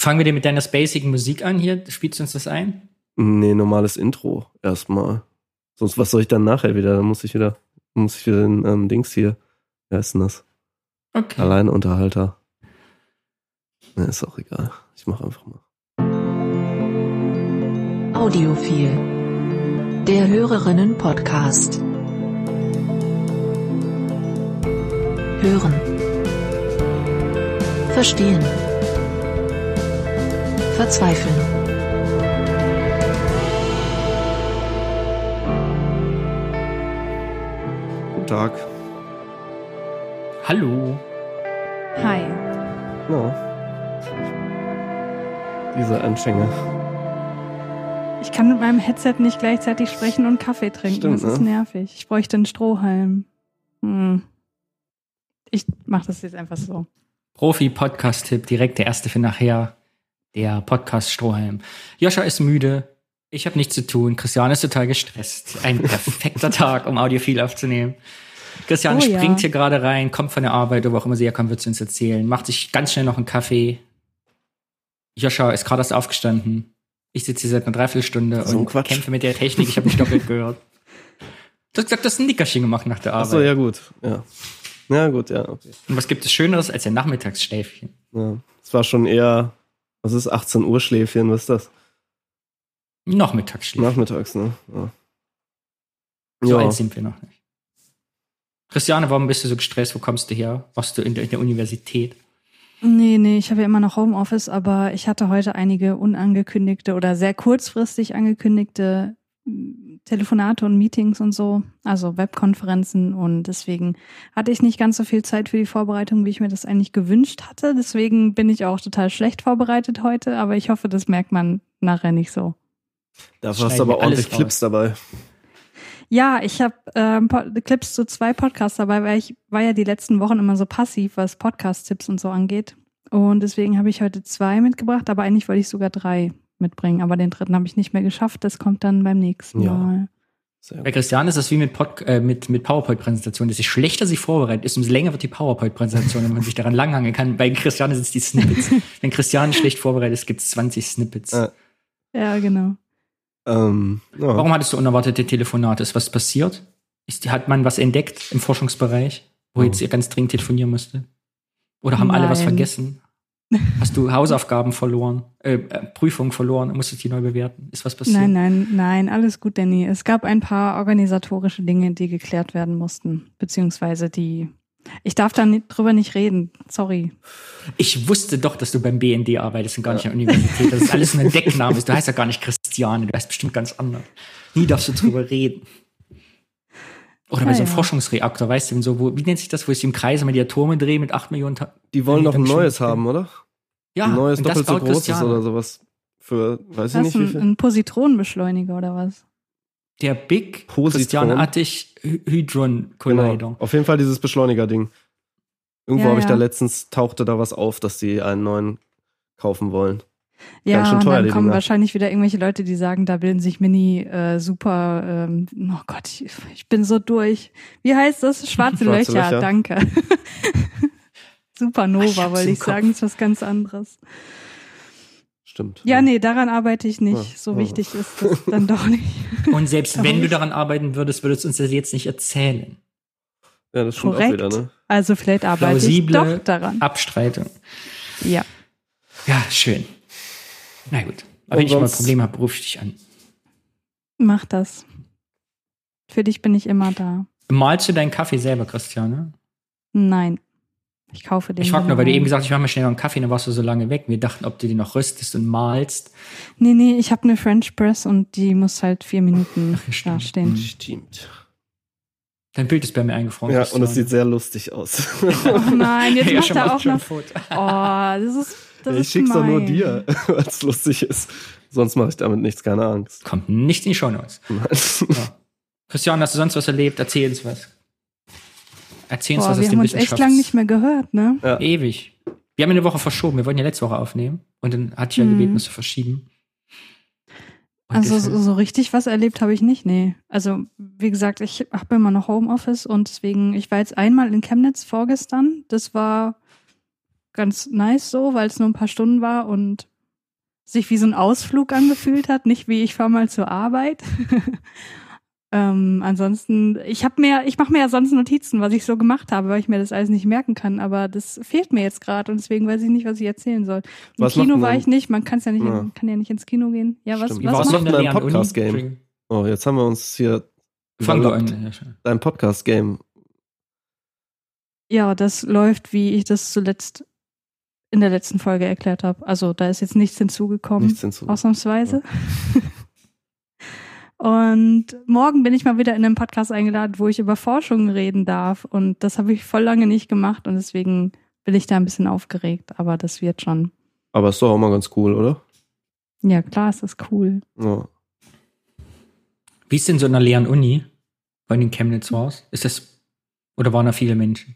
Fangen wir dir mit deiner spacigen Musik an hier. Spielst du uns das ein? Nee, normales Intro erstmal. Sonst was soll ich dann nachher wieder? Dann muss ich wieder, muss ich wieder den ähm, Dings hier. Wer ist denn das? Okay. Alleinunterhalter. Ne, ist auch egal. Ich mach einfach mal. Audiophil. Der Hörerinnen-Podcast. Hören. Verstehen. Verzweifeln. Guten Tag. Hallo. Hi. Ja. Diese Anfänge. Ich kann mit meinem Headset nicht gleichzeitig sprechen und Kaffee trinken. Stimmt, das ist ne? nervig. Ich bräuchte einen Strohhalm. Hm. Ich mache das jetzt einfach so. Profi-Podcast-Tipp, direkt der erste für nachher. Der Podcast-Strohhalm. Joscha ist müde. Ich habe nichts zu tun. Christian ist total gestresst. Ein perfekter Tag, um Audiophil aufzunehmen. Christian Oh ja. springt hier gerade rein, kommt von der Arbeit, oder wo auch immer sie herkommt, wird sie uns erzählen. Macht sich ganz schnell noch einen Kaffee. Joscha ist gerade erst aufgestanden. Ich sitze hier seit einer Dreiviertelstunde So und Quatsch. kämpfe mit der Technik. Ich habe nicht doppelt gehört. Du hast gesagt, du hast ein Nickerchen gemacht nach der Arbeit. Achso, ja gut. Ja. Ja, gut, ja, okay. Und was gibt es Schöneres als ein Nachmittagsschläfchen? Ja. Es war schon eher, was ist 18 Uhr Schläfchen, was ist das? Noch Mittagsschläfchen. Nachmittags, ne? Ja. So Ja. alt sind wir noch nicht. Christiane, warum bist du so gestresst? Wo kommst du her? Warst du in der, in der Universität? Nee, nee, ich habe ja immer noch Homeoffice, aber ich hatte heute einige unangekündigte oder sehr kurzfristig angekündigte Telefonate und Meetings und so, also Webkonferenzen und deswegen hatte ich nicht ganz so viel Zeit für die Vorbereitung, wie ich mir das eigentlich gewünscht hatte. Deswegen bin ich auch total schlecht vorbereitet heute, aber ich hoffe, das merkt man nachher nicht so. Dafür hast du aber ordentlich Clips dabei. Ja, ich habe ähm, Clips zu zwei Podcasts dabei, weil ich war ja die letzten Wochen immer so passiv, was Podcast-Tipps und so angeht. Und deswegen habe ich heute zwei mitgebracht, aber eigentlich wollte ich sogar drei mitbringen. Aber den dritten habe ich nicht mehr geschafft. Das kommt dann beim nächsten Ja. Mal. Sehr Bei gut. Christiane ist das wie mit, Pod, äh, mit, mit PowerPoint-Präsentationen. Desto schlechter sie vorbereitet ist, umso länger wird die PowerPoint-Präsentation, wenn man sich daran langhangeln kann. Bei Christiane sind es die Snippets. Wenn Christiane schlecht vorbereitet ist, gibt es 20 Snippets. Äh. Ja, genau. Ähm, ja. Warum hattest du unerwartete Telefonate? Ist was passiert? Ist, hat man was entdeckt im Forschungsbereich, wo Oh. jetzt ihr ganz dringend telefonieren musste? Oder haben alle was Nein. vergessen? Hast du Hausaufgaben verloren, äh, äh, Prüfungen verloren musstest die neu bewerten? Ist was passiert? Nein, nein, nein, alles gut, Danny. Es gab ein paar organisatorische Dinge, die geklärt werden mussten, beziehungsweise die. Ich darf da nicht, drüber nicht reden. Sorry. Ich wusste doch, dass du beim BND arbeitest und gar nicht an der Universität. Das ist alles nur ein Deckname. Du heißt ja gar nicht Christiane, du heißt bestimmt ganz anders. Nie darfst du drüber reden. Oder bei Ja, so einem ja. Forschungsreaktor, weißt du, so, wo, wie nennt sich das, wo sich im Kreis immer die Atome drehen mit 8 Millionen Ta Die wollen doch ein neues bestimmt- haben, oder? Ja, ein neues doppelt so großes Christiane. oder sowas. Für, weiß ich Das nicht, ist wie ein, viel. ein Positronenbeschleuniger oder was? Der Big Positron. Hy- Hydron Collider. Genau. Auf jeden Fall dieses Beschleuniger-Ding. Irgendwo Ja, habe ich da letztens, tauchte da was auf, dass die einen neuen kaufen wollen. Ja, Ganz schön und teuer, dann die kommen Dinger. wahrscheinlich wieder irgendwelche Leute, die sagen, da bilden sich Mini äh, super, ähm, oh Gott, ich, ich bin so durch. Wie heißt das? Schwarze, Schwarze Löcher, Löcher. danke. Supernova, wollte ich Kopf. sagen, ist was ganz anderes. Stimmt. Ja, nee, daran arbeite ich nicht. Ja. So Ja. wichtig ist das dann doch nicht. Und selbst wenn du daran arbeiten würdest, würdest du uns das jetzt nicht erzählen. Ja, das stimmt Korrekt. auch wieder, ne? Also vielleicht arbeite Plausible ich doch daran. Abstreitung. Ja. Ja, schön. Na gut. Aber wenn ich mal sonst- Probleme habe, rufe ich dich an. Mach das. Für dich bin ich immer da. Malst du deinen Kaffee selber, Christiane? Nein. Ich kaufe den. Ich frage nur, weil du eben gesagt hast, ich mache mal schnell noch einen Kaffee, dann warst du so lange weg. Wir dachten, ob du den noch röstest und malst. Nee, nee, ich habe eine French Press und die muss halt vier Minuten Ach, ja, stimmt. da stehen. Stimmt. Dein Bild ist bei mir eingefroren. Ja, und es sieht sehr lustig aus. Oh nein, jetzt Ja, macht er auch ein noch. Foto. Oh, das ist. Das ich schick's doch nur dir, weil es lustig ist. Sonst mache ich damit nichts, keine Angst. Kommt nicht in die Shownotes. Ja. Christian, hast du sonst was erlebt? Erzähl uns was. Erzähl uns Boah, was aus wir dem haben uns echt lang nicht mehr gehört, ne? Ja. Ewig. Wir haben eine Woche verschoben. Wir wollten ja letzte Woche aufnehmen. Und dann hatte ich ja Mhm. gebeten, es zu verschieben. Und Also so, so richtig was erlebt habe ich nicht, nee. Also wie gesagt, ich habe immer noch Homeoffice und deswegen, ich war jetzt einmal in Chemnitz vorgestern. Das war ganz nice so, weil es nur ein paar Stunden war und sich wie so ein Ausflug angefühlt hat, nicht wie ich fahre mal zur Arbeit. ähm, ansonsten, ich habe mir, ich mache mir ja sonst Notizen, was ich so gemacht habe, weil ich mir das alles nicht merken kann. Aber das fehlt mir jetzt gerade und deswegen weiß ich nicht, was ich erzählen soll. Im Was Kino war ich nicht, man kann ja nicht, Ja. kann ja nicht ins Kino gehen. Ja, was, Stimmt. Was war's macht man Uni? Podcast-Game? Entschuldigung. Oh, jetzt haben wir uns hier Fang überlappt. an. Dein Podcast-Game. Ja, das läuft, wie ich das zuletzt in der letzten Folge erklärt habe. Also da ist jetzt nichts hinzugekommen, Nichts hinzu. ausnahmsweise. Und morgen bin ich mal wieder in einem Podcast eingeladen, wo ich über Forschung reden darf. Und das habe ich voll lange nicht gemacht und deswegen bin ich da ein bisschen aufgeregt. Aber das wird schon. Aber ist doch auch mal ganz cool, oder? Ja, klar, ist das cool. Ja. Wie ist denn so in einer leeren Uni, bei den Chemnitz warst? Ist das, oder waren da viele Menschen?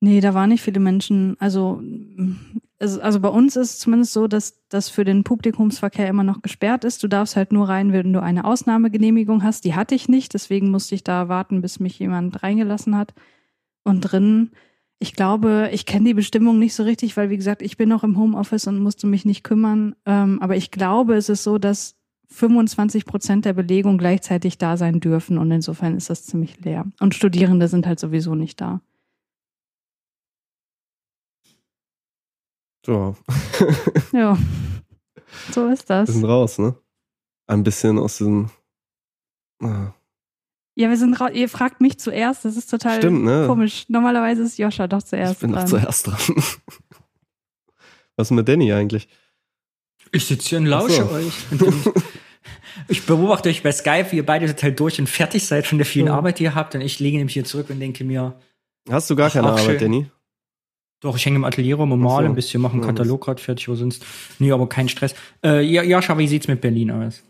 Nee, da waren nicht viele Menschen. Also, also bei uns ist es zumindest so, dass das für den Publikumsverkehr immer noch gesperrt ist. Du darfst halt nur rein, wenn du eine Ausnahmegenehmigung hast. Die hatte ich nicht, deswegen musste ich da warten, bis mich jemand reingelassen hat. Und drin, ich glaube, ich kenne die Bestimmung nicht so richtig, weil wie gesagt, ich bin noch im Homeoffice und musste mich nicht kümmern. Ähm, aber ich glaube, es ist so, dass 25 Prozent der Belegung gleichzeitig da sein dürfen und insofern ist das ziemlich leer. Und Studierende sind halt sowieso nicht da. Ja. Ja, so ist Wir das. sind raus, ne? Ein bisschen aus diesem. Ah, Ja, wir sind raus. Ihr fragt mich zuerst. Das ist total Stimmt, ne? komisch. Normalerweise ist Joscha doch Ich zuerst bin doch dran. zuerst dran. Was ist mit Danny eigentlich? Ich sitze hier und lausche so. euch. Ich beobachte euch bei Skype, wie ihr beide total durch und fertig seid von der vielen Ja. Arbeit, die ihr habt. Und ich lege nämlich hier zurück und denke mir, Hast du gar Ach, keine Arbeit, schön. Danny? Doch, ich hänge im Atelier rum und Ach so. male ein bisschen, mache einen Ja, Katalog gerade fertig, aber sonst, nee, aber kein Stress. Äh, ja, Jascha, wie sieht's mit Berlin aus?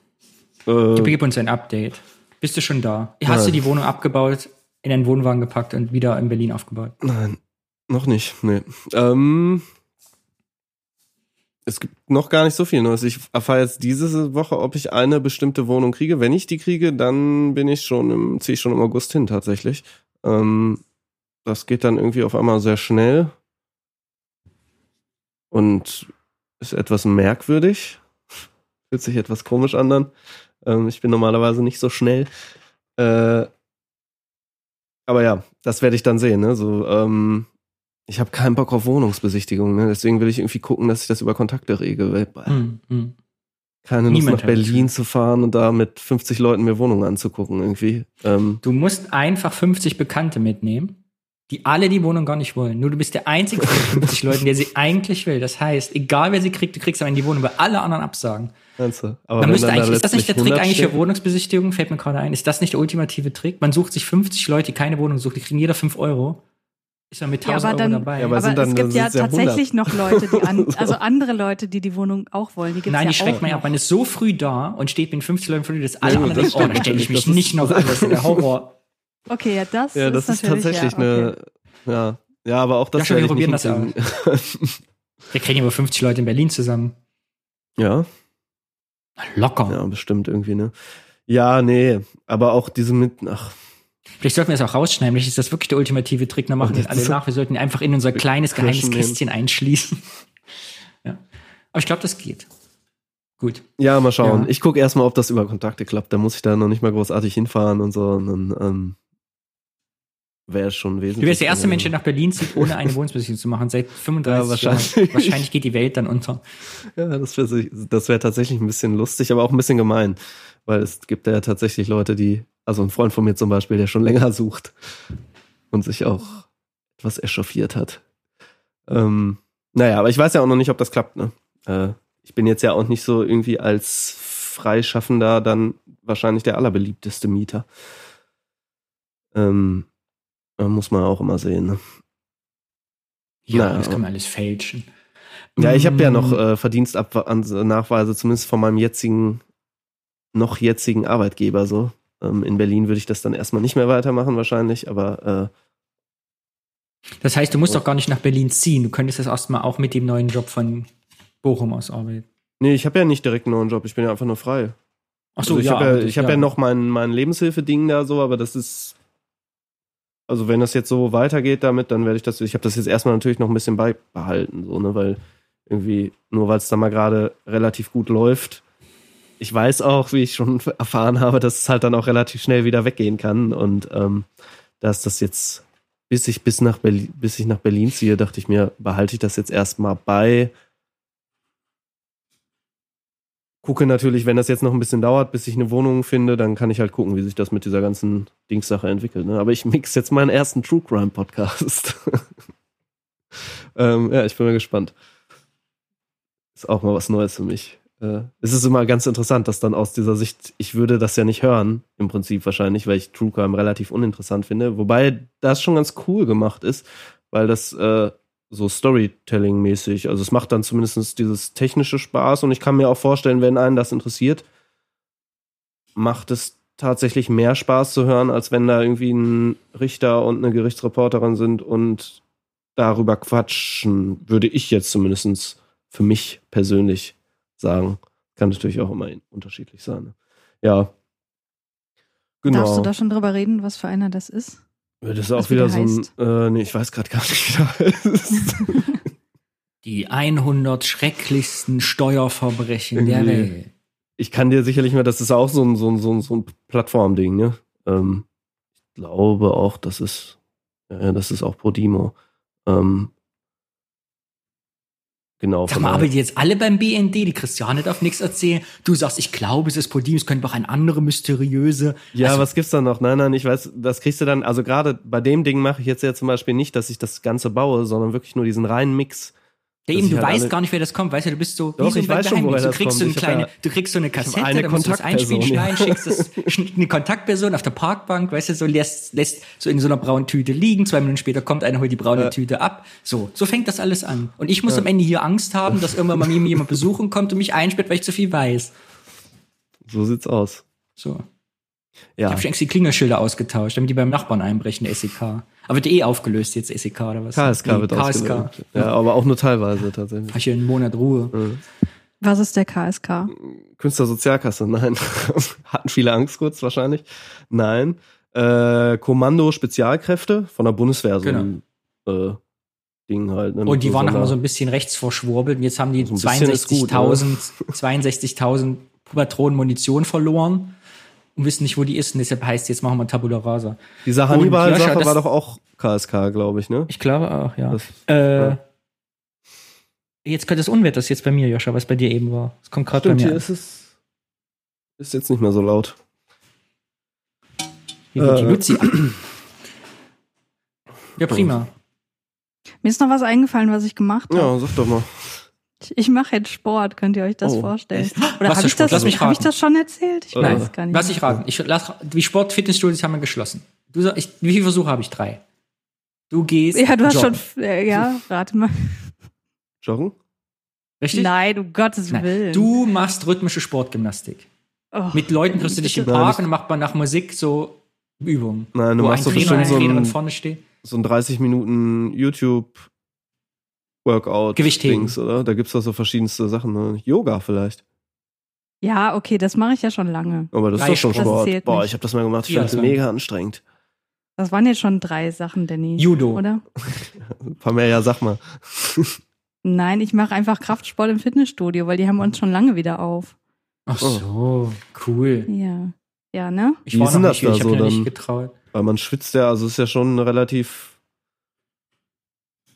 Äh, Gib uns ein Update. Bist du schon da? Hast du die Wohnung abgebaut, in einen Wohnwagen gepackt und wieder in Berlin aufgebaut? nein, noch nicht. Nee. Ähm, es gibt noch gar nicht so viel Neues. Ich erfahre jetzt diese Woche, ob ich eine bestimmte Wohnung kriege. Wenn ich die kriege, dann bin ich schon im, ziehe ich schon im August hin tatsächlich. Ähm, das geht dann irgendwie auf einmal sehr schnell und ist etwas merkwürdig. Fühlt sich etwas komisch an dann. Ähm, ich bin normalerweise nicht so schnell. Äh, aber ja, das werde ich dann sehen. Ne? So, ähm, ich habe keinen Bock auf Wohnungsbesichtigung. Ne? Deswegen will ich irgendwie gucken, dass ich das über Kontakte regel. Hm, hm. keine Lust Niemand nach hat Berlin zu fahren und da mit 50 Leuten mir Wohnungen anzugucken irgendwie. Ähm, Du musst einfach 50 Bekannte mitnehmen, die alle die Wohnung gar nicht wollen. Nur du bist der einzige von den 50 Leuten, der sie eigentlich will. Das heißt, egal wer sie kriegt, du kriegst aber in die Wohnung, weil alle anderen absagen. du? Aber wenn müsste dann da eigentlich, ist das nicht der Trick 100 eigentlich für Wohnungsbesichtigung? Fällt mir gerade ein. Ist das nicht der ultimative Trick? Man sucht sich 50 Leute, die keine Wohnung suchen, die kriegen jeder 5 Euro. Ist man mit Ja, 1000 aber Euro dann- dabei. Ja, aber Aber dann- es dann gibt ja ja tatsächlich noch Leute, die an, So. also andere Leute, die die Wohnung auch wollen. Die gibt's Nein, ja die schreckt man ja ab. Man ist so früh da und steht mit 50 Leuten vor dir, dass alle Ja, anderen das denken, oh, da stelle ich mich nicht noch an. Das ist der Horror. Okay, ja, das, Ja, das ist, natürlich, tatsächlich ja, okay. eine. Ja, ja, aber auch das Ja, wir ich probieren nicht das hinkriegen. Wir kriegen aber 50 Leute in Berlin zusammen. ja, Locker. ja, bestimmt irgendwie, ne? Ja, nee, aber auch diese mit. Ach, Vielleicht sollten wir das auch rausschneiden. Vielleicht ist das wirklich der ultimative Trick. Dann machen wir das alle ist- nach. Wir sollten ihn einfach in unser kleines geheimes nehmen. Kästchen einschließen. ja. Aber ich glaube, das geht. Gut. ja, mal schauen. Ja. Ich gucke erstmal, ob das über Kontakte klappt. Da muss ich da noch nicht mal großartig hinfahren und so. Und dann ähm, wäre es schon wesentlich. Du wärst der erste Mensch, der nach Berlin zieht, ohne eine Wohnungsbesichtigung zu machen. Seit 35 Ja, wahrscheinlich. Jahren. Wahrscheinlich geht die Welt dann unter. Ja, das wäre das wär tatsächlich ein bisschen lustig, aber auch ein bisschen gemein. Weil es gibt ja tatsächlich Leute, die, also ein Freund von mir zum Beispiel, der schon länger sucht und sich auch etwas echauffiert hat. Ähm, naja, aber ich weiß ja auch noch nicht, ob das klappt. Ne? Äh, ich bin jetzt ja auch nicht so irgendwie als Freischaffender dann wahrscheinlich der allerbeliebteste Mieter. Ähm, äh, muss man auch immer sehen. Ne? Ja, Naja. das kann man alles fälschen. Ja, ich habe ja noch Mm, äh, Verdienstnachweise, zumindest von meinem jetzigen, noch jetzigen Arbeitgeber so. Ähm, in Berlin würde ich das dann erstmal nicht mehr weitermachen wahrscheinlich, aber Das heißt, du musst doch gar nicht nach Berlin ziehen. Du könntest das erstmal auch mit dem neuen Job von Bochum aus arbeiten. äh, nee, ich habe ja nicht direkt einen neuen Job, ich bin ja einfach nur frei. Ach so, also ich ja. habe ja, ich hab ja. noch mein, mein Lebenshilfe-Ding da so, aber das ist, also wenn das jetzt so weitergeht damit, dann werde ich das, ich habe das jetzt erstmal natürlich noch ein bisschen beibehalten, so, ne, weil irgendwie, nur weil es da mal gerade relativ gut läuft. Ich weiß auch, wie ich schon erfahren habe, dass es halt dann auch relativ schnell wieder weggehen kann. Und ähm, dass das jetzt, bis ich bis nach Berlin, bis ich nach Berlin ziehe, dachte ich mir, behalte ich das jetzt erstmal bei. Gucke natürlich, wenn das jetzt noch ein bisschen dauert, bis ich eine Wohnung finde, dann kann ich halt gucken, wie sich das mit dieser ganzen Dingssache entwickelt. Ne? Aber ich mix jetzt meinen ersten True Crime Podcast. ähm, ja, ich bin mal gespannt. Ist auch mal was Neues für mich. Äh, es ist immer ganz interessant, dass dann aus dieser Sicht, ich würde das ja nicht hören, im Prinzip wahrscheinlich, weil ich True Crime relativ uninteressant finde. Wobei das schon ganz cool gemacht ist, weil das äh, so Storytelling-mäßig, also es macht dann zumindest dieses technische Spaß und ich kann mir auch vorstellen, wenn einen das interessiert, macht es tatsächlich mehr Spaß zu hören, als wenn da irgendwie ein Richter und eine Gerichtsreporterin sind und darüber quatschen, würde ich jetzt zumindest für mich persönlich sagen. Kann natürlich auch immer unterschiedlich sein. Ja. Genau. Darfst du da schon drüber reden, was für einer das ist? Das ist auch wieder wie der so ein, äh, nee, ich weiß gerade gar nicht, wie der heißt. Die 100 schrecklichsten Steuerverbrechen der Irgendwie. Welt. ich kann dir sicherlich mal, das ist auch so ein, so ein, so ein, so ein Plattformding, ne? Ähm, ich glaube auch, das ist, ja, das ist auch Podimo. Ähm, genau. Sag mal, arbeitet jetzt alle beim BND? Die Christiane darf nichts erzählen. Du sagst, ich glaube, es ist Podim, es könnte auch ein andere mysteriöse. Ja, Also- was gibt's da noch? Nein, nein, ich weiß, das kriegst du dann, also gerade bei dem Ding mache ich jetzt ja zum Beispiel nicht, dass ich das Ganze baue, sondern wirklich nur diesen reinen Mix. Ja, eben, du halt weißt gar nicht, wer das kommt. Weißt du, du bist so Doch, so ich weiß schon, woher Du kriegst so eine kleine, ja- du kriegst so eine Kassette, eine da musst du das einspielen, ja. schneiden, schickst das, eine Kontaktperson auf der Parkbank, weißt du, so lässt, lässt so in so einer braunen Tüte liegen. Zwei Minuten später kommt einer, holt die braune Ja. Tüte ab. So, so fängt das alles an. Und ich muss am Ende hier Angst haben, dass irgendwann mal jemand besuchen kommt und mich einsperrt, weil ich zu viel weiß. So sieht's aus. So. Ich Ja. habe schon extra die Klingelschilder ausgetauscht, damit die beim Nachbarn einbrechen, der SEK. Aber wird eh aufgelöst jetzt, SEK oder was? KSK Nee, wird KSK. ausgelöst. Ja, aber auch nur teilweise tatsächlich. Hab ich hier einen Monat Ruhe. Mhm. Was ist der KSK? Künstlersozialkasse, nein. Hatten viele Angst kurz wahrscheinlich. Nein. Äh, Kommando Spezialkräfte von der Bundeswehr, so ein äh, Ding halt. Ne, Und die waren noch mal so ein bisschen rechts verschwurbelt und jetzt haben die So ein bisschen ist gut, 62.000 62.000 Patronen Munition verloren und wissen nicht, wo die ist. Und deshalb heißt jetzt machen wir Tabula Rasa. Diese Hannibal-Sache war doch auch KSK, glaube ich, ne? Ich glaube auch, ja. Das, äh, ja. Jetzt könnte das Unwetter das jetzt bei mir, Joscha, was bei dir eben war. Es kommt gerade bei Stimmt, mir. hier an. ist es ist jetzt nicht mehr so laut. Hier wird die äh, Luzi an. Ja, prima. Mir ist noch was eingefallen, was ich gemacht habe. Ja, sag doch mal. Ich, mache jetzt Sport, könnt ihr euch das Oh, vorstellen? Oder habe ich, das- hab ich das schon erzählt? Ich Nein. weiß gar nicht. Lass ich raten. Ich lass, die Sport-Fitnessstudios haben wir geschlossen. Du sag, ich, wie viele Versuche habe ich? Drei. Du gehst. Ja, du hast joggen. schon, äh, ja, rate mal. Joggen? Richtig? Nein, um Gottes Nein. Willen. Du machst rhythmische Sportgymnastik. Oh. Mit Leuten triffst du dich im Park und dann macht man nach Musik so Übungen. Nein, du wo ein machst doch bestimmt eine so ein, vorne steht. so ein 30 Minuten YouTube Workout Gewichtheben. Dings, oder? Da gibt's doch so verschiedenste Sachen. Ne? Yoga vielleicht. Ja, okay, das mache ich ja schon lange. Aber das ist doch schon Sport. Boah, nicht. ich habe das mal gemacht. Ich Ja, fand es das- mega anstrengend. Das waren jetzt schon drei Sachen, Danny. Judo. Oder? Pamela, sag mal. Nein, ich mache einfach Kraftsport im Fitnessstudio, weil die haben uns schon lange wieder auf. Ach so, cool. Ja. Ja, ne? Ich Wie war nicht, das ich da habe so nicht dann? getraut. Weil man schwitzt ja, also es ist ja schon relativ.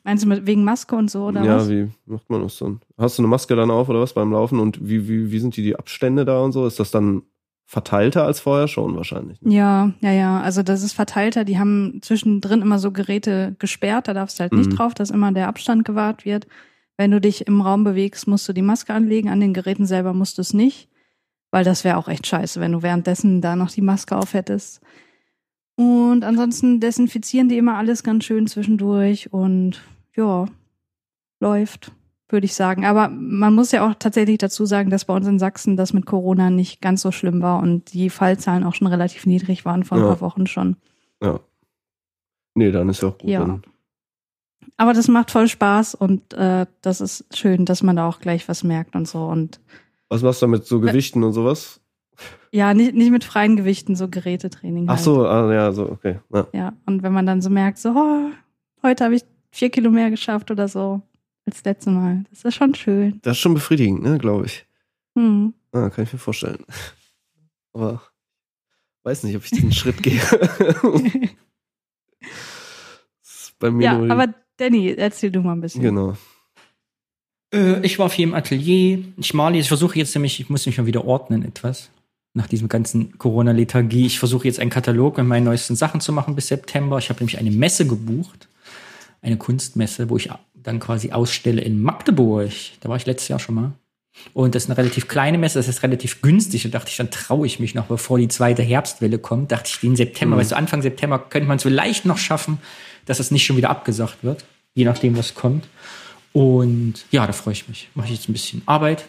Meinst du mit, wegen Maske und so, oder ja, was? wie macht man das dann? Hast du eine Maske dann auf oder was beim Laufen? Und wie, wie, wie sind die, die Abstände da und so? Ist das dann verteilter als vorher schon wahrscheinlich? ne? Ja, ja, ja. Also das ist verteilter. Die haben zwischendrin immer so Geräte gesperrt. Da darfst du halt nicht Mhm. drauf, dass immer der Abstand gewahrt wird. Wenn du dich im Raum bewegst, musst du die Maske anlegen. An den Geräten selber musst du es nicht. Weil das wäre auch echt scheiße, wenn du währenddessen da noch die Maske auf hättest. Und ansonsten desinfizieren die immer alles ganz schön zwischendurch und ja, läuft, würde ich sagen. Aber man muss ja auch tatsächlich dazu sagen, dass bei uns in Sachsen das mit Corona nicht ganz so schlimm war und die Fallzahlen auch schon relativ niedrig waren vor ein Ja. paar Wochen schon. Ja. Nee, dann ist auch gut. Ja. Dann. Aber das macht voll Spaß und äh, das ist schön, dass man da auch gleich was merkt und so. Und Was machst du da mit so Gewichten und sowas? Ja, nicht, nicht mit freien Gewichten, so Gerätetraining. Ach halt. so, ah, ja, so, okay. Ja. Ja, und wenn man dann so merkt, so, oh, heute habe ich vier Kilo mehr geschafft oder so, als letztes Mal. Das ist schon schön. Das ist schon befriedigend, ne, glaube ich. Hm. Ah, kann ich mir vorstellen. Aber weiß nicht, ob ich diesen Schritt gehe. Das ist bei mir Ja, nur aber Danny, erzähl du mal ein bisschen. genau. Äh, ich war viel im Atelier. Ich male jetzt, ich versuche jetzt nämlich, ich muss mich mal wieder ordnen etwas. Nach diesem ganzen Corona-Lethargie. Ich versuche jetzt einen Katalog mit meinen neuesten Sachen zu machen bis September. Ich habe nämlich eine Messe gebucht. Eine Kunstmesse, wo ich dann quasi ausstelle in Magdeburg. Da war ich letztes Jahr schon mal. Und das ist eine relativ kleine Messe, das ist relativ günstig. Da dachte ich, dann traue ich mich noch, bevor die zweite Herbstwelle kommt. Dachte ich, den September, Mhm. weißt du, Anfang September könnte man es vielleicht noch schaffen, dass es nicht schon wieder abgesagt wird. Je nachdem, was kommt. Und ja, da freue ich mich. Mache ich jetzt ein bisschen Arbeit.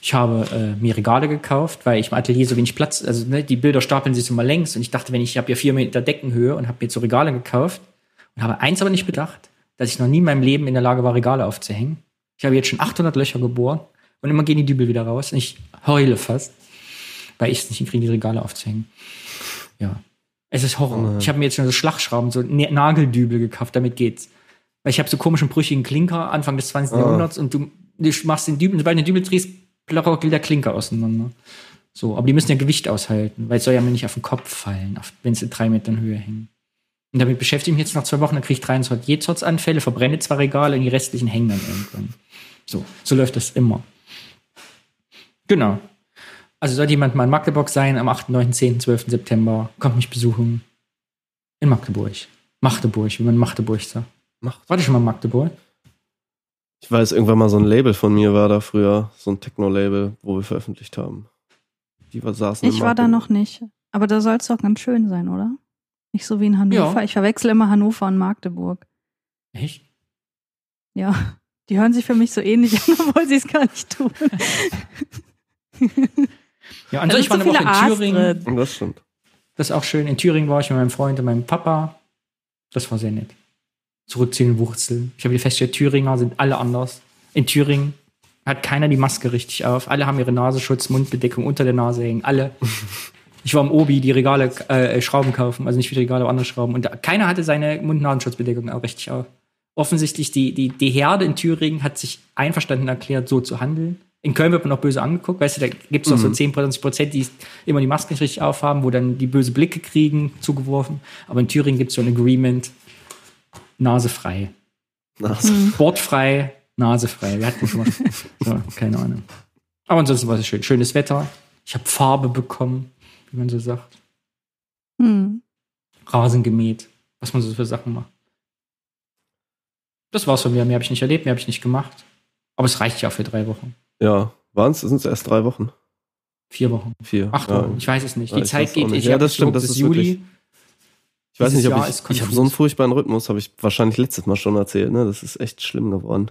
Ich habe äh, mir Regale gekauft, weil ich im Atelier so wenig Platz, also ne, die Bilder stapeln sich so mal längs und ich dachte, wenn ich, ich habe ja vier Meter Deckenhöhe und habe mir so Regale gekauft und habe eins aber nicht bedacht, dass ich noch nie in meinem Leben in der Lage war, Regale aufzuhängen. Ich habe jetzt schon 800 Löcher gebohrt und immer gehen die Dübel wieder raus und ich heule fast, weil ich es nicht hinkriege, die Regale aufzuhängen. Ja. Es ist Horror. Ich habe mir jetzt schon so Schlagschrauben, so Na- Nageldübel gekauft, damit geht's. Weil ich habe so komischen brüchigen Klinker Anfang des 20. Ah. Jahrhunderts und du, du machst den Dübel, sobald du den Dübel drehst, der Klinker auseinander. So, aber die müssen ja Gewicht aushalten, weil es soll ja mir nicht auf den Kopf fallen, wenn sie in drei Metern Höhe hängen. Und damit beschäftige ich mich jetzt nach zwei Wochen, dann kriege ich 23 Jezorts-Anfälle, verbrenne zwei Regale und die restlichen hängen dann irgendwann. So, so läuft das immer. Genau. Also sollte jemand mal in Magdeburg sein, am 8., 9., 10., 12. September, kommt mich besuchen. In Magdeburg. Magdeburg, wie man Magdeburg sagt. Macht. War du schon mal in Magdeburg? Ich weiß, irgendwann mal so ein Label von mir war da früher, so ein Techno-Label, wo wir veröffentlicht haben. Die war, saßen Ich war da noch nicht. Aber da soll es doch ganz schön sein, oder? Nicht so wie in Hannover. Ja. Ich verwechsel immer Hannover und Magdeburg. Echt? Ja. Die hören sich für mich so ähnlich an, obwohl sie es gar nicht tun. Ja, Da also ich war so viele in A's Thüringen. drin. Das stimmt. Das ist auch schön. In Thüringen war ich mit meinem Freund und meinem Papa. Das war sehr nett. Zurück zu den Wurzeln. Ich habe festgestellt, Thüringer sind alle anders. In Thüringen hat keiner die Maske richtig auf. Alle haben ihre Nasenschutz, Mundbedeckung unter der Nase hängen. Alle. Ich war im Obi, die Regale, äh, Schrauben kaufen, also nicht wie die Regale, aber andere Schrauben. Und da, keiner hatte seine Mund-Nasenschutzbedeckung auch richtig auf. Offensichtlich, die, die, die Herde in Thüringen hat sich einverstanden erklärt, so zu handeln. In Köln wird man noch böse angeguckt, weißt du, da gibt es noch so 10, 20 Prozent, die immer die Maske nicht richtig aufhaben, wo dann die böse Blicke kriegen, zugeworfen. Aber in Thüringen gibt es so ein Agreement, Nase frei. Nase. Bordfrei, Nase frei. Wir hatten schon mal. so, keine Ahnung. Aber ansonsten war es schön. Schönes Wetter. Ich habe Farbe bekommen, wie man so sagt. Hm. Rasen gemäht. Was man so für Sachen macht. Das war's von mir. Mehr habe ich nicht erlebt, mehr habe ich nicht gemacht. Aber es reicht ja für drei Wochen. Ja, waren es? Sind es erst drei Wochen? Vier Wochen. Vier. Acht ja. Wochen. Ich weiß es nicht. Die Zeit geht. nicht. Ich Ja, das stimmt, bis das ist Juli. wirklich- Ich weiß Dieses nicht, ob Jahr ich, ich habe so einen furchtbaren Rhythmus, habe ich wahrscheinlich letztes Mal schon erzählt, ne? Das ist echt schlimm geworden.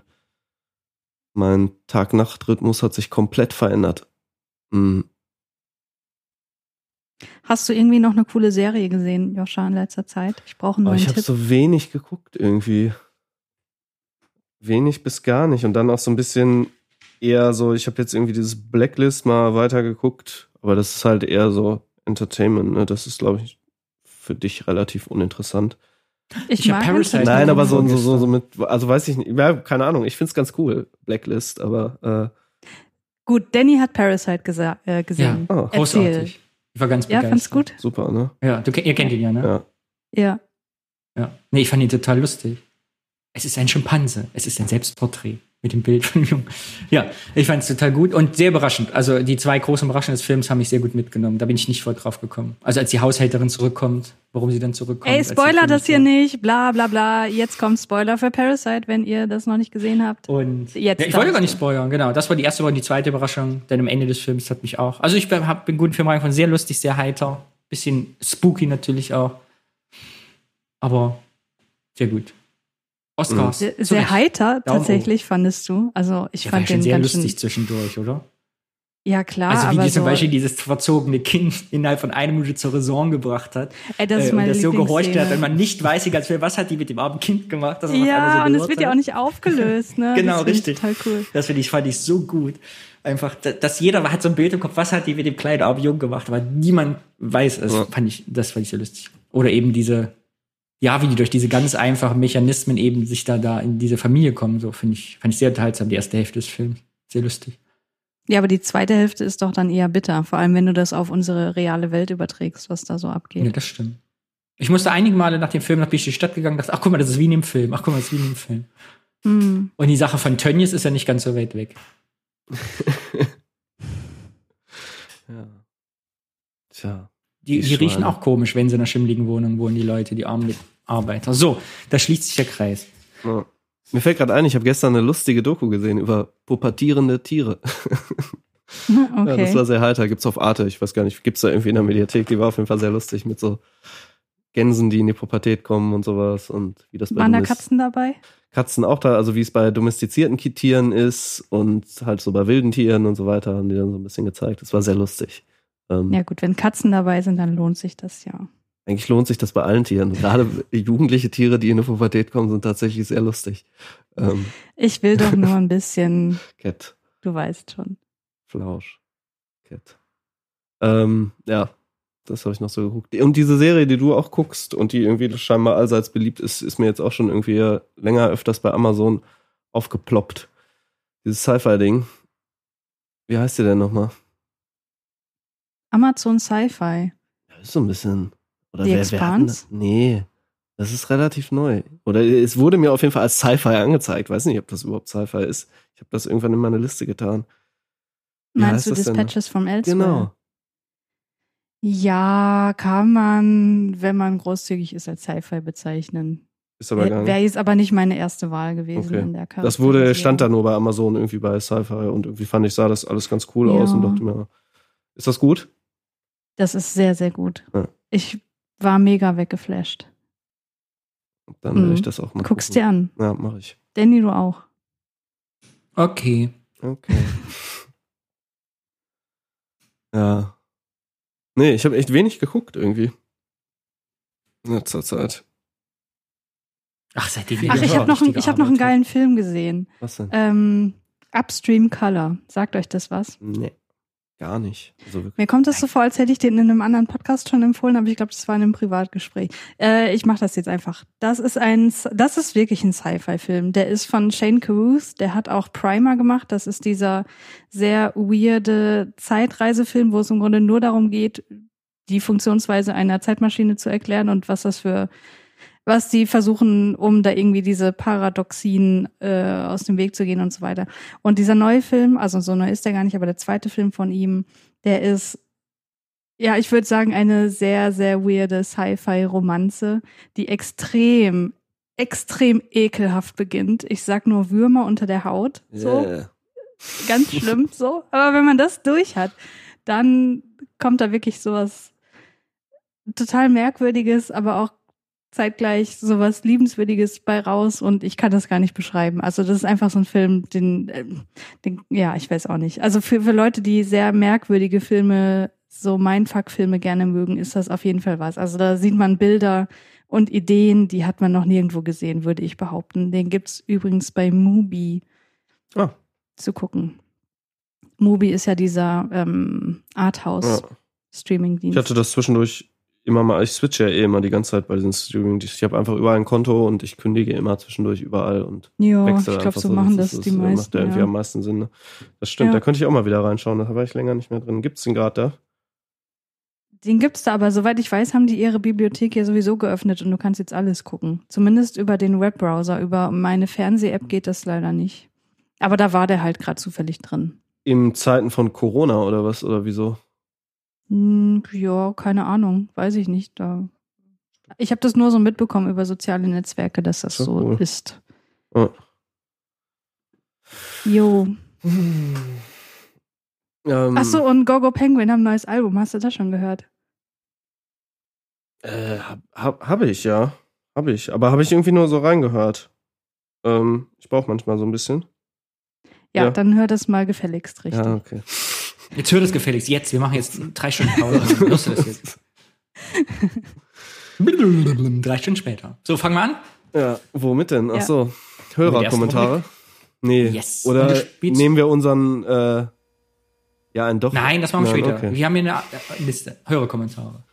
Mein Tag-Nacht-Rhythmus hat sich komplett verändert. Hm. Hast du irgendwie noch eine coole Serie gesehen, Joscha, in letzter Zeit? Ich brauche einen Aber neuen ich habe so wenig geguckt irgendwie. Wenig bis gar nicht. Und dann auch so ein bisschen eher so, ich habe jetzt irgendwie dieses Blacklist mal weitergeguckt, aber das ist halt eher so Entertainment, ne? Das ist, glaube ich, für dich relativ uninteressant. Ich hab Parasite Entertainment. Nein, aber so, so, so, so mit, also weiß ich nicht, ja, keine Ahnung, ich find's ganz cool, Blacklist, aber Gut, Danny hat Parasite gesa- äh, gesehen. äh, oh, Erzähl. Großartig. Ich war ganz Ja, begeistert. fand's gut? super, ne? Ja, du, ihr kennt ihn ja, ne? Ja. Ja. Ja. Nee, ich fand ihn total lustig. Es ist ein Schimpanse. Es ist ein Selbstporträt mit dem Bild von dem Jungen. Ja, ich fand es total gut und sehr überraschend. Also die zwei großen Überraschungen des Films haben mich sehr gut mitgenommen. Da bin ich nicht voll drauf gekommen. Also als die Haushälterin zurückkommt, warum sie dann zurückkommt. Ey, Spoiler das hier war. nicht, bla bla bla. Jetzt kommt Spoiler für Parasite, wenn ihr das noch nicht gesehen habt. Und Jetzt ja, ich wollte gar nicht spoilern, genau. Das war die erste und die zweite Überraschung. Denn am Ende des Films hat mich auch. Also ich bin, hab, bin guten Film reingekommen, sehr lustig, sehr heiter. Bisschen spooky natürlich auch. Aber sehr gut. Oscars. Sehr, zu sehr Recht. heiter, Daumen tatsächlich, fandest du. Also ich Ja, war ja fand schon den sehr ganz lustig zwischendurch, oder? Ja, klar, also wie aber die zum so, Beispiel dieses verzogene Kind innerhalb von einer Minute zur Raison gebracht hat. ey, das ist äh, und meine das so gehorcht hat, wenn man nicht weiß, die ganze Zeit, was hat die mit dem armen Kind gemacht. dass Ja, so und es wird ja auch nicht aufgelöst, ne? Genau, das richtig. Total cool. Das finde ich, fand ich so gut. Einfach, da- dass jeder hat so ein Bild im Kopf, was hat die mit dem kleinen armen Jungen gemacht, aber niemand weiß es. Ja. Fand ich, das fand ich sehr lustig. Oder eben diese, ja, wie die durch diese ganz einfachen Mechanismen eben sich da, da in diese Familie kommen, so finde ich, fand ich sehr unterhaltsam, die erste Hälfte des Films. Sehr lustig. Ja, aber die zweite Hälfte ist doch dann eher bitter, vor allem wenn du das auf unsere reale Welt überträgst, was da so abgeht. Ja, das stimmt. Ich musste einige Male nach dem Film nach die Stadt gegangen und dachte, ach guck mal, das ist wie in dem Film. Ach guck mal, das ist wie in dem Film. Hm. Und die Sache von Tönnies ist ja nicht ganz so weit weg. Ja. Tja. Die, Die die riechen auch komisch, wenn sie in einer schimmligen Wohnung wohnen, die Leute, die armen Arbeiter. So, da schließt sich der Kreis. Ja. Mir fällt gerade ein, ich habe gestern eine lustige Doku gesehen über pubertierende Tiere. Okay. Ja, das war sehr heiter. Gibt's auf Arte. Ich weiß gar nicht, gibt's da irgendwie in der Mediathek. Die war auf jeden Fall sehr lustig mit so Gänsen, die in die Pubertät kommen und sowas und wie das bei Waren da Katzen dabei? Katzen auch da, also wie es bei domestizierten Tieren ist und halt so bei wilden Tieren und so weiter, haben die dann so ein bisschen gezeigt. Das war sehr lustig. Ähm, Ja gut, wenn Katzen dabei sind, dann lohnt sich das ja. Eigentlich lohnt sich das bei allen Tieren. Gerade jugendliche Tiere, die in die Pubertät kommen, sind tatsächlich sehr lustig. Ähm, Ich will doch nur ein bisschen, Cat, du weißt schon. Flausch, Cat. Ähm, ja, das habe ich noch so geguckt. Und diese Serie, die du auch guckst und die irgendwie scheinbar allseits beliebt ist, ist mir jetzt auch schon irgendwie länger öfters bei Amazon aufgeploppt. Dieses Sci-Fi-Ding. Wie heißt die denn nochmal? Amazon Sci-Fi. Ja, ist so ein bisschen. Oder The wer, wer Expanse? das? Nee, das ist relativ neu. Oder es wurde mir auf jeden Fall als Sci-Fi angezeigt. Weiß nicht, ob das überhaupt Sci-Fi ist. Ich habe das irgendwann in meine Liste getan. Wie Meinst du? Dispatches from Elsewhere? Genau. Ja, kann man, wenn man großzügig ist, als Sci-Fi bezeichnen. Ist aber gar Wäre nicht. wär jetzt aber nicht meine erste Wahl gewesen Okay. in der Charakterisierung. Das wurde, stand da nur bei Amazon irgendwie bei Sci-Fi und irgendwie fand ich, sah das alles ganz cool Ja. aus und dachte mir, ist das gut? Das ist sehr, sehr gut. Ja. Ich war mega weggeflasht. Dann werde Mhm. ich das auch mal Guck's gucken. dir an. Ja, mache ich. Danny, du auch. Okay. Okay. ja. Nee, ich habe echt wenig geguckt irgendwie. In letzter Zeit. Ach, seitdem Ach, ich habe noch, einen- ich hab noch einen geilen Film gesehen. Was denn? Ähm, Upstream Color. Sagt euch das was? Nee, gar nicht. Also. Mir kommt das so vor, als hätte ich den in einem anderen Podcast schon empfohlen, aber ich glaube, das war in einem Privatgespräch. Äh, ich mache das jetzt einfach. Das ist ein, das ist wirklich ein Sci-Fi-Film. Der ist von Shane Carruth. Der hat auch Primer gemacht. Das ist dieser sehr weirde Zeitreisefilm, wo es im Grunde nur darum geht, die Funktionsweise einer Zeitmaschine zu erklären und was das für was sie versuchen, um da irgendwie diese Paradoxien äh, aus dem Weg zu gehen und so weiter. Und dieser neue Film, also so neu ist der gar nicht, aber der zweite Film von ihm, der ist, ja, ich würde sagen, eine sehr, sehr weirde Sci-Fi-Romanze, die extrem, extrem ekelhaft beginnt. Ich sag nur Würmer unter der Haut. So, Yeah. ganz schlimm so. Aber wenn man das durch hat, dann kommt da wirklich sowas total Merkwürdiges, aber auch zeitgleich sowas Liebenswürdiges bei raus und ich kann das gar nicht beschreiben. Also das ist einfach so ein Film, den, ähm, den ja, ich weiß auch nicht. Also für, für Leute, die sehr merkwürdige Filme, so Mindfuck-Filme gerne mögen, ist das auf jeden Fall was. Also da sieht man Bilder und Ideen, die hat man noch nirgendwo gesehen, würde ich behaupten. Den gibt's übrigens bei Mubi Ah. zu gucken. Mubi ist ja dieser ähm, Ja. Arthouse-Streaming-Dienst. Ich hatte das zwischendurch immer mal, ich switche ja eh immer die ganze Zeit bei diesen streaming Ich habe einfach überall ein Konto und ich kündige immer zwischendurch überall und ja, ich wechsle glaube, einfach so machen das, ist- die ist- Macht meisten. ja irgendwie am meisten Sinn. Ne? Das stimmt, Ja. da könnte ich auch mal wieder reinschauen. Da war ich länger nicht mehr drin. Gibt's den gerade da? Den gibt's da, aber soweit ich weiß, haben die ihre Bibliothek ja sowieso geöffnet und du kannst jetzt alles gucken. Zumindest über den Webbrowser. Über meine Fernseh-App geht das leider nicht. Aber da war der halt gerade zufällig drin. In Zeiten von Corona oder was? Oder wieso? Hm, ja, keine Ahnung, weiß ich nicht. Da ich habe das nur so mitbekommen über soziale Netzwerke, dass das So so cool. ist. Ja. Jo. Ähm, Ach so, und Gogo Penguin haben ein neues Album. Hast du das schon gehört? Äh, hab, hab, hab ich, ja. Hab ich. Aber habe ich irgendwie nur so reingehört. Ähm, ich brauche manchmal so ein bisschen. Ja, Ja. dann hör das mal gefälligst richtig. Ja, okay. Jetzt hör das gefälligst. Jetzt, wir machen jetzt drei Stunden Pause. Hörst du das jetzt? drei Stunden später. So, fangen wir an. Ja, womit denn? Ach Ja. so, Hörerkommentare. Nee, Yes. Oder nehmen wir unseren, äh, ja, ein doch. Nein, das machen wir Nein, später. okay. Wir haben hier eine äh, Liste. Hörerkommentare.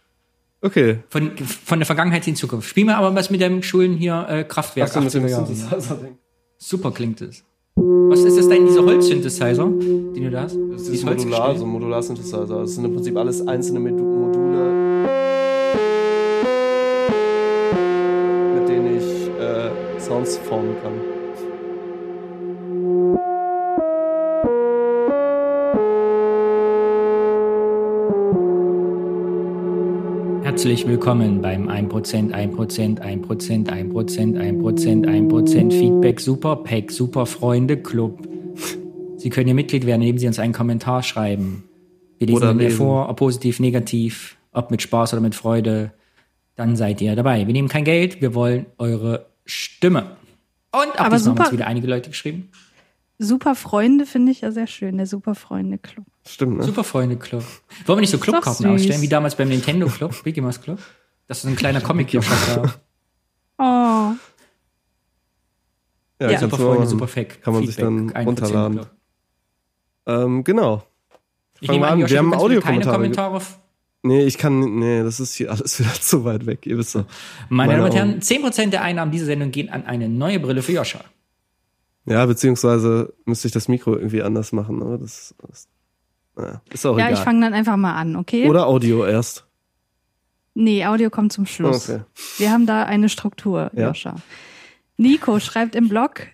Okay. Von, von der Vergangenheit in die Zukunft. Spiel mal aber was mit dem Schulen hier äh, Kraftwerk. Ach so, mit dem 80er Jahre. Super klingt es. Was ist das denn, dieser Holz-Synthesizer, den du da hast? Das ist modular, so ein Modular-Synthesizer. Das sind im Prinzip alles einzelne Module, mit denen ich äh, Sounds formen kann. Herzlich willkommen beim 1%, 1%, 1%, 1%, 1%, 1% Feedback Super Pack Super Freunde Club. Sie können hier Mitglied werden, indem Sie uns einen Kommentar schreiben. Wir lesen Oder ihn lesen. vor, ob positiv, negativ, ob mit Spaß oder mit Freude. Dann seid ihr dabei. Wir nehmen kein Geld, wir wollen eure Stimme. Und auch Aber diesmal haben uns wieder einige Leute geschrieben. Super Freunde finde ich ja sehr schön, der Super Freunde Club. Stimmt, ne? Super Freunde Club. Wollen wir nicht so Clubkarten ausstellen, wie damals beim Nintendo Club, Mickey Mouse Club? Das ist so ein kleiner comic hier Oh, Ja, Ja. Super Freunde, super Fact. Kann man sich dann 1% runterladen. Ähm, genau. Ich Fangen nehme wir an, an. Wir haben Audiokommentare. Kommentare. Nee, ich kann, nee, das ist hier alles wieder zu weit weg, ihr wisst doch. Meine Damen und. Herren, 10% der Einnahmen dieser Sendung gehen an eine neue Brille für Joscha. Ja, beziehungsweise müsste ich das Mikro irgendwie anders machen, aber das, das naja, ist auch ja, ich egal. fange dann einfach mal an, okay? Oder Audio erst. Nee, Audio kommt zum Schluss. Okay. Wir haben da eine Struktur, Ja. Joscha. Nico schreibt im Blog,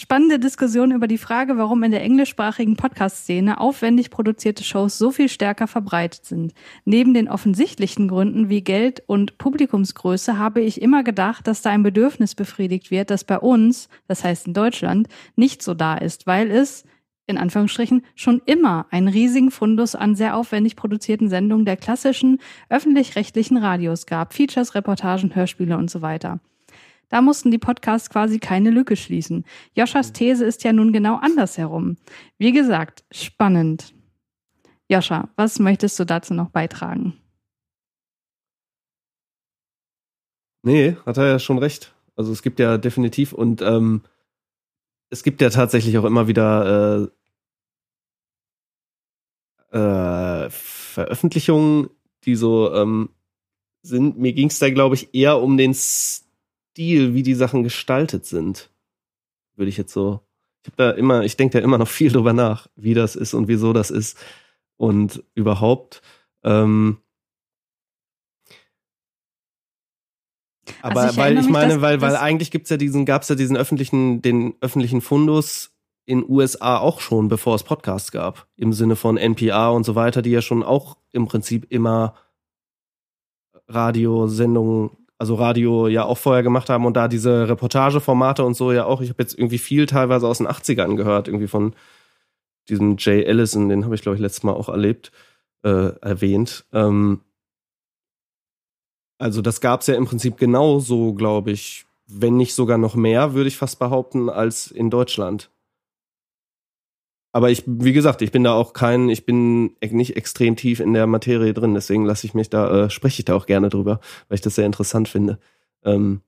spannende Diskussion über die Frage, warum in der englischsprachigen Podcast-Szene aufwendig produzierte Shows so viel stärker verbreitet sind. Neben den offensichtlichen Gründen wie Geld und Publikumsgröße habe ich immer gedacht, dass da ein Bedürfnis befriedigt wird, das bei uns, das heißt in Deutschland, nicht so da ist, weil es in Anführungsstrichen schon immer einen riesigen Fundus an sehr aufwendig produzierten Sendungen der klassischen öffentlich-rechtlichen Radios gab, Features, Reportagen, Hörspiele und so weiter. Da mussten die Podcasts quasi keine Lücke schließen. Joschas These ist ja nun genau andersherum. Wie gesagt, spannend. Joscha, was möchtest du dazu noch beitragen? Nee, hat er ja schon recht. Also es gibt ja definitiv und ähm, es gibt ja tatsächlich auch immer wieder äh, äh, Veröffentlichungen, die so ähm, sind. Mir ging es da, glaube ich, eher um den Stil, wie die Sachen gestaltet sind. Würde ich jetzt so. Ich habe da immer, ich denke da immer noch viel drüber nach, wie das ist und wieso das ist. Und überhaupt. Ähm, Aber Also ich weil ich mich, meine, dass- weil, weil eigentlich gibt's ja diesen, gab's ja diesen öffentlichen, den öffentlichen Fundus in USA auch schon, bevor es Podcasts gab. Im Sinne von NPR und so weiter, die ja schon auch im Prinzip immer Radiosendungen, also Radio ja auch vorher gemacht haben und da diese Reportageformate und so ja auch. Ich habe jetzt irgendwie viel teilweise aus den 80ern gehört, irgendwie von diesem Jay Ellison, den habe ich, glaube ich, letztes Mal auch erlebt, äh, erwähnt. Ähm, also das gab's ja im Prinzip genauso, glaube ich, wenn nicht sogar noch mehr, würde ich fast behaupten, als in Deutschland. Aber ich, wie gesagt, ich bin da auch kein, ich bin nicht extrem tief in der Materie drin, deswegen lasse ich mich da, äh, spreche ich da auch gerne drüber, weil ich das sehr interessant finde. Ähm,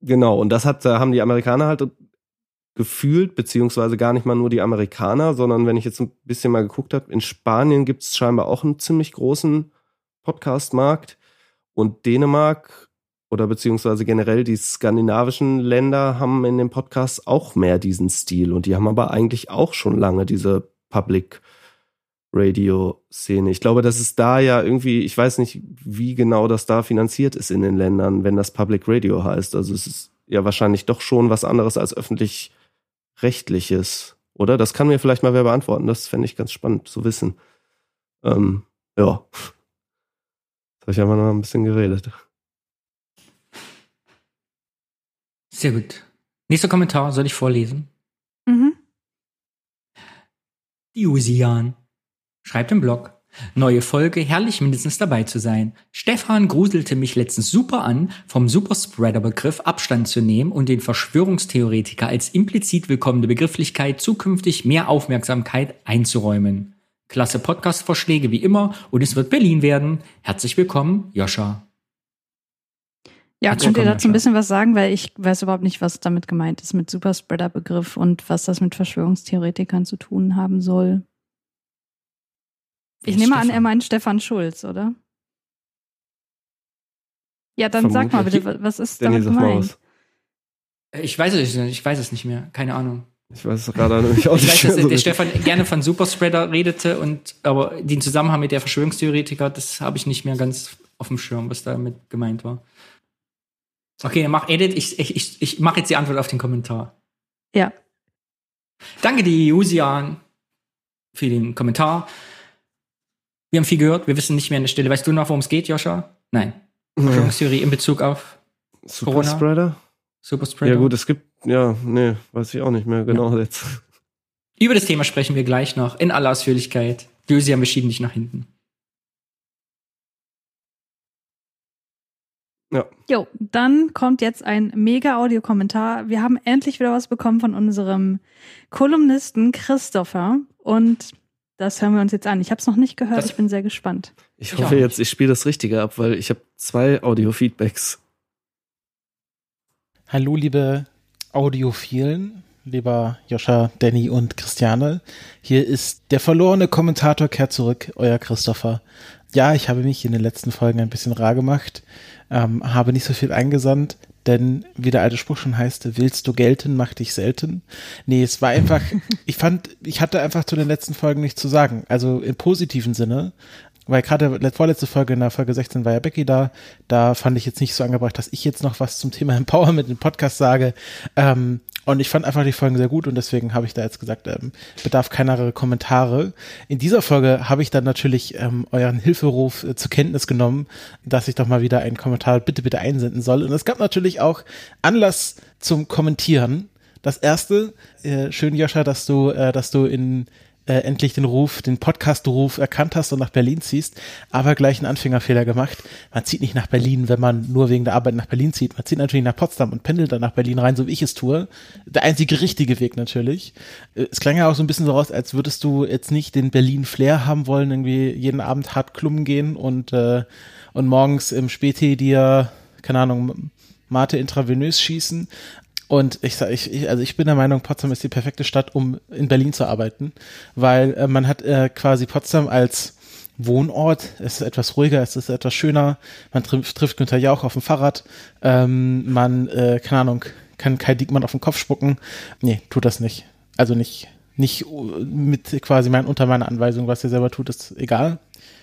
genau, und das hat, da haben die Amerikaner halt gefühlt, beziehungsweise gar nicht mal nur die Amerikaner, sondern wenn ich jetzt ein bisschen mal geguckt habe, in Spanien gibt es scheinbar auch einen ziemlich großen Podcast-Markt und Dänemark oder beziehungsweise generell die skandinavischen Länder haben in den Podcasts auch mehr diesen Stil und die haben aber eigentlich auch schon lange diese Public Radio Szene. Ich glaube, das ist da ja irgendwie, ich weiß nicht, wie genau das da finanziert ist in den Ländern, wenn das Public Radio heißt. Also es ist ja wahrscheinlich doch schon was anderes als öffentlich rechtliches, oder? Das kann mir vielleicht mal wer beantworten. Das fände ich ganz spannend zu wissen. Ähm, ja. Jetzt habe ich einfach noch ein bisschen geredet. Sehr gut. Nächster Kommentar soll ich vorlesen. Mhm. Diusian schreibt im Blog. Neue Folge, herrlich mindestens dabei zu sein. Stefan gruselte mich letztens super an, vom Superspreader-Begriff Abstand zu nehmen und den Verschwörungstheoretiker als implizit willkommene Begrifflichkeit zukünftig mehr Aufmerksamkeit einzuräumen. Klasse Podcast-Vorschläge wie immer und es wird Berlin werden. Herzlich willkommen, Joscha. Ja, könnt ihr dazu ein bisschen was sagen, weil ich weiß überhaupt nicht, was damit gemeint ist mit Superspreader-Begriff und was das mit Verschwörungstheoretikern zu tun haben soll. Ich nehme an, Stefan? er meint Stefan Schulz, oder? Ja, dann sag mal Vermutlich. bitte, wa- was ist damit gemeint? Ich weiß es nicht, ich weiß es nicht mehr. Keine Ahnung. Ich weiß es gerade nämlich auch Ich nicht. weiß, dass mehr so der. Stefan gerne von Superspreader redete und aber den Zusammenhang mit der Verschwörungstheoretiker, das habe ich nicht mehr ganz auf dem Schirm, was damit gemeint war. Okay, dann mach Edit. Ich, ich, ich, ich mache jetzt die Antwort auf den Kommentar. Ja. Danke dir, Jusian, für den Kommentar. Wir haben viel gehört, wir wissen nicht mehr an der Stelle. Weißt du noch, worum es geht, Joscha? Nein. Verschwörungstheorie in Bezug auf Superspreader? Superspreader. Ja gut, es gibt, ja, nee, weiß ich auch nicht mehr genau jetzt. Über das Thema sprechen wir gleich noch in aller Ausführlichkeit. Jusian, wir schieben dich nach hinten. Jo, dann kommt jetzt ein mega Audiokommentar. Wir haben endlich wieder was bekommen von unserem Kolumnisten Christopher und das hören wir uns jetzt an. Ich habe es noch nicht gehört, Das- ich bin sehr gespannt. Ich Ich hoffe jetzt, ich spiele das Richtige ab, weil ich habe zwei Audio-Feedbacks. Hallo, liebe Audiophilen, lieber Joscha, Danny und Christiane. Hier ist der verlorene Kommentator kehrt zurück, euer Christopher. Ja, ich habe mich in den letzten Folgen ein bisschen rar gemacht, ähm, habe nicht so viel eingesandt, denn wie der alte Spruch schon heißt, willst du gelten, mach dich selten. Nee, es war einfach, ich fand, ich hatte einfach zu den letzten Folgen nichts zu sagen. Also im positiven Sinne, weil gerade vorletzte Folge, in der Folge 16 war ja Becky da, da fand ich jetzt nicht so angebracht, dass ich jetzt noch was zum Thema Empowerment im Podcast sage. Ähm, und ich fand einfach die Folgen sehr gut und deswegen habe ich da jetzt gesagt, ähm, bedarf keinerer Kommentare. In dieser Folge habe ich dann natürlich ähm, euren Hilferuf äh, zur Kenntnis genommen, dass ich doch mal wieder einen Kommentar bitte, bitte einsenden soll. Und es gab natürlich auch Anlass zum Kommentieren. Das erste, äh, schön Joscha, dass du, äh, dass du in äh, endlich den Ruf, den Podcast-Ruf erkannt hast und nach Berlin ziehst, aber gleich einen Anfängerfehler gemacht. Man zieht nicht nach Berlin, wenn man nur wegen der Arbeit nach Berlin zieht. Man zieht natürlich nach Potsdam und pendelt dann nach Berlin rein, so wie ich es tue. Der einzige richtige Weg natürlich. Äh, Es klang ja auch so ein bisschen so raus, als würdest du jetzt nicht den Berlin-Flair haben wollen, irgendwie jeden Abend hart klummen gehen und, äh, und morgens im Späti dir, keine Ahnung, Mate intravenös schießen. Und ich sage, ich, ich, also ich bin der Meinung, Potsdam ist die perfekte Stadt, um in Berlin zu arbeiten, weil äh, man hat äh, quasi Potsdam als Wohnort, es ist etwas ruhiger, es ist etwas schöner, man trifft, trifft Günther Jauch auf dem Fahrrad, ähm, man, äh, keine Ahnung, kann Kai Diekmann auf den Kopf spucken. Nee, tut das nicht. Also nicht, nicht uh, mit quasi mein, unter meiner Anweisung, was er selber tut, ist egal.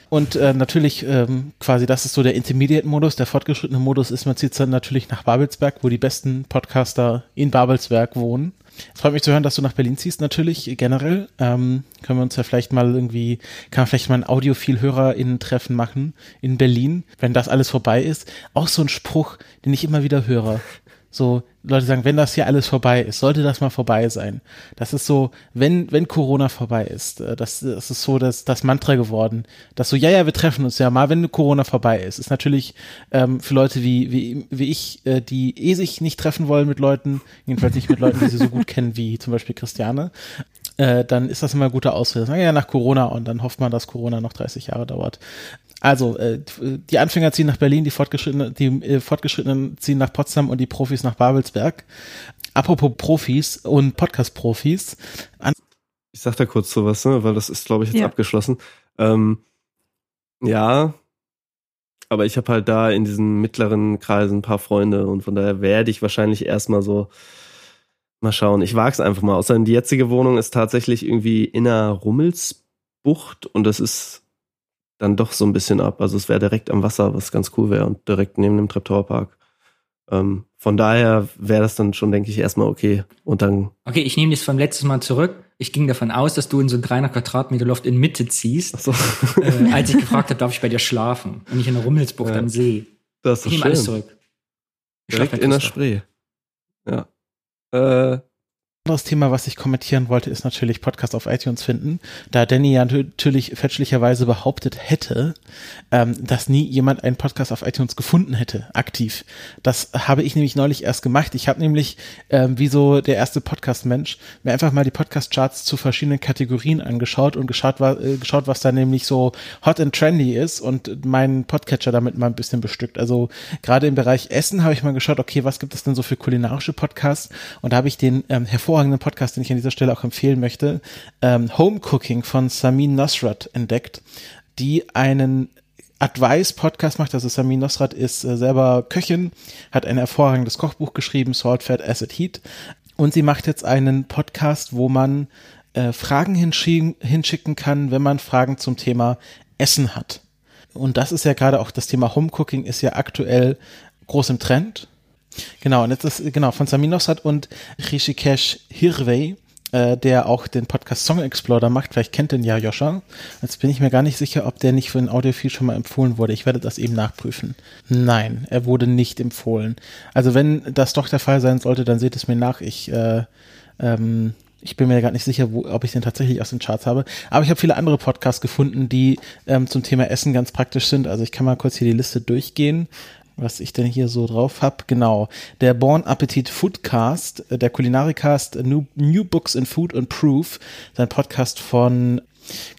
Und äh, natürlich ähm, quasi, das ist so der Intermediate-Modus. Der fortgeschrittene Modus ist, man zieht dann natürlich nach Babelsberg, wo die besten Podcaster in Babelsberg wohnen. Es freut mich zu hören, dass du nach Berlin ziehst, natürlich generell. Ähm, können wir uns ja vielleicht mal irgendwie, kann man vielleicht mal ein Audiophil-HörerInnen-Treffen machen in Berlin, wenn das alles vorbei ist. Auch so ein Spruch, den ich immer wieder höre. So, Leute sagen, wenn das hier alles vorbei ist, sollte das mal vorbei sein. Das ist so, wenn, wenn Corona vorbei ist, äh, das, das ist so das, das Mantra geworden, dass so, ja, ja, wir treffen uns ja mal, wenn Corona vorbei ist. Ist natürlich ähm, für Leute wie, wie, wie ich, äh, die eh sich nicht treffen wollen mit Leuten, jedenfalls nicht mit Leuten, die sie so gut kennen wie zum Beispiel Christiane, äh, dann ist das immer ein guter Ausrede. Sagen, Ja, nach Corona und dann hofft man, dass Corona noch 30 Jahre dauert. Also, äh, die Anfänger ziehen nach Berlin, die Fortgeschrittenen, die äh, Fortgeschrittenen ziehen nach Potsdam und die Profis nach Babelsberg. Apropos Profis und Podcast-Profis. Ich sag da kurz sowas, ne, weil das ist, glaube ich, jetzt Ja. abgeschlossen. Ähm, ja, aber ich habe halt da in diesen mittleren Kreisen ein paar Freunde und von daher werde ich wahrscheinlich erstmal so mal schauen. Ich wag's einfach mal. Außerdem die jetzige Wohnung ist tatsächlich irgendwie in einer Rummelsbucht und das ist dann doch so ein bisschen ab. Also es wäre direkt am Wasser, was ganz cool wäre und direkt neben dem Treptower-Park. Ähm, von daher wäre das dann schon, denke ich, erstmal okay. Und dann Okay, ich nehme das vom letzten Mal zurück. Ich ging davon aus, dass du in so ein 300 Quadratmeter Loft in Mitte ziehst, so, äh, als ich gefragt habe, darf ich bei dir schlafen? Und nicht in der Rummelsbucht Ja. am See. das ist Ich nehme alles schön. zurück. Ich Direkt in der. Spree. Ja. Äh, anderes Thema, was ich kommentieren wollte, ist natürlich Podcast auf iTunes finden. Da Danny ja natürlich fälschlicherweise behauptet hätte, ähm, dass nie jemand einen Podcast auf iTunes gefunden hätte, aktiv. Das habe ich nämlich neulich erst gemacht. Ich habe nämlich, ähm, wie so der erste Podcast-Mensch, mir einfach mal die Podcast-Charts zu verschiedenen Kategorien angeschaut und geschaut, wa äh, geschaut, was da nämlich so hot and trendy ist und meinen Podcatcher damit mal ein bisschen bestückt. Also gerade im Bereich Essen habe ich mal geschaut, okay, was gibt es denn so für kulinarische Podcasts? Und da habe ich den ähm, hervorragenden hervorragenden Podcast, den ich an dieser Stelle auch empfehlen möchte, ähm, Home Cooking von Samin Nosrat entdeckt, die einen Advice-Podcast macht. Also Samin Nosrat ist äh, selber Köchin, hat ein hervorragendes Kochbuch geschrieben, Salt, Fat, Acid, Heat. Und sie macht jetzt einen Podcast, wo man äh, Fragen hinschicken kann, wenn man Fragen zum Thema Essen hat. Und das ist ja gerade auch das Thema Homecooking ist ja aktuell groß im Trend. Genau, und jetzt ist, genau, von Samin Nosrat und Rishikesh Hirvey äh, der auch den Podcast Song Explorer macht. Vielleicht kennt den ja Joscha. Jetzt bin ich mir gar nicht sicher, ob der nicht für ein Audiofeed schon mal empfohlen wurde. Ich werde das eben nachprüfen. Nein, er wurde nicht empfohlen. Also wenn das doch der Fall sein sollte, dann seht es mir nach. Ich äh, ähm, ich bin mir gar nicht sicher, wo, ob ich den tatsächlich aus den Charts habe. Aber ich habe viele andere Podcasts gefunden, die ähm, zum Thema Essen ganz praktisch sind. Also ich kann mal kurz hier die Liste durchgehen was ich denn hier so drauf habe. Genau. Der Born Appetit Foodcast, äh, der Kulinarikast New, New Books in Food and Proof, sein Podcast von,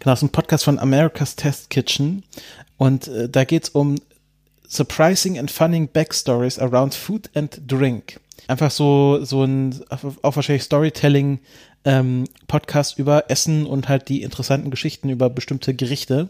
genau, ist ein Podcast von America's Test Kitchen. Und äh, da geht's um surprising and funning backstories around food and drink. Einfach so, so ein, auch wahrscheinlich Storytelling, ähm, Podcast über Essen und halt die interessanten Geschichten über bestimmte Gerichte.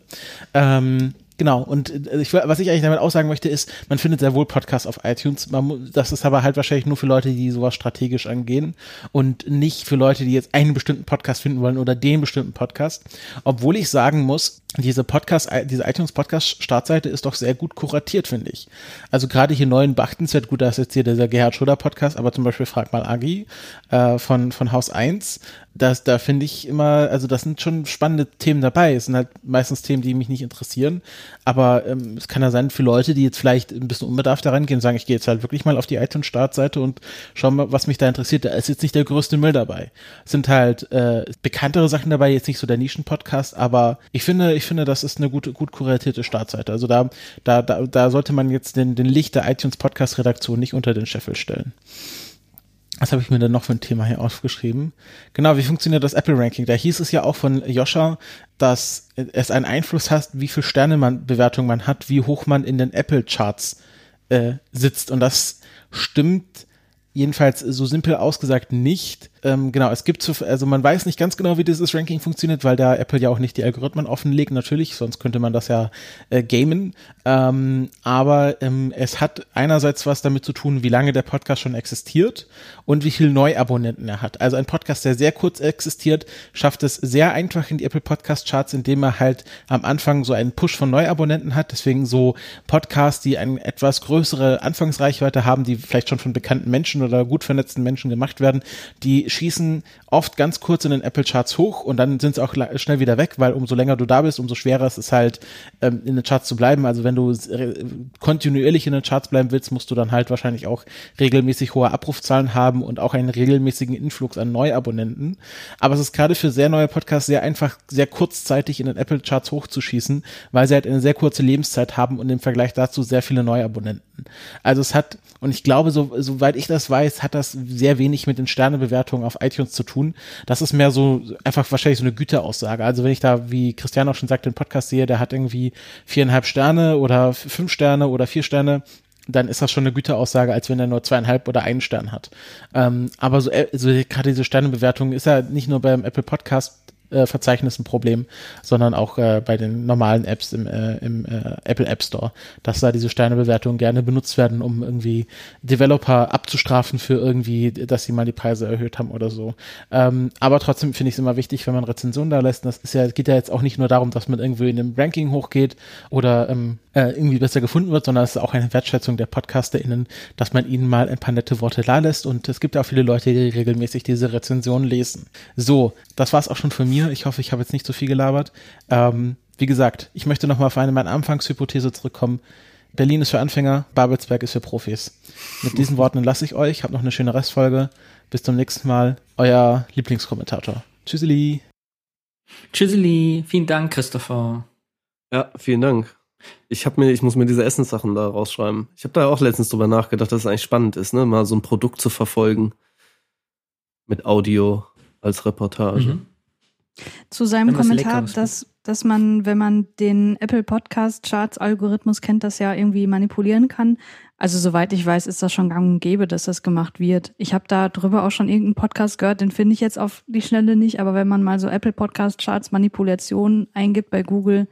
Ähm, Genau, und äh, ich, was ich eigentlich damit aussagen möchte, ist, man findet sehr wohl Podcasts auf iTunes. Man, das ist aber halt wahrscheinlich nur für Leute, die sowas strategisch angehen und nicht für Leute, die jetzt einen bestimmten Podcast finden wollen oder den bestimmten Podcast. Obwohl ich sagen muss, diese Podcast, diese iTunes Podcast Startseite ist doch sehr gut kuratiert, finde ich. Also gerade hier neuen beachtenswert, gut, da ist jetzt hier der Gerhard Schröder Podcast, aber zum Beispiel Frag mal Agi äh, von, von Haus 1 das, da finde ich immer, also das sind schon spannende Themen dabei. Es sind halt meistens Themen, die mich nicht interessieren. Aber ähm, es kann ja sein, für Leute, die jetzt vielleicht ein bisschen unbedarft daran gehen sagen, ich gehe jetzt halt wirklich mal auf die iTunes-Startseite und schau mal, was mich da interessiert. Da ist jetzt nicht der größte Müll dabei. Es sind halt äh, bekanntere Sachen dabei, jetzt nicht so der Nischen-Podcast, aber ich finde, ich finde, das ist eine gut, gut kuratierte Startseite. Also da, da, da, da sollte man jetzt den, den Licht der iTunes-Podcast-Redaktion nicht unter den Scheffel stellen. Was habe ich mir denn noch für ein Thema hier aufgeschrieben? Genau, wie funktioniert das Apple-Ranking? Da hieß es ja auch von Joscha, dass es einen Einfluss hat, wie viel Sterne man Bewertung man hat, wie hoch man in den Apple-Charts äh, sitzt. Und das stimmt jedenfalls so simpel ausgesagt nicht. Ähm, genau, es gibt, zu, also man weiß nicht ganz genau, wie dieses Ranking funktioniert, weil da Apple ja auch nicht die Algorithmen offenlegt, natürlich, sonst könnte man das ja äh, gamen. Ähm, aber ähm, es hat einerseits was damit zu tun, wie lange der Podcast schon existiert und wie viel Neuabonnenten er hat. Also ein Podcast, der sehr kurz existiert, schafft es sehr einfach in die Apple Podcast Charts, indem er halt am Anfang so einen Push von Neuabonnenten hat. Deswegen so Podcasts, die eine etwas größere Anfangsreichweite haben, die vielleicht schon von bekannten Menschen oder gut vernetzten Menschen gemacht werden, die schießen oft ganz kurz in den Apple Charts hoch und dann sind sie auch schnell wieder weg, weil umso länger du da bist, umso schwerer ist es halt, ähm, in den Charts zu bleiben. Also wenn du kontinuierlich in den Charts bleiben willst, musst du dann halt wahrscheinlich auch regelmäßig hohe Abrufzahlen haben und auch einen regelmäßigen Influx an Neuabonnenten. Aber es ist gerade für sehr neue Podcasts sehr einfach, sehr kurzzeitig in den Apple Charts hochzuschießen, weil sie halt eine sehr kurze Lebenszeit haben und im Vergleich dazu sehr viele Neuabonnenten. Also es hat, und ich glaube, so, soweit ich das weiß, hat das sehr wenig mit den Sternebewertungen auf iTunes zu tun. Das ist mehr so einfach wahrscheinlich so eine Güteraussage. Also wenn ich da, wie Christian auch schon sagt, den Podcast sehe, der hat irgendwie viereinhalb Sterne oder fünf Sterne oder vier Sterne, dann ist das schon eine Güteraussage, als wenn er nur zweieinhalb oder einen Stern hat. Ähm, aber so, äh, so gerade diese Sternebewertung ist ja nicht nur beim Apple Podcast äh, Verzeichnis ein Problem, sondern auch äh, bei den normalen Apps im, äh, im äh, Apple App Store, dass da diese Sternebewertungen gerne benutzt werden, um irgendwie Developer abzustrafen für irgendwie, dass sie mal die Preise erhöht haben oder so. Ähm, aber trotzdem finde ich es immer wichtig, wenn man Rezensionen da lässt. Das ist ja, geht ja jetzt auch nicht nur darum, dass man irgendwie in einem Ranking hochgeht oder ähm, äh, irgendwie besser gefunden wird, sondern es ist auch eine Wertschätzung der PodcasterInnen, dass man ihnen mal ein paar nette Worte da lässt. Und es gibt auch viele Leute, die regelmäßig diese Rezensionen lesen. So, das war es auch schon von mir. Ich hoffe, ich habe jetzt nicht so viel gelabert. Ähm, wie gesagt, ich möchte nochmal auf eine meiner Anfangshypothese zurückkommen. Berlin ist für Anfänger, Babelsberg ist für Profis. Mit diesen Worten lasse ich euch. Habt noch eine schöne Restfolge. Bis zum nächsten Mal. Euer Lieblingskommentator. Tschüsseli. Tschüsseli. Vielen Dank, Christopher. Ja, vielen Dank. Ich habe mir, ich muss mir diese Essenssachen da rausschreiben. Ich habe da auch letztens drüber nachgedacht, dass es eigentlich spannend ist, ne, mal so ein Produkt zu verfolgen mit Audio als Reportage. Mhm. Zu seinem Kommentar, dass, dass man, wenn man den Apple Podcast Charts Algorithmus kennt, das ja irgendwie manipulieren kann. Also soweit ich weiß, ist das schon gang und gäbe, dass das gemacht wird. Ich habe da drüber auch schon irgendeinen Podcast gehört, den finde ich jetzt auf die Schnelle nicht, aber wenn man mal so Apple Podcast Charts Manipulation eingibt bei Google,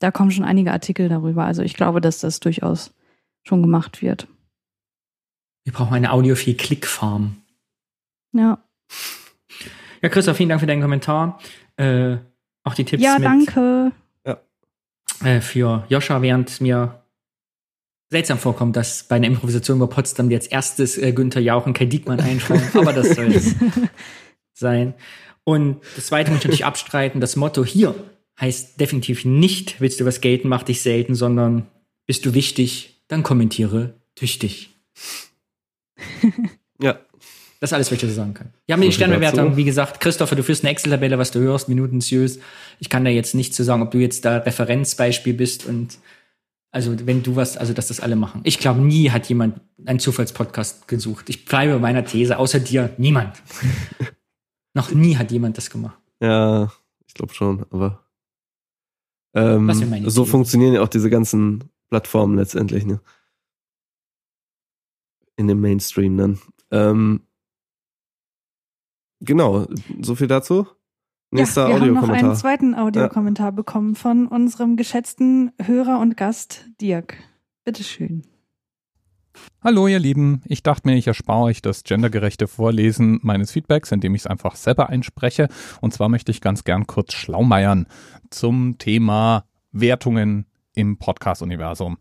da kommen schon einige Artikel darüber. Also ich glaube, dass das durchaus schon gemacht wird. Wir brauchen eine Audiophil-Click-Farm. Ja. Ja, Christoph, vielen Dank für deinen Kommentar. Äh, auch die Tipps Ja, mit, danke. Äh, für Joscha, während mir seltsam vorkommt, dass bei einer Improvisation über Potsdam als erstes äh, Günther Jauch und Kai Diekmann einfallen. Aber das soll es sein. Und das zweite möchte ich natürlich abstreiten. Das Motto hier heißt definitiv nicht, willst du was gelten, mach dich selten, sondern bist du wichtig, dann kommentiere tüchtig. Ja. Das ist alles, was ich dazu sagen kann. Wir haben die So viel Sternbewertung, wie gesagt, Christopher, du führst eine Excel-Tabelle, was du hörst, minutiös. Ich kann da jetzt nicht zu sagen, ob du jetzt da Referenzbeispiel bist und also wenn du was, also dass das alle machen. Ich glaube, nie hat jemand einen Zufallspodcast gesucht. Ich bleibe bei meiner These, außer dir, niemand. Noch nie hat jemand das gemacht. Ja, ich glaube schon, aber ähm, Was wäre meine so Idee? funktionieren ja auch diese ganzen Plattformen letztendlich, ne? In dem Mainstream dann. Ähm, genau, so viel dazu. Nächster ja, wir haben noch einen zweiten Audiokommentar bekommen von unserem geschätzten Hörer und Gast Dirk. Bitteschön. Hallo ihr Lieben, ich dachte mir, ich erspare euch das gendergerechte Vorlesen meines Feedbacks, indem ich es einfach selber einspreche. Und zwar möchte ich ganz gern kurz schlaumeiern zum Thema Wertungen im Podcast-Universum.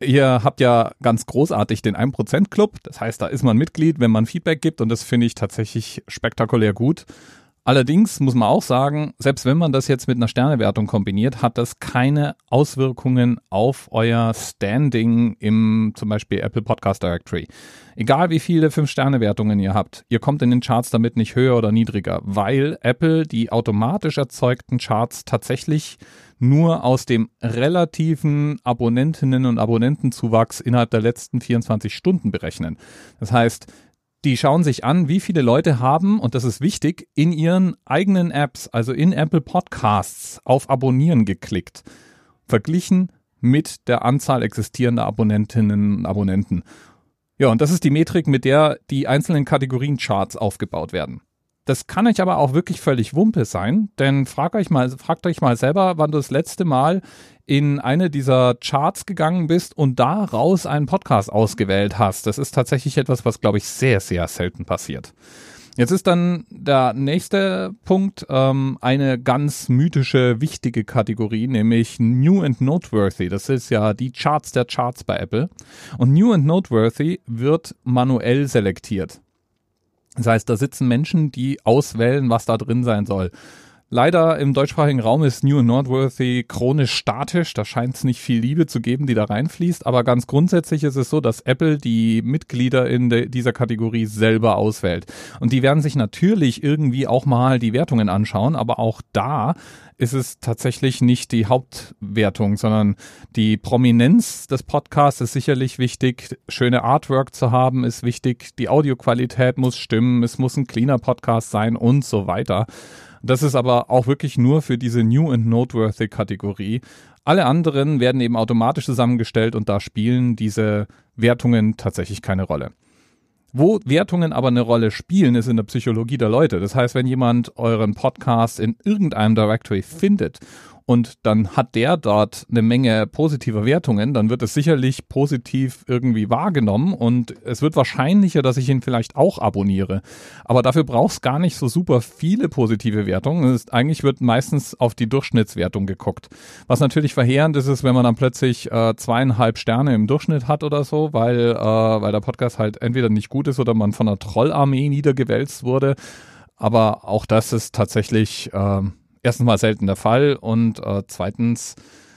Ihr habt ja ganz großartig den 1% Club, das heißt, da ist man Mitglied, wenn man Feedback gibt und das finde ich tatsächlich spektakulär gut. Allerdings muss man auch sagen, selbst wenn man das jetzt mit einer Sternewertung kombiniert, hat das keine Auswirkungen auf euer Standing im zum Beispiel Apple Podcast Directory. Egal wie viele 5-Sterne-Wertungen ihr habt, ihr kommt in den Charts damit nicht höher oder niedriger, weil Apple die automatisch erzeugten Charts tatsächlich nur aus dem relativen Abonnentinnen- und Abonnentenzuwachs innerhalb der letzten 24 Stunden berechnen. Das heißt, die schauen sich an, wie viele Leute haben, und das ist wichtig, in ihren eigenen Apps, also in Apple Podcasts, auf Abonnieren geklickt. Verglichen mit der Anzahl existierender Abonnentinnen und Abonnenten. Ja, und das ist die Metrik, mit der die einzelnen Kategoriencharts aufgebaut werden. Das kann euch aber auch wirklich völlig Wumpe sein, denn fragt euch mal, fragt euch mal selber, wann du das letzte Mal in eine dieser Charts gegangen bist und daraus einen Podcast ausgewählt hast. Das ist tatsächlich etwas, was, glaube ich, sehr, sehr selten passiert. Jetzt ist dann der nächste Punkt ähm, eine ganz mythische, wichtige Kategorie, nämlich New and Noteworthy. Das ist ja die Charts der Charts bei Apple. Und New and Noteworthy wird manuell selektiert. Das heißt, da sitzen Menschen, die auswählen, was da drin sein soll. Leider im deutschsprachigen Raum ist New and Noteworthy chronisch statisch. Da scheint es nicht viel Liebe zu geben, die da reinfließt. Aber ganz grundsätzlich ist es so, dass Apple die Mitglieder in dieser Kategorie selber auswählt. Und die werden sich natürlich irgendwie auch mal die Wertungen anschauen. Aber auch da ist es tatsächlich nicht die Hauptwertung, sondern die Prominenz des Podcasts ist sicherlich wichtig. Schöne Artwork zu haben ist wichtig. Die Audioqualität muss stimmen. Es muss ein cleaner Podcast sein und so weiter. Das ist aber auch wirklich nur für diese New and Noteworthy Kategorie. Alle anderen werden eben automatisch zusammengestellt und da spielen diese Wertungen tatsächlich keine Rolle. Wo Wertungen aber eine Rolle spielen, ist in der Psychologie der Leute. Das heißt, wenn jemand euren Podcast in irgendeinem Directory findet und dann hat der dort eine Menge positiver Wertungen, dann wird es sicherlich positiv irgendwie wahrgenommen und es wird wahrscheinlicher, dass ich ihn vielleicht auch abonniere. Aber dafür braucht es gar nicht so super viele positive Wertungen. Ist, eigentlich wird meistens auf die Durchschnittswertung geguckt. Was natürlich verheerend ist, ist, wenn man dann plötzlich äh, zweieinhalb Sterne im Durchschnitt hat oder so, weil, äh, weil der Podcast halt entweder nicht gut ist oder man von einer Trollarmee niedergewälzt wurde. Aber auch das ist tatsächlich äh, erstens mal selten der Fall und äh, zweitens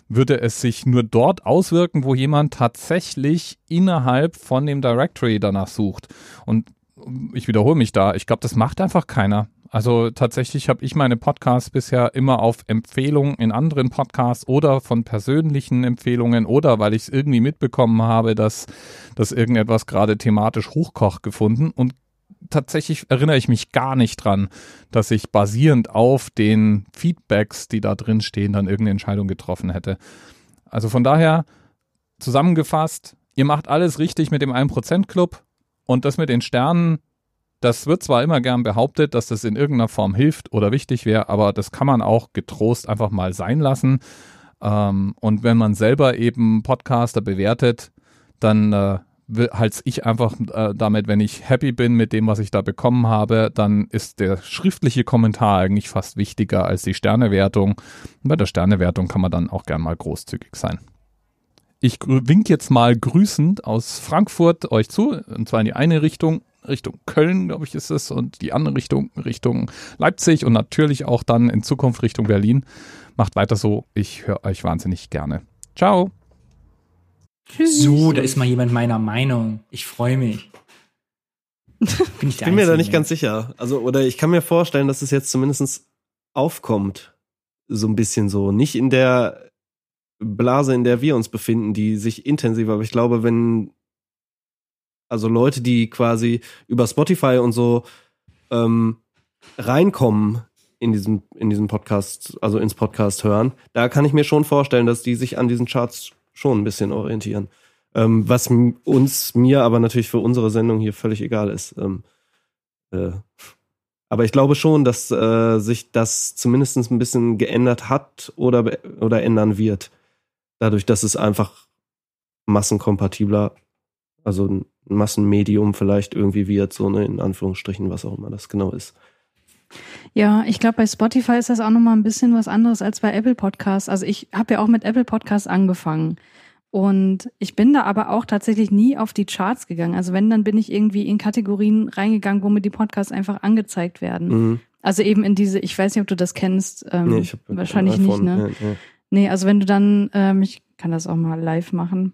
würde es sich nur dort auswirken, wo jemand tatsächlich innerhalb von dem Directory danach sucht. Und ich wiederhole mich da, ich glaube, das macht einfach keiner. Also tatsächlich habe ich meine Podcasts bisher immer auf Empfehlungen in anderen Podcasts oder von persönlichen Empfehlungen oder weil ich es irgendwie mitbekommen habe, dass, dass irgendetwas gerade thematisch hochkocht gefunden und tatsächlich erinnere ich mich gar nicht dran, dass ich basierend auf den Feedbacks, die da drin stehen, dann irgendeine Entscheidung getroffen hätte. Also von daher zusammengefasst, ihr macht alles richtig mit dem 1% Club und das mit den Sternen, das wird zwar immer gern behauptet, dass das in irgendeiner Form hilft oder wichtig wäre, aber das kann man auch getrost einfach mal sein lassen. Ähm, und wenn man selber eben Podcaster bewertet, dann äh, halte ich einfach äh, damit, wenn ich happy bin mit dem, was ich da bekommen habe, dann ist der schriftliche Kommentar eigentlich fast wichtiger als die Sternewertung. Und bei der Sternewertung kann man dann auch gern mal großzügig sein. Ich wink jetzt mal grüßend aus Frankfurt euch zu, und zwar in die eine Richtung, Richtung Köln, glaube ich, ist es, und die andere Richtung, Richtung Leipzig und natürlich auch dann in Zukunft Richtung Berlin. Macht weiter so, ich höre euch wahnsinnig gerne. Ciao. Tschüss. So, da ist mal jemand meiner Meinung. Ich freue mich. Bin ich, ich bin mir da nicht ganz sicher. Also, oder ich kann mir vorstellen, dass es jetzt zumindest aufkommt. So ein bisschen so. Nicht in der Blase, in der wir uns befinden, die sich intensiver, aber ich glaube, wenn, also Leute, die quasi über Spotify und so ähm, reinkommen in diesem, in diesem Podcast, also ins Podcast hören, da kann ich mir schon vorstellen, dass die sich an diesen Charts schon ein bisschen orientieren. Ähm, was uns, mir aber natürlich für unsere Sendung hier völlig egal ist. Ähm, äh, aber ich glaube schon, dass äh, sich das zumindest ein bisschen geändert hat oder, oder ändern wird. Dadurch, dass es einfach massenkompatibler, also ein Massenmedium vielleicht irgendwie wird, so ne, in Anführungsstrichen, was auch immer das genau ist. Ja, ich glaube, bei Spotify ist das auch nochmal ein bisschen was anderes als bei Apple Podcasts. Also ich habe ja auch mit Apple Podcasts angefangen. Und ich bin da aber auch tatsächlich nie auf die Charts gegangen. Also wenn, dann bin ich irgendwie in Kategorien reingegangen, wo mir die Podcasts einfach angezeigt werden. Mhm. Also eben in diese, ich weiß nicht, ob du das kennst, ähm, nee, ich hab wahrscheinlich nicht, ne? Ja, ja. Nee, also wenn du dann, ähm, ich kann das auch mal live machen.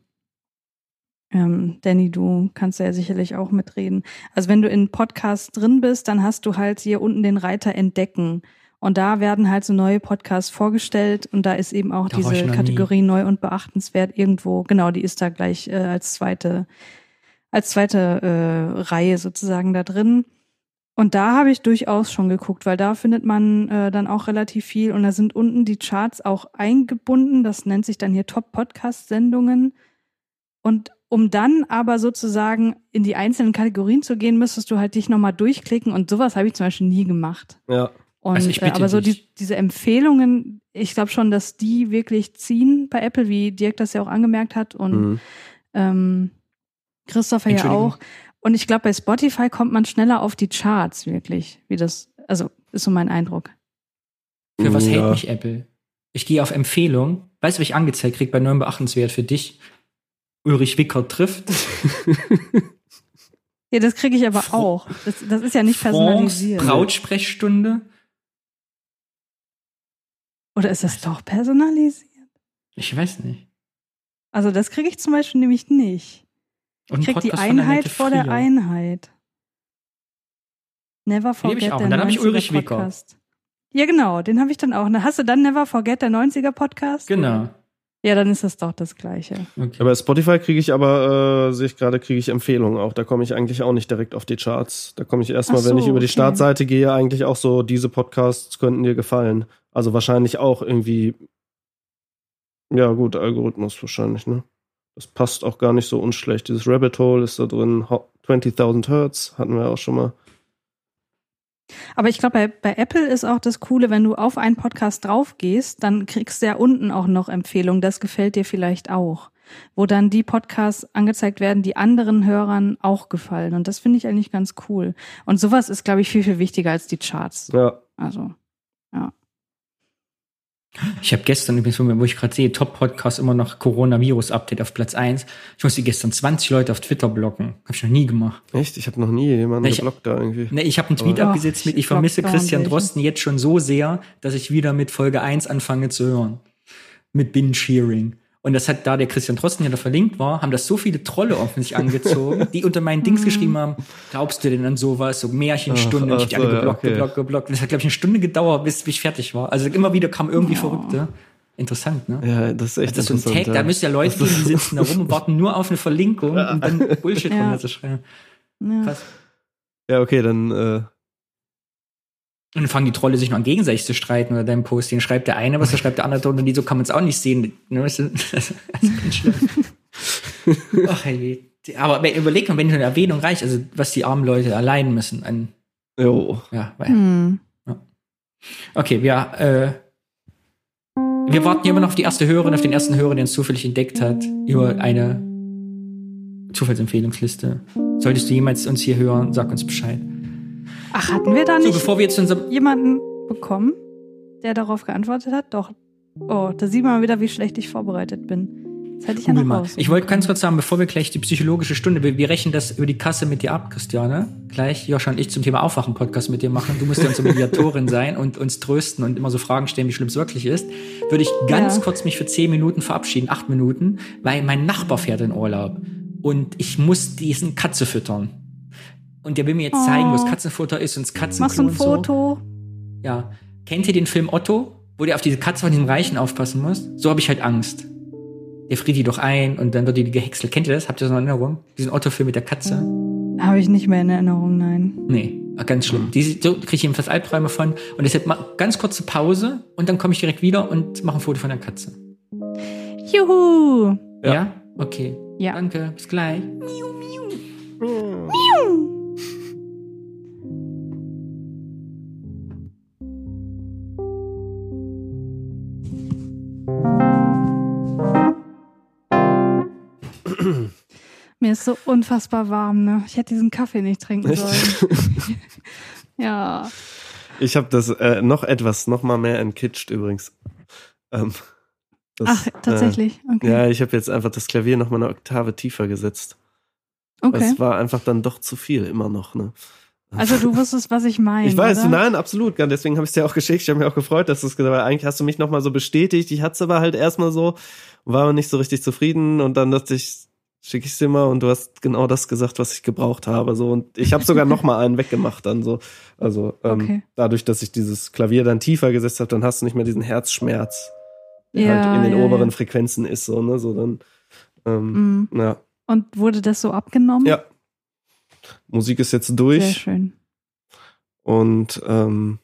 Ähm, Danny, du kannst ja sicherlich auch mitreden. Also wenn du in Podcasts drin bist, dann hast du halt hier unten den Reiter Entdecken. Und da werden halt so neue Podcasts vorgestellt und da ist eben auch da diese Kategorie nie. neu und beachtenswert irgendwo, genau, die ist da gleich äh, als zweite, als zweite äh, Reihe sozusagen da drin. Und da habe ich durchaus schon geguckt, weil da findet man äh, dann auch relativ viel und da sind unten die Charts auch eingebunden. Das nennt sich dann hier Top-Podcast-Sendungen. Und um dann aber sozusagen in die einzelnen Kategorien zu gehen, müsstest du halt dich nochmal durchklicken und sowas habe ich zum Beispiel nie gemacht. Ja. Und, also äh, aber so die, diese Empfehlungen, ich glaube schon, dass die wirklich ziehen bei Apple, wie Dirk das ja auch angemerkt hat und mhm. ähm, Christopher ja auch. Und ich glaube, bei Spotify kommt man schneller auf die Charts wirklich, wie das, also ist so mein Eindruck. Für was ja. hält mich Apple? Ich gehe auf Empfehlung. Weißt du, was ich angezeigt kriege bei neuem beachtenswert für dich? Ulrich Wicker trifft. ja, das kriege ich aber auch. Das, das ist ja nicht personalisiert. Brautsprechstunde. Oder ist das doch personalisiert? Ich weiß nicht. Also das kriege ich zum Beispiel nämlich nicht. Und ich krieg die Einheit vor der Einheit. Never Forget ich auch. Und dann habe ich Ulrich Podcast. Wicker. Ja, genau, den habe ich dann auch. Hast du dann Never Forget der 90er Podcast? Genau. Ja, dann ist das doch das Gleiche. Okay. Aber Spotify kriege ich aber, äh, sehe ich gerade, kriege ich Empfehlungen auch. Da komme ich eigentlich auch nicht direkt auf die Charts. Da komme ich erstmal, so, wenn ich über die Startseite gehe, eigentlich auch so, diese Podcasts könnten dir gefallen. Also wahrscheinlich auch irgendwie, ja gut, Algorithmus wahrscheinlich, ne? Das passt auch gar nicht so unschlecht. Dieses Rabbit Hole ist da drin, 20.000 Hertz, hatten wir auch schon mal. Aber ich glaube, bei, bei Apple ist auch das Coole, wenn du auf einen Podcast drauf gehst, dann kriegst du ja unten auch noch Empfehlungen. Das gefällt dir vielleicht auch. Wo dann die Podcasts angezeigt werden, die anderen Hörern auch gefallen. Und das finde ich eigentlich ganz cool. Und sowas ist, glaube ich, viel, viel wichtiger als die Charts. Ja. Also, ja. Ich habe gestern übrigens, wo ich gerade sehe, Top-Podcast immer noch Coronavirus-Update auf Platz 1. Ich musste gestern 20 Leute auf Twitter blocken. Habe ich noch nie gemacht. Echt? Ich habe noch nie jemanden ich, geblockt da irgendwie. Ne, ich habe einen Tweet Aber abgesetzt mit, ich vermisse Christian Drosten jetzt schon so sehr, dass ich wieder mit Folge 1 anfange zu hören. Mit Binge-Hearing. Und das hat, da der Christian Drosten ja da verlinkt war, haben das so viele Trolle sich angezogen, die unter meinen Dings geschrieben haben, glaubst du denn an sowas, so Märchenstunde, ach, ach, ich hab die alle geblockt, okay. geblockt, geblockt. Das hat, glaube ich, eine Stunde gedauert, bis, ich fertig war. Also immer wieder kam irgendwie. Verrückte. Interessant, ne? Ja, das ist echt das ist so ein Tag, ja. da müssen ja Leute gehen, die sitzen da rum und warten nur auf eine Verlinkung und dann Bullshit ja. runterzuschreiben. Ja. Ja, okay, dann äh, und dann fangen die Trolle sich noch an gegenseitig zu streiten oder deinem Posting. Schreibt der eine was, dann schreibt der andere drunter und die so kann man es auch nicht sehen. Ne? Das ist ganz schlimm. Ach, hey. Aber wenn- überleg mal, wenn eine Erwähnung reicht, also was die armen Leute erleiden müssen an, Jo. ja, weil, Hm. okay, wir, äh, wir warten hier immer noch auf die erste Hörerin, auf den ersten Hörer, der uns zufällig entdeckt hat, über eine Zufallsempfehlungsliste. Solltest du jemals uns hier hören, sag uns Bescheid. Ach, hatten wir da So, nicht bevor wir jetzt jemanden bekommen, der darauf geantwortet hat? Doch. Oh, da sieht man wieder, wie schlecht ich vorbereitet bin. Das hätte ich ja noch mal. raus. Ich wollte ganz kurz sagen, bevor wir gleich die psychologische Stunde, wir, wir rechnen das über die Kasse mit dir ab, Christiane. Gleich Joscha und ich zum Thema Aufwachen-Podcast mit dir machen. Du musst ja unsere Mediatorin sein und uns trösten und immer so Fragen stellen, wie schlimm es wirklich ist. Würde ich ganz Ja. kurz mich für zehn Minuten verabschieden, acht Minuten, weil mein Nachbar fährt in Urlaub und ich muss diesen Katze füttern. Und der will mir jetzt Oh. zeigen, wo das Katzenfutter ist und das Katzenklo Machst du ein und so. Foto? Ja. Kennt ihr den Film Otto, wo der auf diese Katze von diesem Reichen aufpassen muss? So habe ich halt Angst. Der friert die doch ein und dann wird die gehäckselt. Kennt ihr das? Habt ihr das noch in Erinnerung? Diesen Otto-Film mit der Katze? Habe ich nicht mehr in Erinnerung, nein. Nee, ganz schlimm. Die, so kriege ich jedenfalls Albträume von. Und deshalb mal ganz kurze Pause und dann komme ich direkt wieder und mache ein Foto von der Katze. Juhu! Ja? Ja. Okay. Ja. Danke. Bis gleich. Mir ist so unfassbar warm, ne? Ich hätte diesen Kaffee nicht trinken Echt? sollen. ja. Ich habe das äh, noch etwas, noch mal mehr entkitscht übrigens. Ähm, das, Ach, tatsächlich. Äh, Okay. ja, ich habe jetzt einfach das Klavier noch mal eine Oktave tiefer gesetzt. Okay. Es war einfach dann doch zu viel immer noch. Ne? Also du wusstest, was ich meine. Ich weiß, oder? nein, absolut. Deswegen habe ich es dir auch geschickt. Ich habe mich auch gefreut, dass du es gesagt hast. Eigentlich hast du mich noch mal so bestätigt. Ich hatte es aber halt erstmal so, war aber nicht so richtig zufrieden. Und dann dachte ich, schicke ich es dir mal und du hast genau das gesagt, was ich gebraucht habe. So und ich habe sogar noch mal einen weggemacht dann so. Also ähm, Okay. dadurch, dass ich dieses Klavier dann tiefer gesetzt habe, dann hast du nicht mehr diesen Herzschmerz, der Ja, halt in den ja, oberen ja. Frequenzen ist so ne, so dann. Ähm, Mhm. Ja, Und wurde das so abgenommen? ja. Musik ist jetzt Sehr durch. schön. Und ähm,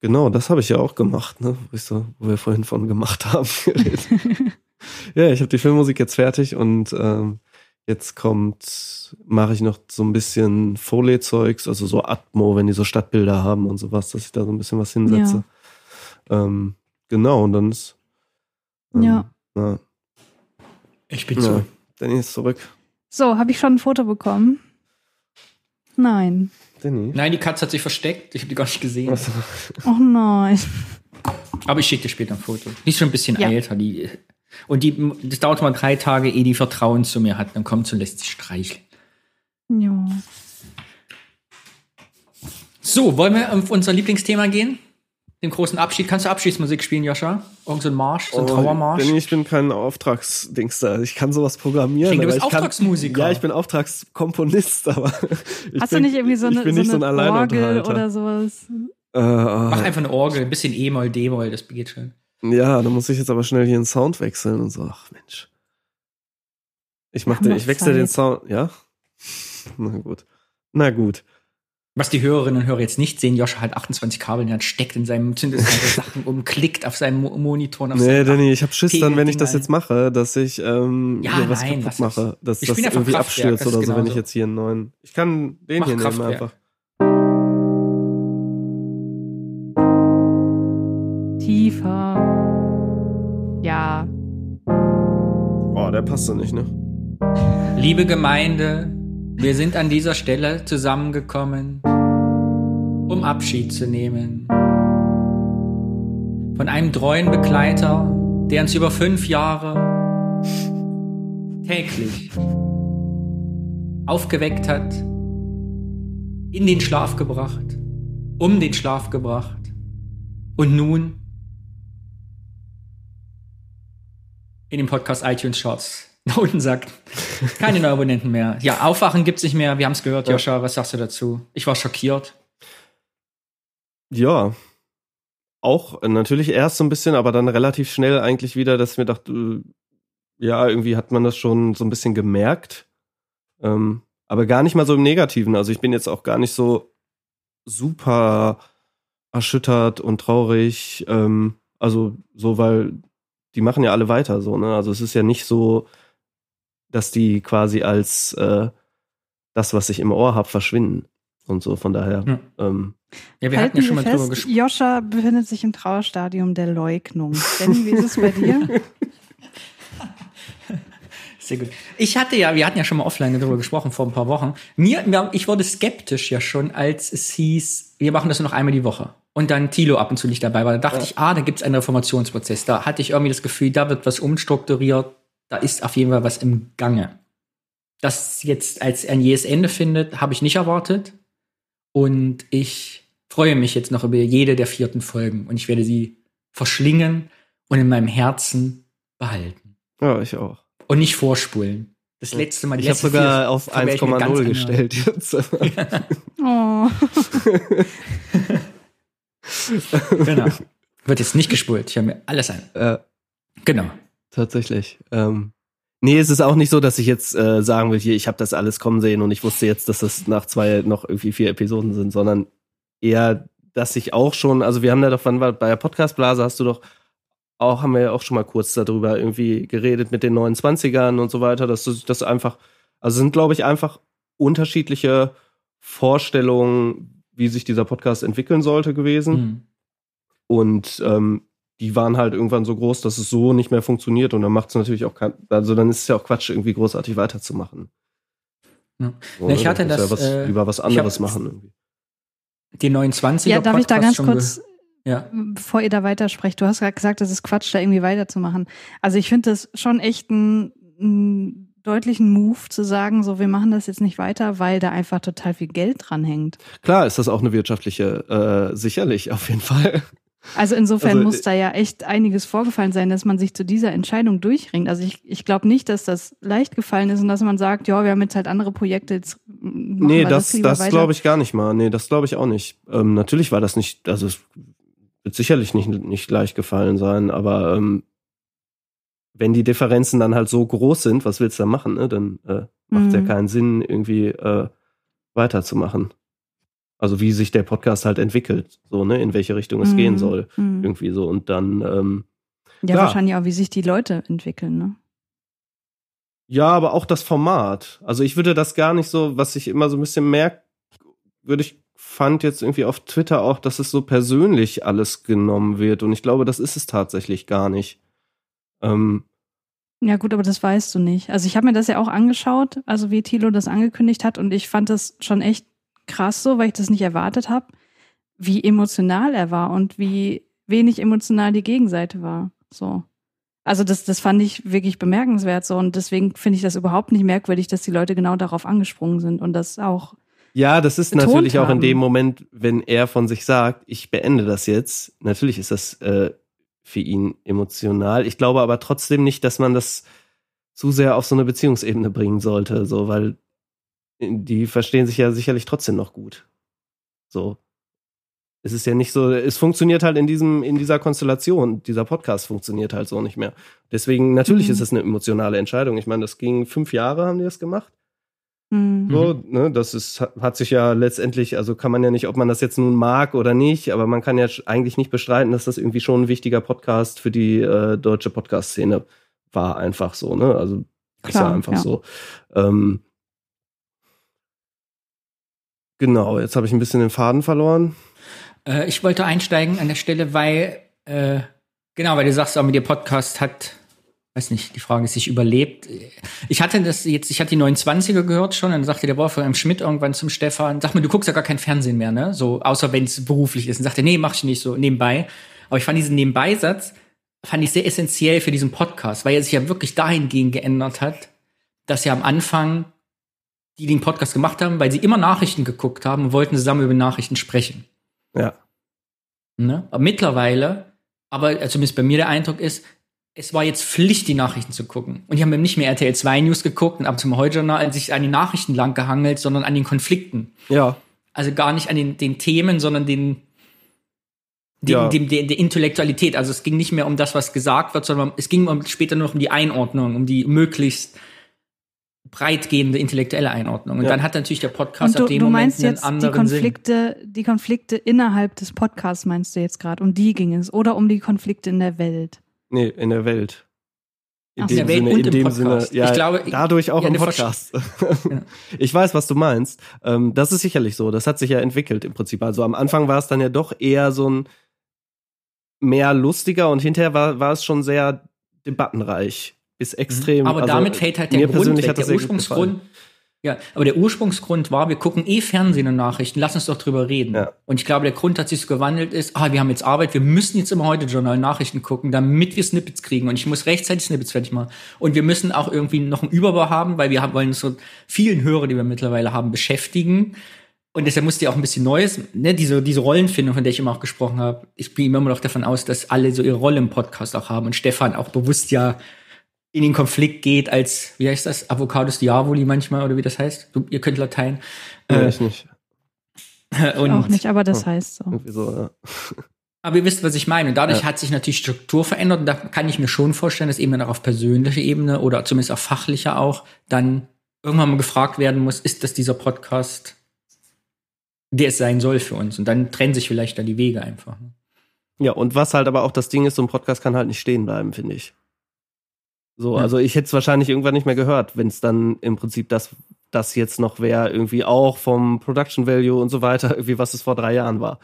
genau, das habe ich ja auch gemacht, ne? Wo, ich so, wo wir vorhin von gemacht haben. geredet. ja, ich habe die Filmmusik jetzt fertig und ähm, jetzt kommt, mache ich noch so ein bisschen Foley-Zeugs, also so Atmo, wenn die so Stadtbilder haben und sowas, dass ich da so ein bisschen was hinsetze. Ähm, genau, und dann ist ähm, Ja. Na, Ich bin ja, so. Danny ist zurück. So, habe ich schon ein Foto bekommen? Nein. Danny? Nein, die Katze hat sich versteckt. Ich habe die gar nicht gesehen. Achso. Oh nein. Aber ich schicke dir später ein Foto. Die ist schon ein bisschen Ja. älter. Die, und die, das dauert mal drei Tage, ehe die Vertrauen zu mir hat. Dann kommt sie und lässt sich streicheln. Ja. So, wollen wir auf unser Lieblingsthema gehen? Den großen Abschied. Kannst du Abschiedsmusik spielen, Joscha? Irgend so ein Marsch, so ein Trauermarsch? Danny, ich bin kein Auftragsdings da. Ich kann sowas programmieren. Ich denke, du aber bist ich kann- Auftragsmusiker. Ja, ich bin Auftragskomponist, aber ich Hast bin, du nicht irgendwie so ich eine, bin so nicht so eine ein Orgel oder sowas? Äh, Mach äh, einfach eine Orgel, ein bisschen E-Moll, D-Moll, das geht schon. Ja, da muss ich jetzt aber schnell hier einen Sound wechseln und so. Ach Mensch. Ich mach den, ich wechsle den Zeit. Sound. Ja? Na gut. Na gut. Was die Hörerinnen und Hörer jetzt nicht sehen, Joscha hat 28 Kabel in der Hand, steckt in seinem Synthesizer Sachen um, klickt auf seinem Mo Monitor. und Auf Nee, Danny, ich hab Schiss dann, wenn ich das jetzt mache, dass ich ähm, Ja, hier was nein, kaputt lass mache. Dass Ich das irgendwie Kraftwerk, abstürzt das oder so, wenn ich jetzt hier einen neuen. Ich kann den Mach hier nehmen Kraftwerk. einfach. Der passt doch nicht, ne? Liebe Gemeinde, wir sind an dieser Stelle zusammengekommen, um Abschied zu nehmen. Von einem treuen Begleiter, der uns über fünf Jahre täglich aufgeweckt hat, in den Schlaf gebracht, um den Schlaf gebracht und nun in dem Podcast iTunes Shorts nach unten sagt. Keine neuen Abonnenten mehr. Ja, Aufwachen gibt's nicht mehr. Wir haben's gehört, Ja. Joscha. Was sagst du dazu? Ich war schockiert. Ja. Auch äh, natürlich erst so ein bisschen, aber dann relativ schnell eigentlich wieder, dass ich mir dachte, äh, ja, irgendwie hat man das schon so ein bisschen gemerkt. Ähm, aber gar nicht mal so im Negativen. Also ich bin jetzt auch gar nicht so super erschüttert und traurig. Ähm, also so, weil die machen ja alle weiter so, ne? Also es ist ja nicht so, dass die quasi als äh, das, was ich im Ohr habe, verschwinden. Und so, von daher. Ja. Ähm, Ja, wir Halten hatten ja schon mal drüber fest, gesprochen. Joscha befindet sich im Trauerstadium der Leugnung. Danny, wie ist es bei dir? Sehr gut. Ich hatte ja, wir hatten ja schon mal offline darüber gesprochen vor ein paar Wochen. Mir, ich wurde skeptisch ja schon, als es hieß, wir machen das nur noch einmal die Woche. Und dann Tilo ab und zu nicht dabei war. Da dachte ich, ah, da gibt's einen Reformationsprozess. Da hatte ich irgendwie das Gefühl, da wird was umstrukturiert. Da ist auf jeden Fall was im Gange. Das jetzt als ein jähes Ende findet, habe ich nicht erwartet. Und ich freue mich jetzt noch über jede der vierten Folgen. Und ich werde sie verschlingen und in meinem Herzen behalten. ja, ich auch. Und nicht vorspulen. Das letzte Mal, die Ich habe sogar vier auf werde ich mir ganz 1,0 anhören. gestellt jetzt. Oh. Genau. Wird jetzt nicht gespult. Ich habe mir alles an. äh, Genau. tatsächlich. Ähm, nee, es ist auch nicht so, dass ich jetzt äh, sagen will, hier, ich habe das alles kommen sehen und ich wusste jetzt, dass das nach zwei noch irgendwie vier Episoden sind, sondern eher, dass ich auch schon, also wir haben da doch, wann war bei der Podcast-Blase hast du doch auch, haben wir ja auch schon mal kurz darüber irgendwie geredet mit den 29ern und so weiter, dass das einfach, also sind, glaube ich, einfach unterschiedliche Vorstellungen, wie sich dieser Podcast entwickeln sollte gewesen. Hm. Und ähm, die waren halt irgendwann so groß, dass es so nicht mehr funktioniert. Und dann macht es natürlich auch kein, also dann ist es ja auch Quatsch, irgendwie großartig weiterzumachen. Ja. So, ich ne? hatte Dann das, ja was, äh, lieber was anderes machen. Irgendwie. Die 29er Ja, darf ich da Podcast ganz kurz, ge- Ja. bevor ihr da weitersprecht, du hast gerade gesagt, das ist Quatsch, da irgendwie weiterzumachen. Also ich finde das schon echt einen, einen deutlichen Move zu sagen, so wir machen das jetzt nicht weiter, weil da einfach total viel Geld dran hängt. Klar ist das auch eine wirtschaftliche, äh, sicherlich, auf jeden Fall. Also insofern Also, muss da ja echt einiges vorgefallen sein, dass man sich zu dieser Entscheidung durchringt. Also ich, ich glaube nicht, dass das leicht gefallen ist und dass man sagt, ja, wir haben jetzt halt andere Projekte, jetzt nee, das, das weiter. glaube ich gar nicht mal. Nee, das glaube ich auch nicht. Ähm, natürlich war das nicht, also es wird sicherlich nicht, nicht leicht gefallen sein, aber ähm, wenn die Differenzen dann halt so groß sind, was willst du da machen? Ne? Dann äh, macht es ja Mhm. keinen Sinn, irgendwie äh, weiterzumachen. Also wie sich der Podcast halt entwickelt, so, ne, in welche Richtung es Mhm. gehen soll. Mhm. Irgendwie so. Und dann, ähm, Ja, klar. wahrscheinlich auch, wie sich die Leute entwickeln, ne? Ja, aber auch das Format. Also ich würde das gar nicht so, was ich immer so ein bisschen merke, würde ich fand jetzt irgendwie auf Twitter auch, dass es so persönlich alles genommen wird und ich glaube, das ist es tatsächlich gar nicht. Ähm, Ja gut, aber das weißt du nicht. Also ich habe mir das ja auch angeschaut, also wie Thilo das angekündigt hat und ich fand das schon echt krass so, weil ich das nicht erwartet habe, wie emotional er war und wie wenig emotional die Gegenseite war. So. Also das, das fand ich wirklich bemerkenswert so und deswegen finde ich das überhaupt nicht merkwürdig, dass die Leute genau darauf angesprungen sind und das auch. Ja, das ist natürlich auch in haben. dem Moment, wenn er von sich sagt, ich beende das jetzt. Natürlich ist das äh, für ihn emotional. Ich glaube aber trotzdem nicht, dass man das zu sehr auf so eine Beziehungsebene bringen sollte, so, weil die verstehen sich ja sicherlich trotzdem noch gut. So. Es ist ja nicht so, es funktioniert halt in diesem, in dieser Konstellation. Dieser Podcast funktioniert halt so nicht mehr. Deswegen, natürlich Mhm. ist es eine emotionale Entscheidung. Ich meine, das ging fünf Jahre, haben die das gemacht. Hm. So, ne, das ist, hat sich ja letztendlich, also kann man ja nicht, ob man das jetzt nun mag oder nicht, aber man kann ja eigentlich nicht bestreiten, dass das irgendwie schon ein wichtiger Podcast für die äh, deutsche Podcast-Szene war, einfach so, ne? Also ist ja Klar, einfach ja. so. Ähm, genau, jetzt habe ich ein bisschen den Faden verloren. Äh, ich wollte einsteigen an der Stelle, weil, äh, genau, weil du sagst, auch mit dir Podcast hat, weiß nicht, die Frage ist, sich überlebt. Ich hatte das jetzt, ich hatte die 29er gehört schon, und dann sagte der Wolfgang Schmidt irgendwann zum Stefan, sag mal, du guckst ja gar kein Fernsehen mehr, ne? So, außer wenn es beruflich ist. Und sagte, nee, mach ich nicht so nebenbei. Aber ich fand diesen Nebenbeisatz, fand ich sehr essentiell für diesen Podcast, weil er sich ja wirklich dahingehend geändert hat, dass ja am Anfang die den Podcast gemacht haben, weil sie immer Nachrichten geguckt haben und wollten zusammen über Nachrichten sprechen. Ja. Ne? Aber mittlerweile, aber zumindest bei mir der Eindruck ist, es war jetzt Pflicht, die Nachrichten zu gucken. Und die haben eben nicht mehr RTL 2 News geguckt und ab zum Heute-Journal sich an die Nachrichten lang gehangelt, sondern an den Konflikten. Ja. Also gar nicht an den, den Themen, sondern den, dem, Ja. dem, dem, der Intellektualität. Also es ging nicht mehr um das, was gesagt wird, sondern es ging später nur noch um die Einordnung, um die möglichst breitgehende intellektuelle Einordnung. Und Ja. dann hat natürlich der Podcast Und du, ab dem du Moment meinst einen jetzt die anderen Sinn. Konflikte, die Konflikte innerhalb des Podcasts meinst du jetzt gerade, um die ging es oder um die Konflikte in der Welt? Nee, in der Welt. In Ach, dem in der Welt Sinne, und in dem Podcast. Sinne, ja, Ich glaube, dadurch auch ja, im Podcast. Ja. Ich weiß, was du meinst. Ähm, das ist sicherlich so. Das hat sich ja entwickelt im Prinzip. Also am Anfang war es dann ja doch eher so ein mehr lustiger und hinterher war, war es schon sehr debattenreich. Bis extrem. Mhm. Aber also, damit fällt halt der Grund weg. Der Ursprungsgrund. Ja, aber der Ursprungsgrund war, wir gucken eh Fernsehen und Nachrichten, lass uns doch drüber reden. Ja. Und ich glaube, der Grund hat sich so gewandelt ist, ah, wir haben jetzt Arbeit, wir müssen jetzt immer heute Journal Nachrichten gucken, damit wir Snippets kriegen. Und ich muss rechtzeitig Snippets fertig machen. Und wir müssen auch irgendwie noch einen Überbau haben, weil wir haben, wollen so vielen Hörer, die wir mittlerweile haben, beschäftigen. Und deshalb musste ja auch ein bisschen Neues, ne, diese, diese Rollenfindung, von der ich immer auch gesprochen habe. Ich gehe immer noch davon aus, dass alle so ihre Rolle im Podcast auch haben und Stefan auch bewusst ja in den Konflikt geht als, wie heißt das, Avocados Diavoli manchmal oder wie das heißt. Du, ihr könnt Latein. Nee, Äh, ich nicht. und, auch nicht, aber das Oh. heißt so. Irgendwie so, ja. Aber ihr wisst, was ich meine. Und dadurch Ja. hat sich natürlich die Struktur verändert. Und da kann ich mir schon vorstellen, dass eben dann auch auf persönlicher Ebene oder zumindest auf fachlicher auch dann irgendwann mal gefragt werden muss, ist das dieser Podcast, der es sein soll für uns? Und dann trennen sich vielleicht dann die Wege einfach. Ja, und was halt aber auch das Ding ist, so ein Podcast kann halt nicht stehen bleiben, finde ich. So, Ja. also ich hätte es wahrscheinlich irgendwann nicht mehr gehört, wenn es dann im Prinzip das, das jetzt noch wäre, irgendwie auch vom Production Value und so weiter, irgendwie was es vor drei Jahren war.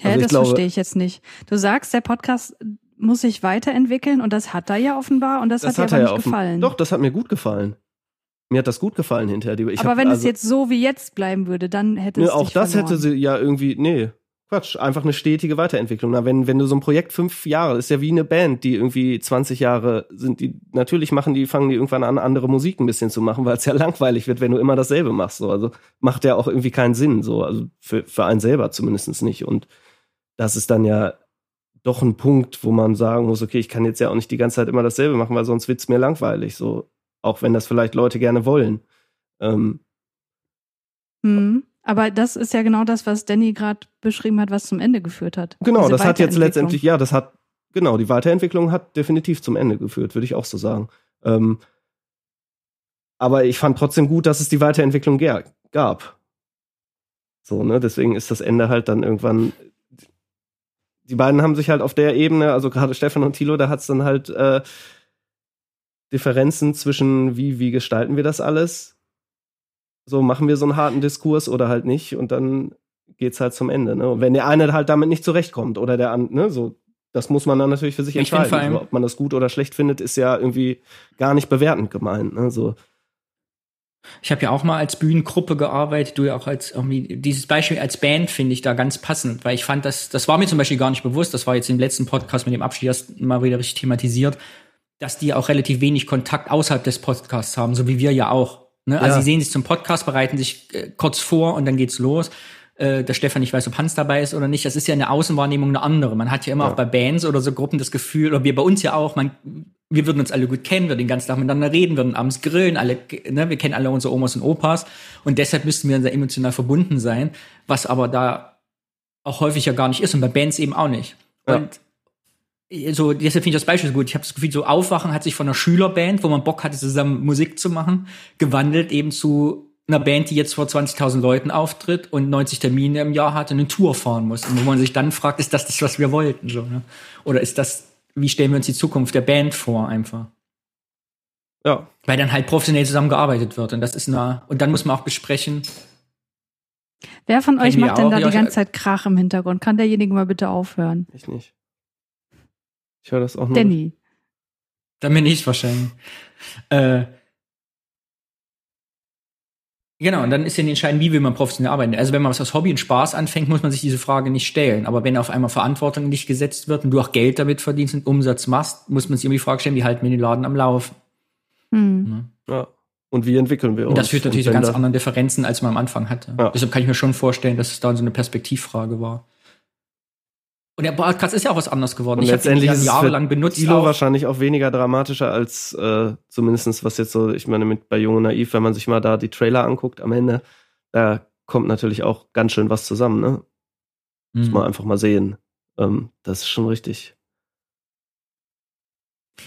Hä, Also das glaube- verstehe ich jetzt nicht. Du sagst, der Podcast muss sich weiterentwickeln und das hat er ja offenbar und das, hat dir aber er nicht gefallen. Doch, das hat mir gut gefallen. Mir hat das gut gefallen hinterher. Ich aber wenn es also- jetzt so wie jetzt bleiben würde, dann hätte es auch dich das verloren. hätte sie ja irgendwie, nee, Quatsch, einfach eine stetige Weiterentwicklung. Na, wenn, wenn du so ein Projekt fünf Jahre, ist ja wie eine Band, die irgendwie 20 Jahre sind, die, natürlich machen die, fangen die irgendwann an, andere Musik ein bisschen zu machen, weil es ja langweilig wird, wenn du immer dasselbe machst, so. Also, macht ja auch irgendwie keinen Sinn, so. Also, für, für einen selber zumindest nicht. Und das ist dann ja doch ein Punkt, wo man sagen muss, okay, ich kann jetzt ja auch nicht die ganze Zeit immer dasselbe machen, weil sonst wird's mir langweilig, so. Auch wenn das vielleicht Leute gerne wollen. Ähm, Mhm. Aber das ist ja genau das, was Danny gerade beschrieben hat, was zum Ende geführt hat. Genau, Diese das hat jetzt letztendlich, ja, das hat, genau, die Weiterentwicklung hat definitiv zum Ende geführt, würde ich auch so sagen. Ähm, aber ich fand trotzdem gut, dass es die Weiterentwicklung gab. So, ne, deswegen ist das Ende halt dann irgendwann. Die beiden haben sich halt auf der Ebene, also gerade Stefan und Thilo, da hat es dann halt äh, Differenzen zwischen, wie, wie gestalten wir das alles? So, machen wir so einen harten Diskurs oder halt nicht? Und dann geht's halt zum Ende. Ne? Und wenn der eine halt damit nicht zurechtkommt oder der andere, ne, so, das muss man dann natürlich für sich Ich entscheiden. vor allem- So, ob man das gut oder schlecht findet, ist ja irgendwie gar nicht bewertend gemeint. Ne? So, Ich habe ja auch mal als Bühnengruppe gearbeitet, du ja auch als irgendwie dieses Beispiel als Band finde ich da ganz passend, weil ich fand das, das war mir zum Beispiel gar nicht bewusst, das war jetzt im letzten Podcast mit dem Abschied erst mal wieder richtig thematisiert, dass die auch relativ wenig Kontakt außerhalb des Podcasts haben, so wie wir ja auch. Ne? Also Ja. sie sehen sich zum Podcast, bereiten sich äh, kurz vor und dann geht's los. Äh, der Stefan, ich weiß, ob Hans dabei ist oder nicht, das ist ja eine Außenwahrnehmung eine andere. Man hat ja immer Ja. auch bei Bands oder so Gruppen das Gefühl, oder wir bei uns ja auch, man, wir würden uns alle gut kennen, wir den ganzen Tag miteinander reden, würden abends grillen, alle, ne, wir kennen alle unsere Omas und Opas und deshalb müssten wir sehr emotional verbunden sein, was aber da auch häufig ja gar nicht ist und bei Bands eben auch nicht. Ja. Und so, deshalb finde ich das Beispiel so gut. Ich habe das Gefühl, so Aufwachen hat sich von einer Schülerband, wo man Bock hatte, zusammen Musik zu machen, gewandelt eben zu einer Band, die jetzt vor 20.000 Leuten auftritt und 90 Termine im Jahr hat und eine Tour fahren muss. Und wo man sich dann fragt, ist das das, was wir wollten? So, ne? Oder ist das, wie stellen wir uns die Zukunft der Band vor einfach? ja, Weil dann halt professionell zusammengearbeitet wird. Und das ist eine, und dann muss man auch besprechen, Wer von euch macht denn da die ganze Zeit Krach im Hintergrund? Kann derjenige mal bitte aufhören? ich nicht. Ich höre das auch nur. Danny. Dann bin ich wahrscheinlich. Äh, genau, und dann ist ja die Entscheidung, wie will man professionell arbeiten. Also wenn man was aus Hobby und Spaß anfängt, muss man sich diese Frage nicht stellen. Aber wenn auf einmal Verantwortung nicht gesetzt wird und du auch Geld damit verdienst und Umsatz machst, muss man sich immer die Frage stellen, wie halten wir den Laden am Laufen? Hm. Ja. Und wie entwickeln wir uns? Und das führt natürlich zu ganz anderen Differenzen, als man am Anfang hatte. Ja. Deshalb kann ich mir schon vorstellen, dass es da so eine Perspektivfrage war. Und der Podcast ist ja auch was anderes geworden. Und ich habe letztendlich ja ist es jahrelang benutzt. Thilo auch. wahrscheinlich auch weniger dramatischer als äh, zumindestens was jetzt so, ich meine, mit bei Jung und Naiv, wenn man sich mal da die Trailer anguckt am Ende, da kommt natürlich auch ganz schön was zusammen, ne? Muss Hm. man einfach mal sehen. Ähm, das ist schon richtig.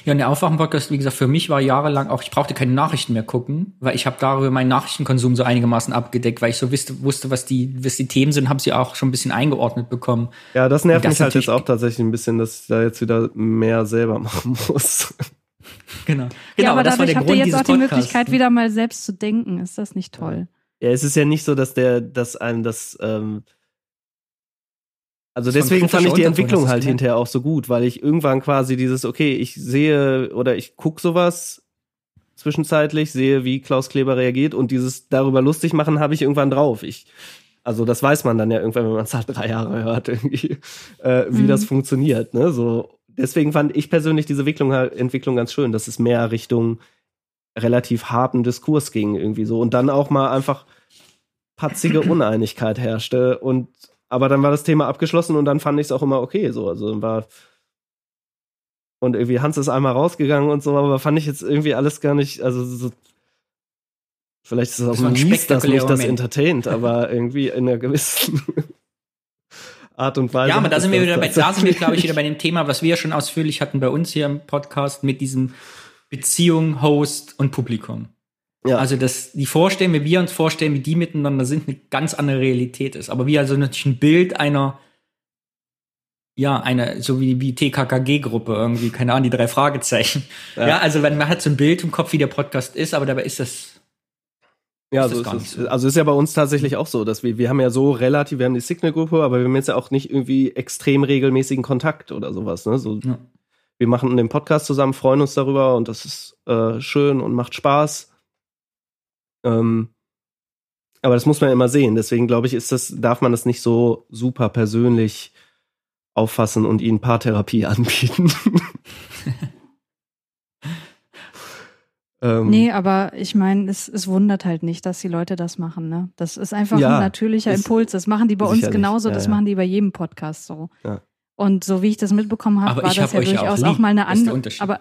Ja, und der Aufwachen-Podcast, wie gesagt, für mich war jahrelang auch, ich brauchte keine Nachrichten mehr gucken, weil ich habe darüber meinen Nachrichtenkonsum so einigermaßen abgedeckt, weil ich so wusste, wusste was, die, was die Themen sind, habe sie auch schon ein bisschen eingeordnet bekommen. Ja, das nervt Das mich halt jetzt auch tatsächlich ein bisschen, dass ich da jetzt wieder mehr selber machen muss. Genau. Genau, ja, aber das war dadurch der habt Grund ihr jetzt auch die. Möglichkeit, wieder mal selbst zu denken. Ist das nicht toll? Ja, es ist ja nicht so, dass der, dass einem das, ähm, also deswegen fand ich die Entwicklung halt hinterher auch so gut, weil ich irgendwann quasi dieses, okay, ich sehe oder ich guck sowas zwischenzeitlich, sehe, wie Klaus Kleber reagiert und dieses darüber lustig machen habe ich irgendwann drauf. Ich, also das weiß man dann ja irgendwann, wenn man es halt drei Jahre hört, irgendwie, äh, wie Mhm. das funktioniert, ne, so. Deswegen fand ich persönlich diese Entwicklung, halt- Entwicklung ganz schön, dass es mehr Richtung relativ harten Diskurs ging irgendwie so und dann auch mal einfach patzige Uneinigkeit herrschte und aber dann war das Thema abgeschlossen und dann fand ich es auch immer okay so. Also dann war und irgendwie Hans ist einmal rausgegangen und so aber fand ich jetzt irgendwie alles gar nicht also so vielleicht ist es auch Das ein mies, dass mich das entertaint aber irgendwie in einer gewissen Art und Weise Ja, aber da sind wir wieder bei, da sind wir, glaube ich, wieder bei dem Thema, was wir ja schon ausführlich hatten bei uns hier im Podcast mit diesem Beziehung, Host und Publikum. Ja. Also, dass die vorstellen, wie wir uns vorstellen, wie die miteinander sind, eine ganz andere Realität ist. Aber wir also natürlich ein Bild einer, ja, einer, so wie die TKKG-Gruppe irgendwie, keine Ahnung, die drei Fragezeichen. Ja. Ja. also wenn man hat so ein Bild im Kopf, wie der Podcast ist, aber dabei ist das, Ja, so ist so. Also ist ja bei uns tatsächlich auch so, dass wir, wir haben ja so relativ, wir haben die Signal-Gruppe, aber wir haben jetzt ja auch nicht irgendwie extrem regelmäßigen Kontakt oder sowas. Ne? So, Ja. Wir machen den Podcast zusammen, freuen uns darüber und das ist äh, schön und macht Spaß. Ähm, aber das muss man immer sehen. Deswegen glaube ich, ist das, darf man das nicht so super persönlich auffassen und ihnen Paartherapie anbieten. ähm, Nee, aber ich meine, es, es wundert halt nicht, dass die Leute das machen. Ne? Das ist einfach Ja, ein natürlicher ist- Impuls. Das machen die bei uns genauso. Ja, das ja. machen die bei jedem Podcast so. Ja. Und so wie ich das mitbekommen habe, war das ja auch durchaus lieb. auch mal eine andere. Aber,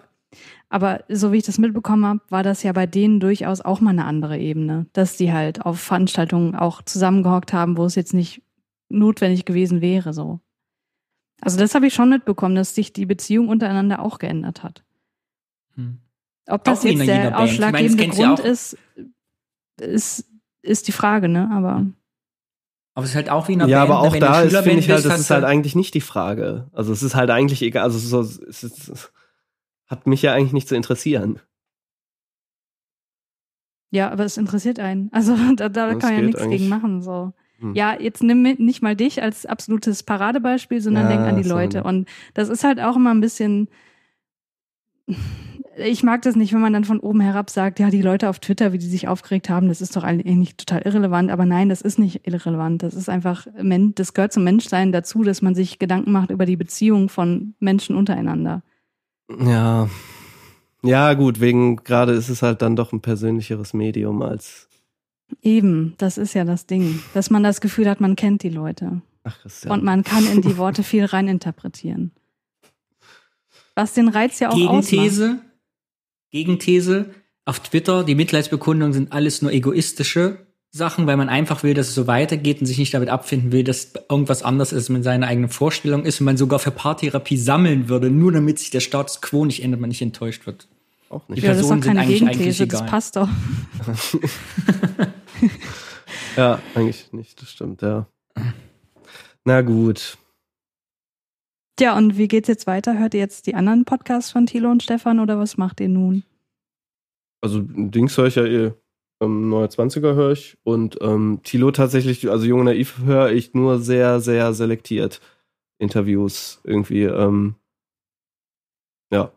aber so wie ich das mitbekommen habe, war das ja bei denen durchaus auch mal eine andere Ebene. Dass die halt auf Veranstaltungen auch zusammengehockt haben, wo es jetzt nicht notwendig gewesen wäre. So. Also das habe ich schon mitbekommen, dass sich die Beziehung untereinander auch geändert hat. hm. Ob das Auch jetzt der ausschlaggebende Grund ist, ist, ist die Frage, ne? Aber aber es ist halt auch wie in einer ja, Band, aber ne? auch da finde ich halt, das ist halt eigentlich nicht die Frage. Also es ist halt eigentlich egal, also es, ist so, es ist, hat mich ja eigentlich nicht zu interessieren. ja, aber es interessiert einen. Also da, da kann man ja nichts eigentlich. gegen machen. So. Hm. Ja, jetzt nimm nicht mal dich als absolutes Paradebeispiel, sondern Ja, denk an die. Leute. Und das ist halt auch immer ein bisschen. Ich mag das nicht, wenn man dann von oben herab sagt, ja, die Leute auf Twitter, wie die sich aufgeregt haben, das ist doch eigentlich total irrelevant. Aber nein, das ist nicht irrelevant. Das ist einfach, das gehört zum Menschsein dazu, dass man sich Gedanken macht über die Beziehung von Menschen untereinander. Ja. Ja, gut, wegen gerade ist es halt dann doch ein persönlicheres Medium als. Eben, das ist ja das Ding, dass man das Gefühl hat, man kennt die Leute Ach, Christian. und man kann in die Worte viel reininterpretieren. Was den Reiz ja auch ausmacht. Gegenthese, Gegenthese, auf Twitter, die Mitleidsbekundungen sind alles nur egoistische Sachen, weil man einfach will, dass es so weitergeht und sich nicht damit abfinden will, dass irgendwas anders ist mit seiner eigenen Vorstellung ist und man sogar für Paartherapie sammeln würde, nur damit sich der Status quo nicht ändert, man nicht enttäuscht wird. auch Die nicht. Ja, das ist Personen doch sind keine eigentlich- eigentlich Gegenthese, das egal. passt doch. Ja, eigentlich nicht, das stimmt, ja. Na gut. Tja, und wie geht's jetzt weiter? Hört ihr jetzt die anderen Podcasts von Thilo und Stefan oder was macht ihr nun? Also Dings höre ich ja eh. Ähm, Neue 20er höre ich und ähm, Tilo tatsächlich, also Junge Naiv höre ich nur sehr, sehr selektiert Interviews irgendwie. Ähm, ja,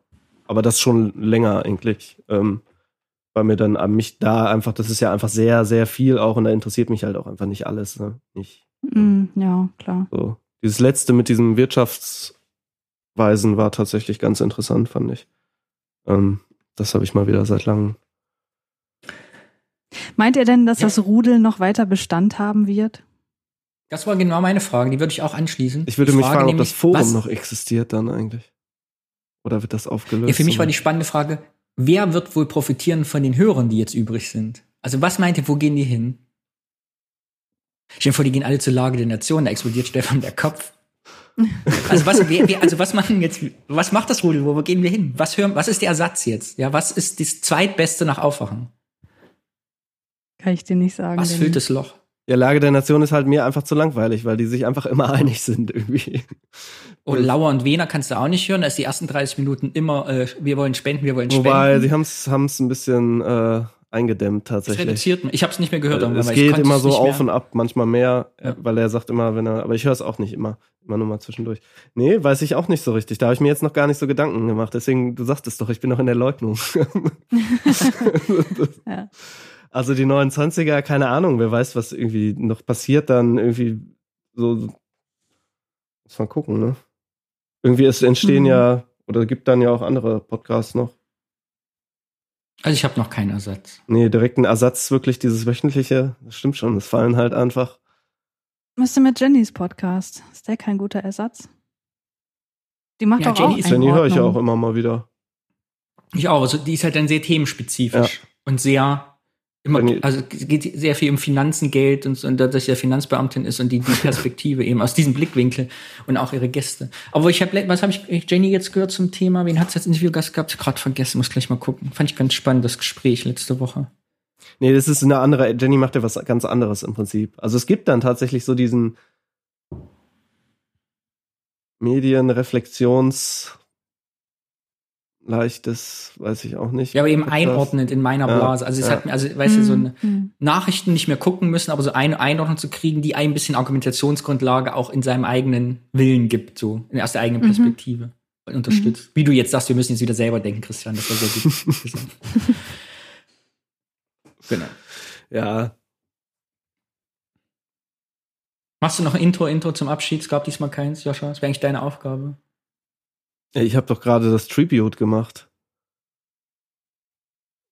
aber das schon länger eigentlich. Ähm, weil mir dann an mich da einfach, das ist ja einfach sehr, sehr viel auch und da interessiert mich halt auch einfach nicht alles. Ne? Nicht Mm, ja, klar. so. Dieses letzte mit diesem Wirtschaftsweisen war tatsächlich ganz interessant, fand ich. Ähm, das habe ich mal wieder seit langem. Meint ihr denn, dass Ja. das Rudel noch weiter Bestand haben wird? Das war genau meine Frage, die würde ich auch anschließen. Ich würde Die mich Frage fragen, ob das Forum was- noch existiert dann eigentlich. Oder wird das aufgelöst? Ja, für mich war die spannende Frage, wer wird wohl profitieren von den Hörern, die jetzt übrig sind? Also was meint ihr, wo gehen die hin? Stell dir vor, die gehen alle zur Lage der Nation, da explodiert Stefan der Kopf. Also was, wer, wer, also was machen jetzt, was macht das Rudel? Wo, wo gehen wir hin? Was hören, was ist der Ersatz jetzt? Ja, was ist das zweitbeste nach Aufwachen? Kann ich dir nicht sagen. Was füllt das Loch? Ja, Lage der Nation ist halt mir einfach zu langweilig, weil die sich einfach immer einig sind irgendwie. Und Lauer und Wiener kannst du auch nicht hören. Da ist die ersten 30 Minuten immer, äh, wir wollen spenden, wir wollen Wobei, spenden. sie haben es ein bisschen äh, eingedämmt tatsächlich. reduziert mich. Ich habe es nicht mehr gehört. irgendwann, es geht immer es so auf mehr. und ab, manchmal mehr, Ja. äh, weil er sagt immer, wenn er, aber ich höre es auch nicht immer, immer nur mal zwischendurch. Nee, weiß ich auch nicht so richtig. Da habe ich mir jetzt noch gar nicht so Gedanken gemacht. Deswegen, du sagst es doch, ich bin noch in der Leugnung. Ja. Also die 29er, keine Ahnung, wer weiß, was irgendwie noch passiert, dann irgendwie so, muss man gucken, ne? Irgendwie es entstehen Mhm. ja, oder gibt dann ja auch andere Podcasts noch. Also ich habe noch keinen Ersatz. Nee, direkt ein Ersatz, wirklich dieses wöchentliche, das stimmt schon, es fallen halt einfach. Was ist denn mit Jennys Podcast? Ist der kein guter Ersatz? Die macht Ja, doch Jenny auch ist- Jenny höre ich ja auch immer mal wieder. Ich auch. Also die ist halt dann sehr themenspezifisch und sehr immer, also es geht sehr viel um Finanzen, Geld und, so, und dass sie ja Finanzbeamtin ist und die, die Perspektive eben aus diesem Blickwinkel und auch ihre Gäste. Aber ich habe, was habe ich Jenny jetzt gehört zum Thema? Wen hat's jetzt Interviewgast gehabt? Gerade vergessen, muss gleich mal gucken. Fand ich ganz spannend das Gespräch letzte Woche. Nee, das ist eine andere, Jenny macht ja was ganz anderes im Prinzip. Also es gibt dann tatsächlich so diesen Medienreflexions leichtes, weiß ich auch nicht. Ja, aber eben einordnend in meiner Ja, Blase. Also es ja. hat mir, also weißt du, so eine Mhm. Nachrichten nicht mehr gucken müssen, aber so eine Einordnung zu kriegen, die ein bisschen Argumentationsgrundlage auch in seinem eigenen Willen gibt, so aus der eigenen Mhm. Perspektive und unterstützt. Wie du jetzt sagst, wir müssen jetzt wieder selber denken, Christian, das war sehr gut gesagt. genau. Ja, Machst du noch ein Intro, Intro zum Abschied? Es gab diesmal keins, Joscha. Das wäre eigentlich deine Aufgabe. Ich habe doch gerade das Tribute gemacht.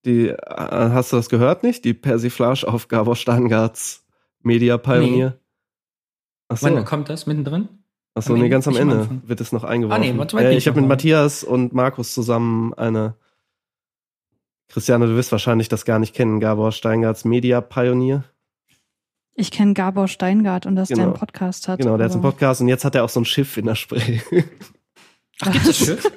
Die, äh, hast du das gehört nicht? Die Persiflage auf Gabor Steingarts Media Pioneer. Ach so. Wann kommt das? Mittendrin? Achso, Am nee, ganz am am Ende Anfang. wird es noch eingeworfen. Ah, nee, warte mal, äh, ich habe mit. Matthias und Markus zusammen eine. Christiane, du wirst wahrscheinlich das gar nicht kennen. Gabor Steingarts Media Pioneer. Ich kenne Gabor Steingart und dass der Genau. einen Podcast hat. Genau, der hat einen Podcast und jetzt hat er auch so ein Schiff in der Spree. Ach, gibt es Schiff?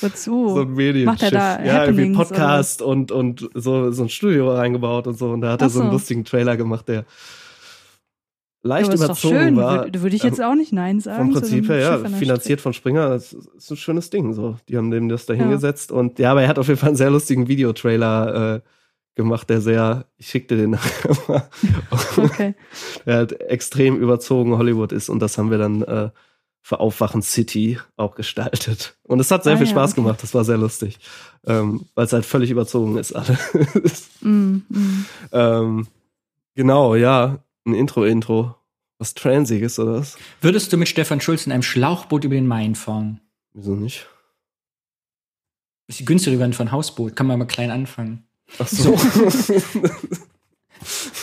Wozu? so ein Medienschiff. Macht er da ja, irgendwie Podcast und, und so, so ein Studio reingebaut und so. Und da hat er Ach so einen so. lustigen Trailer gemacht, der Ja, leicht aber ist doch überzogen schön. war. Würde, würde ich jetzt auch nicht Nein sagen. Vom Prinzip her, ja, finanziert von Springer, das ist ein schönes Ding. So, die haben dem das da Ja. hingesetzt und ja, aber er hat auf jeden Fall einen sehr lustigen Videotrailer äh, gemacht, der sehr, ich schickte den nachher mal. Okay. der halt extrem überzogen Hollywood ist und das haben wir dann äh, für Aufwachen City auch gestaltet. Und es hat sehr Ah, viel ja, Spaß okay. gemacht, das war sehr lustig, ähm, weil es halt völlig überzogen ist alles. Mm, mm. ähm, genau, ja, ein Intro-Intro. Was Transiges oder was? Würdest du mit Stefan Schulz in einem Schlauchboot über den Main fahren? Wieso nicht? Ist die günstigere Variante von Hausboot. Kann man mal klein anfangen. Ach so.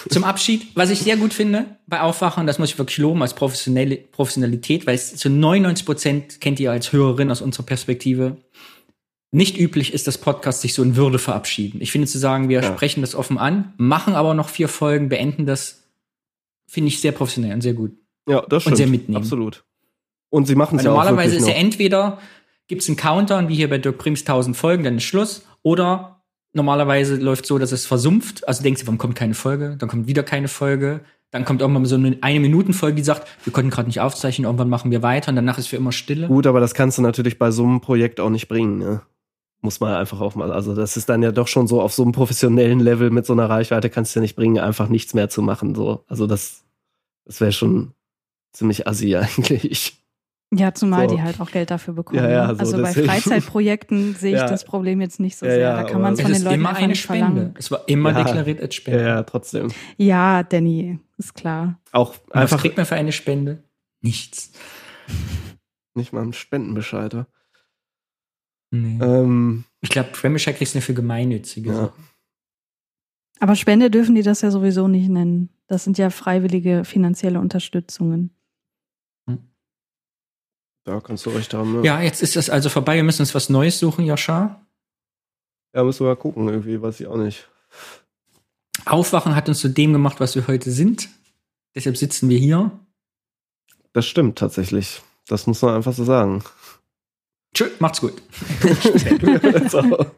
Zum Abschied, was ich sehr gut finde bei Aufwachen, das muss ich wirklich loben als professionelle Professionalität, weil es zu 99 Prozent kennt ihr als Hörerin aus unserer Perspektive nicht üblich ist, dass Podcasts sich so in Würde verabschieden. Ich finde zu sagen, wir Ja. sprechen das offen an, machen aber noch vier Folgen, beenden das, finde ich sehr professionell und sehr gut. Ja, das Und stimmt. sehr mitnehmen. Absolut. Und sie machen es ja auch normalerweise ist ja entweder gibt's einen Counter, und wie hier bei Dirk Prims 1000 Folgen, dann ist Schluss, oder normalerweise läuft so, dass es versumpft. Also denkst du, warum kommt keine Folge? Dann kommt wieder keine Folge. Dann kommt irgendwann so eine eine Minuten Folge, die sagt, wir konnten gerade nicht aufzeichnen, irgendwann machen wir weiter und danach ist für immer Stille. Gut, aber das kannst du natürlich bei so einem Projekt auch nicht bringen, ne? Muss man einfach auch mal. Also, das ist dann ja doch schon so auf so einem professionellen Level mit so einer Reichweite kannst du ja nicht bringen, einfach nichts mehr zu machen. So. Also, das, das wäre schon ziemlich assi eigentlich. Ja, zumal So. die halt auch Geld dafür bekommen. Ja, ja, ne? so also bei. Freizeitprojekten sehe ich Ja. das Problem jetzt nicht so Ja, sehr. ja, da kann man es von den ist Leuten immer eine nicht Spende. verlangen. Es war immer Ja. deklariert als Ja, Spende. ja, trotzdem. Ja, Danny, ist klar. Auch Und Was einfach kriegt man für eine Spende? Nichts. nicht mal einen Spendenbescheid. ja. Nee. Ähm, ich glaube, Premiership kriegst du nur für gemeinnützige. ja. Sachen. Aber Spende dürfen die das ja sowieso nicht nennen. Das sind ja freiwillige finanzielle Unterstützungen. Da kannst du recht haben. Ne? Ja, jetzt ist das also vorbei. Wir müssen uns was Neues suchen, Joscha. ja, müssen wir mal gucken, irgendwie, weiß ich auch nicht. Aufwachen hat uns zu dem gemacht, was wir heute sind. Deshalb sitzen wir hier. das stimmt tatsächlich. Das muss man einfach so sagen. Tschö, macht's gut.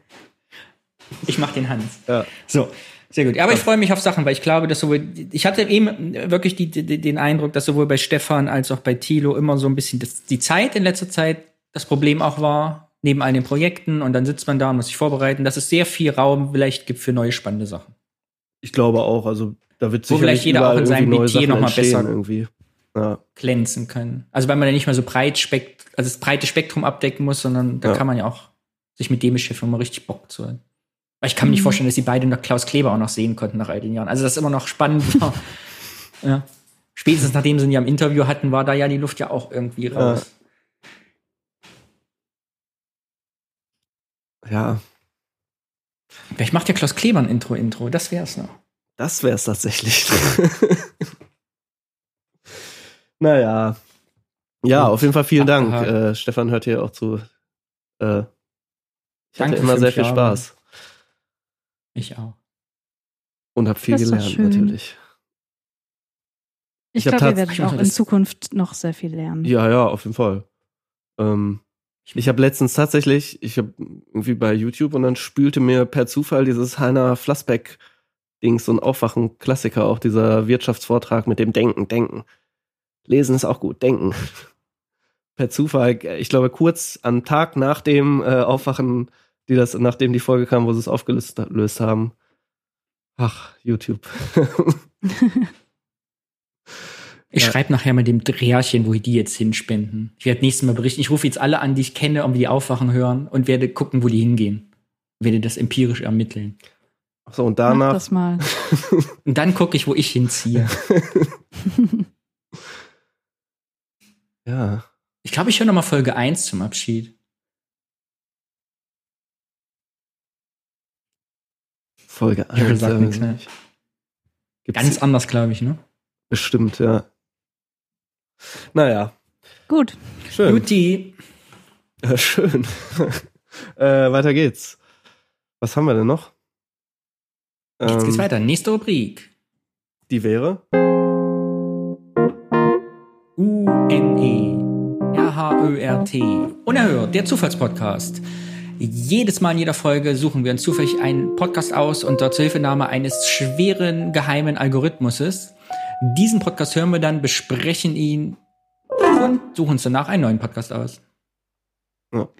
Ich mach den Hans. ja. So, sehr gut. Aber ich freue mich auf Sachen, weil ich glaube, dass sowohl, ich hatte eben wirklich die, die, den Eindruck, dass sowohl bei Stefan als auch bei Thilo immer so ein bisschen das, die Zeit in letzter Zeit das Problem auch war, neben all den Projekten und dann sitzt man da und muss sich vorbereiten, dass es sehr viel Raum vielleicht gibt für neue spannende Sachen. Ich glaube auch, also da wird Wo sicherlich vielleicht jeder auch in seinem Metier Sachen noch mal entstehen besser- irgendwie. Ja. glänzen können. Also weil man ja nicht mehr so breit spekt also das breite Spektrum abdecken muss, sondern da Ja. kann man ja auch sich mit dem beschäftigen, um mal richtig Bock zu haben. Weil ich kann mir nicht Mhm. vorstellen, dass die beiden noch Klaus Kleber auch noch sehen konnten nach all den Jahren. Also das ist immer noch spannend. war. ja. Spätestens nachdem sie ihn ja im Interview hatten, war da ja die Luft ja auch irgendwie raus. ja, Vielleicht macht ja Klaus Kleber ein Intro-Intro, das wär's noch. das wäre es tatsächlich. naja. Ja, auf jeden Fall vielen Dank. Äh, Stefan hört hier auch zu. Äh, ich Danke hatte immer sehr viel Jahre. Spaß Ich auch. und habe viel gelernt, schön. natürlich. Ich Ich glaube, ihr tats- werdet auch in Zukunft noch sehr viel lernen. Ja, ja, auf jeden Fall. Ähm, ich habe letztens tatsächlich, ich habe irgendwie bei YouTube und dann spülte mir per Zufall dieses Heiner Flassbeck Dings so ein Aufwachen-Klassiker, auch dieser Wirtschaftsvortrag mit dem Denken, Denken. Lesen ist auch gut, Denken. per Zufall, ich glaube kurz am Tag nach dem äh, Aufwachen, die das, nachdem die Folge kam, wo sie es aufgelöst löst haben. Ach, YouTube. Ich Ja. schreibe nachher mit dem Dreherchen, wo die jetzt hinspenden. Ich werde nächstes Mal berichten. Ich rufe jetzt alle an, die ich kenne, um die Aufwachen hören und werde gucken, wo die hingehen. Werde das empirisch ermitteln. so, und Mach danach das mal. Und dann gucke ich, wo ich hinziehe. ja. Ich glaube, ich höre noch mal Folge 1 zum Abschied. Folge Ja, 1. sagt ja, nichts weiß mehr. Gibt's Ganz anders, glaube ich, ne? bestimmt, ja. Naja, Gut. schön. Juti. Ja, schön. äh, weiter geht's. Was haben wir denn noch? Jetzt geht's Ähm, weiter. Nächste Rubrik. Die wäre? U-N-E. R-H-Ö-R-T. Unerhört, der Zufallspodcast. Jedes Mal in jeder Folge suchen wir uns zufällig einen Podcast aus unter Zuhilfenahme eines schweren, geheimen Algorithmuses. Diesen Podcast hören wir dann, besprechen ihn und suchen uns danach einen neuen Podcast aus.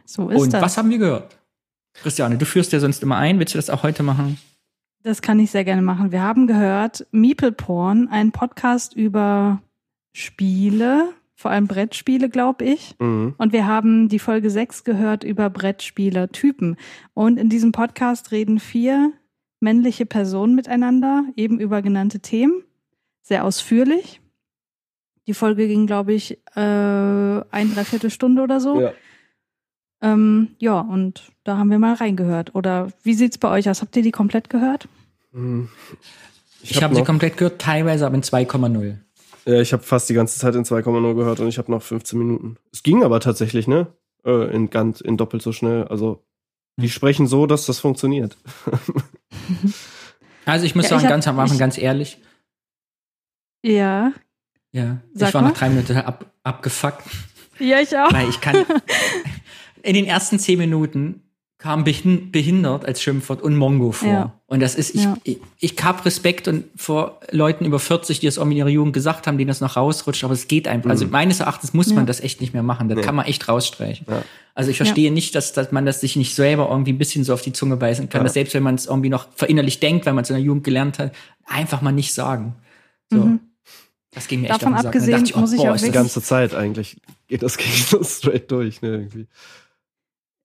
So ist und das. was haben wir gehört? Christiane, du führst ja sonst immer ein. Willst du das auch heute machen? Das kann ich sehr gerne machen. Wir haben gehört Meeple Porn, ein Podcast über Spiele, vor allem Brettspiele, glaube ich. Mhm. Und wir haben die Folge 6 gehört über Brettspieler-Typen. Und in diesem Podcast reden vier männliche Personen miteinander, eben über genannte Themen. Sehr ausführlich. Die Folge ging, glaube ich, äh, ein Dreiviertelstunde oder so. Ja. Ähm, ja, und da haben wir mal reingehört. Oder wie sieht's bei euch aus? Habt ihr die komplett gehört? Mhm. Ich, habe sie komplett gehört, teilweise aber in 2,0. Ja, ich habe fast die ganze Zeit in 2,0 gehört und ich habe noch 15 Minuten. Es ging aber tatsächlich, ne? Äh, in ganz, in doppelt so schnell. Also, die sprechen so, dass das funktioniert. Also ich muss Ja, sagen, ich hab- ganz am Anfang, ich- ganz ehrlich, Ja. ja, Sag ich war mal. nach drei Minuten ab, abgefuckt, Ja, ich auch. weil ich kann in den ersten zehn Minuten kam behin, behindert als Schimpfwort und Mongo vor. Ja. Und das ist, ich, Ja. ich, ich hab Respekt und vor Leuten über 40, die das auch in ihrer Jugend gesagt haben, denen das noch rausrutscht, aber es geht einfach. Also meines Erachtens muss Ja. man das echt nicht mehr machen. Das Nee. kann man echt rausstreichen. Ja. Also ich verstehe nicht, dass, dass man das sich nicht selber irgendwie ein bisschen so auf die Zunge beißen kann, Ja. dass selbst wenn man es irgendwie noch verinnerlich denkt, weil man es in der Jugend gelernt hat, einfach mal nicht sagen. So. Mhm. Das ging mir echt Davon. Und dann abgesehen dachte oh, muss ich boah, auch ist Die ganze Zeit eigentlich geht das gegen so straight durch, ne? Irgendwie.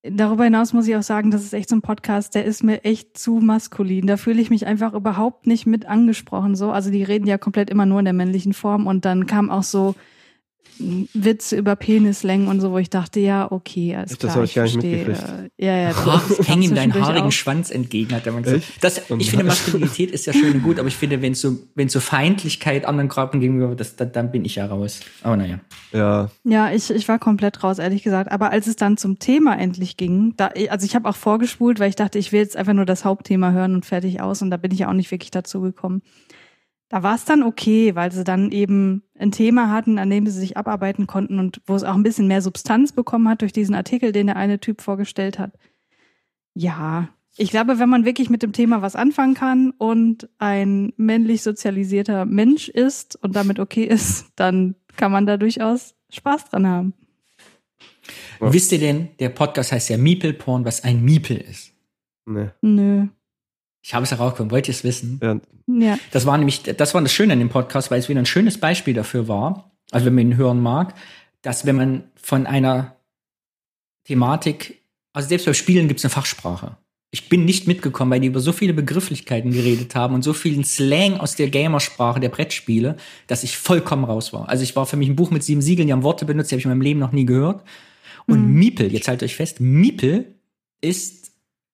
Darüber hinaus muss ich auch sagen, das ist echt so ein Podcast, der ist mir echt zu maskulin. Da fühle ich mich einfach überhaupt nicht mit angesprochen. So, also die reden ja komplett immer nur in der männlichen Form und dann kam auch so m, Witze über Penislängen und so, wo ich dachte, ja, okay, alles? Das klar. hab ich gar nicht verstehe. mitgekriegt. Ja, ja. Oh, kam häng ihm deinen haarigen auf. Schwanz entgegen, hat er mal gesagt. Echt? Das, ich finde, Maskulinität ist ja schön und gut, aber ich finde, wenn es so, wenn so Feindlichkeit anderen Gruppen gegenüber, das, dann, dann bin ich ja raus. Aber naja. Ja, Ja, ich, ich war komplett raus, ehrlich gesagt. Aber als es dann zum Thema endlich ging, da, also ich habe auch vorgespult, weil ich dachte, ich will jetzt einfach nur das Hauptthema hören und fertig aus. Und da bin ich ja auch nicht wirklich dazu gekommen. Da war es dann okay, weil sie dann eben ein Thema hatten, an dem sie sich abarbeiten konnten und wo es auch ein bisschen mehr Substanz bekommen hat durch diesen Artikel, den der eine Typ vorgestellt hat. Ja, ich glaube, wenn man wirklich mit dem Thema was anfangen kann und ein männlich sozialisierter Mensch ist und damit okay ist, dann kann man da durchaus Spaß dran haben. Ja. Wisst ihr denn, der Podcast heißt ja Meeple Porn, was ein Meeple ist? Nee. Nö. Ich habe es herausgefunden. Wollt ihr es wissen? Ja, Ja. Das war nämlich, das war das Schöne an dem Podcast, weil es wieder ein schönes Beispiel dafür war, also wenn man ihn hören mag, dass wenn man von einer Thematik, also selbst bei Spielen gibt es eine Fachsprache. Ich bin nicht mitgekommen, weil die über so viele Begrifflichkeiten geredet haben und so vielen Slang aus der Gamersprache der Brettspiele, dass ich vollkommen raus war. Also ich war für mich ein Buch mit sieben Siegeln, die haben Worte benutzt, die habe ich in meinem Leben noch nie gehört. Und Mhm. Miepel, jetzt haltet euch fest, Miepel ist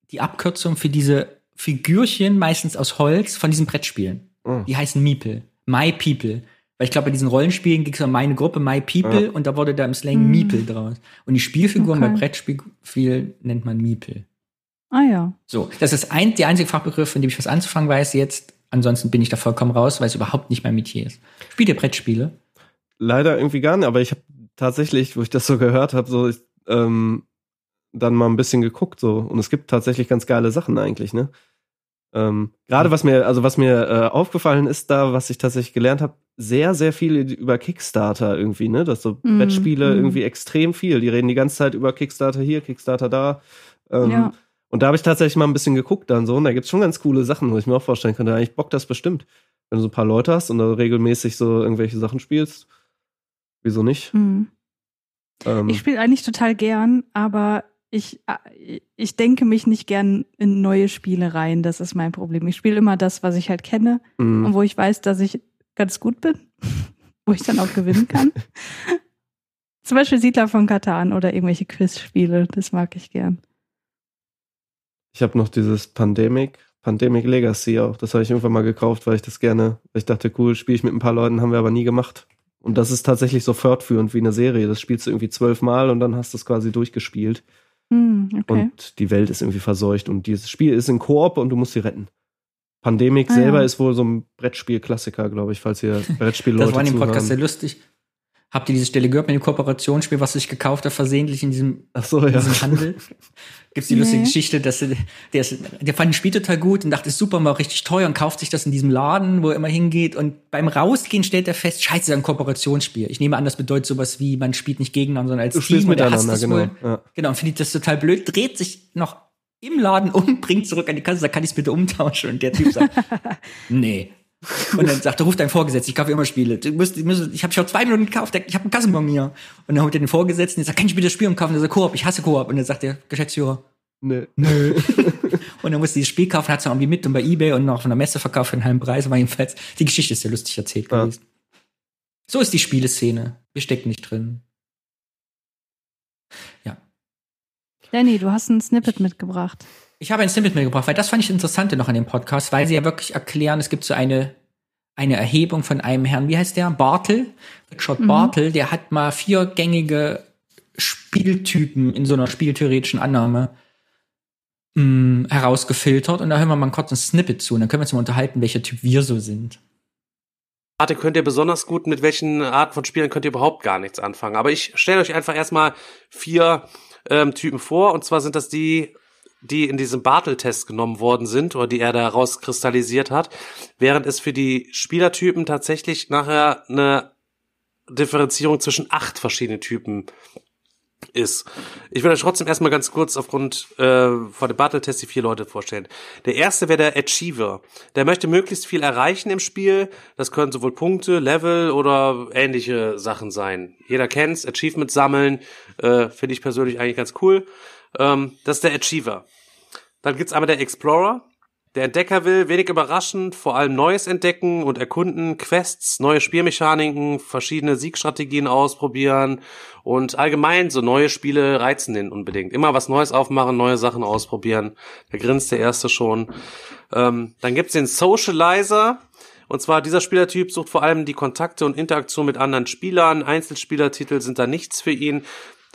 die Abkürzung für diese Figürchen, meistens aus Holz, von diesen Brettspielen. Oh. Die heißen Meeple. My People. Weil ich glaube, bei diesen Rollenspielen ging es um meine Gruppe, My People, Ja. und da wurde da im Slang Hm. Meeple draus. Und die Spielfiguren Okay. bei Brettspiel nennt man Meeple. Ah ja. So, das ist ein, der einzige Fachbegriff, in dem ich was anzufangen weiß jetzt. Ansonsten bin ich da vollkommen raus, weil es überhaupt nicht mein Metier ist. Spielt ihr Brettspiele? leider irgendwie gar nicht, aber ich habe tatsächlich, wo ich das so gehört habe, so ich, ähm, dann mal ein bisschen geguckt so und es gibt tatsächlich ganz geile Sachen eigentlich, ne? Ähm, Gerade was mir, also was mir äh, aufgefallen ist da, was ich tatsächlich gelernt habe, sehr, sehr viel über Kickstarter irgendwie, ne? Dass so Mhm, Brettspiele mhm. irgendwie extrem viel. Die reden die ganze Zeit über Kickstarter hier, Kickstarter da. Ähm, Ja. Und da habe ich tatsächlich mal ein bisschen geguckt dann so und da gibt's schon ganz coole Sachen, wo ich mir auch vorstellen könnte, eigentlich Bock das bestimmt. Wenn du so ein paar Leute hast und da regelmäßig so irgendwelche Sachen spielst, wieso nicht? Ähm, Ich spiele eigentlich total gern, aber ich, äh, ich denke mich nicht gern in neue Spiele rein. Das ist mein Problem. Ich spiele immer das, was ich halt kenne mh. und wo ich weiß, dass ich ganz gut bin, wo ich dann auch gewinnen kann. Zum Beispiel Siedler von Katan oder irgendwelche Quizspiele. Das mag ich gern. Ich habe noch dieses Pandemic, Pandemic Legacy auch. Das habe ich irgendwann mal gekauft, weil ich das gerne, weil ich dachte, cool, spiele ich mit ein paar Leuten, haben wir aber nie gemacht. Und das ist tatsächlich so fortführend wie eine Serie. Das spielst du irgendwie zwölfmal und dann hast du es quasi durchgespielt. Hm, okay. Und die Welt ist irgendwie verseucht. Und dieses Spiel ist in Koop und du musst sie retten. Pandemic Ah, selber ja. ist wohl so ein Brettspiel-Klassiker, glaube ich, falls ihr Brettspielleute Das war in dem Podcast sehr zuhören. lustig. Habt ihr diese Stelle gehört mit dem Kooperationsspiel, was ich gekauft habe, versehentlich in diesem Ach so, in ja. diesem Handel. Gibt's die Nee. lustige Geschichte, dass er- der, ist, der fand das Spiel total gut und dachte, ist super, war richtig teuer und kauft sich das in diesem Laden, wo er immer hingeht. Und beim Rausgehen stellt er fest, scheiße, das ist ein Kooperationsspiel. Ich nehme an, das bedeutet sowas wie, man spielt nicht gegeneinander, sondern als Du spielst Team. Und er hasst das genau. wohl. Ja. Genau, und findet das total blöd, dreht sich noch im Laden um, bringt zurück an die Kasse, sagt, kann ich es bitte umtauschen? Und der Typ sagt, nee. Und dann sagt er, ruft deinen Vorgesetzten, ich kaufe immer Spiele. Du musst, du musst, ich habe schon zwei Minuten gekauft, ich habe einen Kassenbon mir. Und dann holt er den Vorgesetzten, der sagt, kann ich bitte das Spiel umkaufen? Und er sagt, Koop, ich hasse Koop. Und dann sagt der Geschäftsführer, Nee. nö. und dann musste dieses Spiel kaufen, hat es noch irgendwie mit und bei Ebay und noch von der Messe verkauft für einen halben Preis. Aber jedenfalls, die Geschichte ist sehr lustig erzählt Ja. gewesen. So ist die Spieleszene. Wir stecken nicht drin. Danny, du hast ein Snippet mitgebracht. Ich habe ein Snippet mitgebracht, weil das fand ich interessant noch an dem Podcast, weil sie ja wirklich erklären, es gibt so eine, eine Erhebung von einem Herrn, wie heißt der? Bartel? Richard Mhm. Bartel, der hat mal viergängige Spieltypen in so einer spieltheoretischen Annahme mh, herausgefiltert. Und da hören wir mal kurz ein Snippet zu und dann können wir uns mal unterhalten, welcher Typ wir so sind. Arte könnt ihr besonders gut, mit welchen Arten von Spielen könnt ihr überhaupt gar nichts anfangen. Aber ich stelle euch einfach erstmal vier ähm, Typen vor. Und zwar sind das die, die in diesem Bartel-Test genommen worden sind oder die er da rauskristallisiert hat. Während es für die Spielertypen tatsächlich nachher eine Differenzierung zwischen acht verschiedenen Typen ist. Ich will euch trotzdem erstmal ganz kurz aufgrund äh, von dem Battle-Test die vier Leute vorstellen. Der erste wäre der Achiever. Der möchte möglichst viel erreichen im Spiel. Das können sowohl Punkte, Level oder ähnliche Sachen sein. Jeder kennt's, Achievement sammeln, äh, finde ich persönlich eigentlich ganz cool. Ähm, das ist der Achiever. Dann gibt's einmal der Explorer. Der Entdecker will wenig überraschend vor allem Neues entdecken und erkunden, Quests, neue Spielmechaniken, verschiedene Siegstrategien ausprobieren und allgemein so neue Spiele reizen den unbedingt. Immer was Neues aufmachen, neue Sachen ausprobieren. Da grinst der erste schon. Ähm, dann gibt's den Socializer. Und zwar dieser Spielertyp sucht vor allem die Kontakte und Interaktion mit anderen Spielern. Einzelspielertitel sind da nichts für ihn.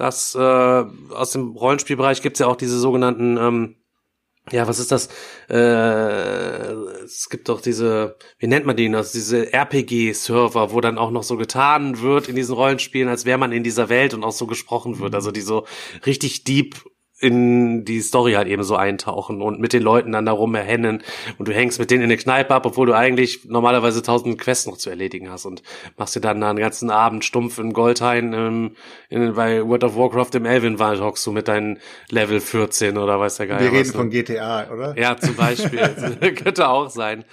Das äh, aus dem Rollenspielbereich gibt's ja auch diese sogenannten ähm, ja, was ist das? Äh, es gibt doch diese, wie nennt man die das? Diese RPG-Server, wo dann auch noch so getan wird in diesen Rollenspielen, als wäre man in dieser Welt und auch so gesprochen wird. Also die so richtig deep in die Story halt eben so eintauchen und mit den Leuten dann darum erhennen und du hängst mit denen in eine Kneipe ab, obwohl du eigentlich normalerweise tausend Quests noch zu erledigen hast und machst dir dann einen ganzen Abend stumpf in Goldhain im, in, bei World of Warcraft im Elvenwald hockst du mit deinen Level 14 oder weiß der Geil. Wir was, reden ne? von GTA, oder? Ja, zum Beispiel. Könnte auch sein.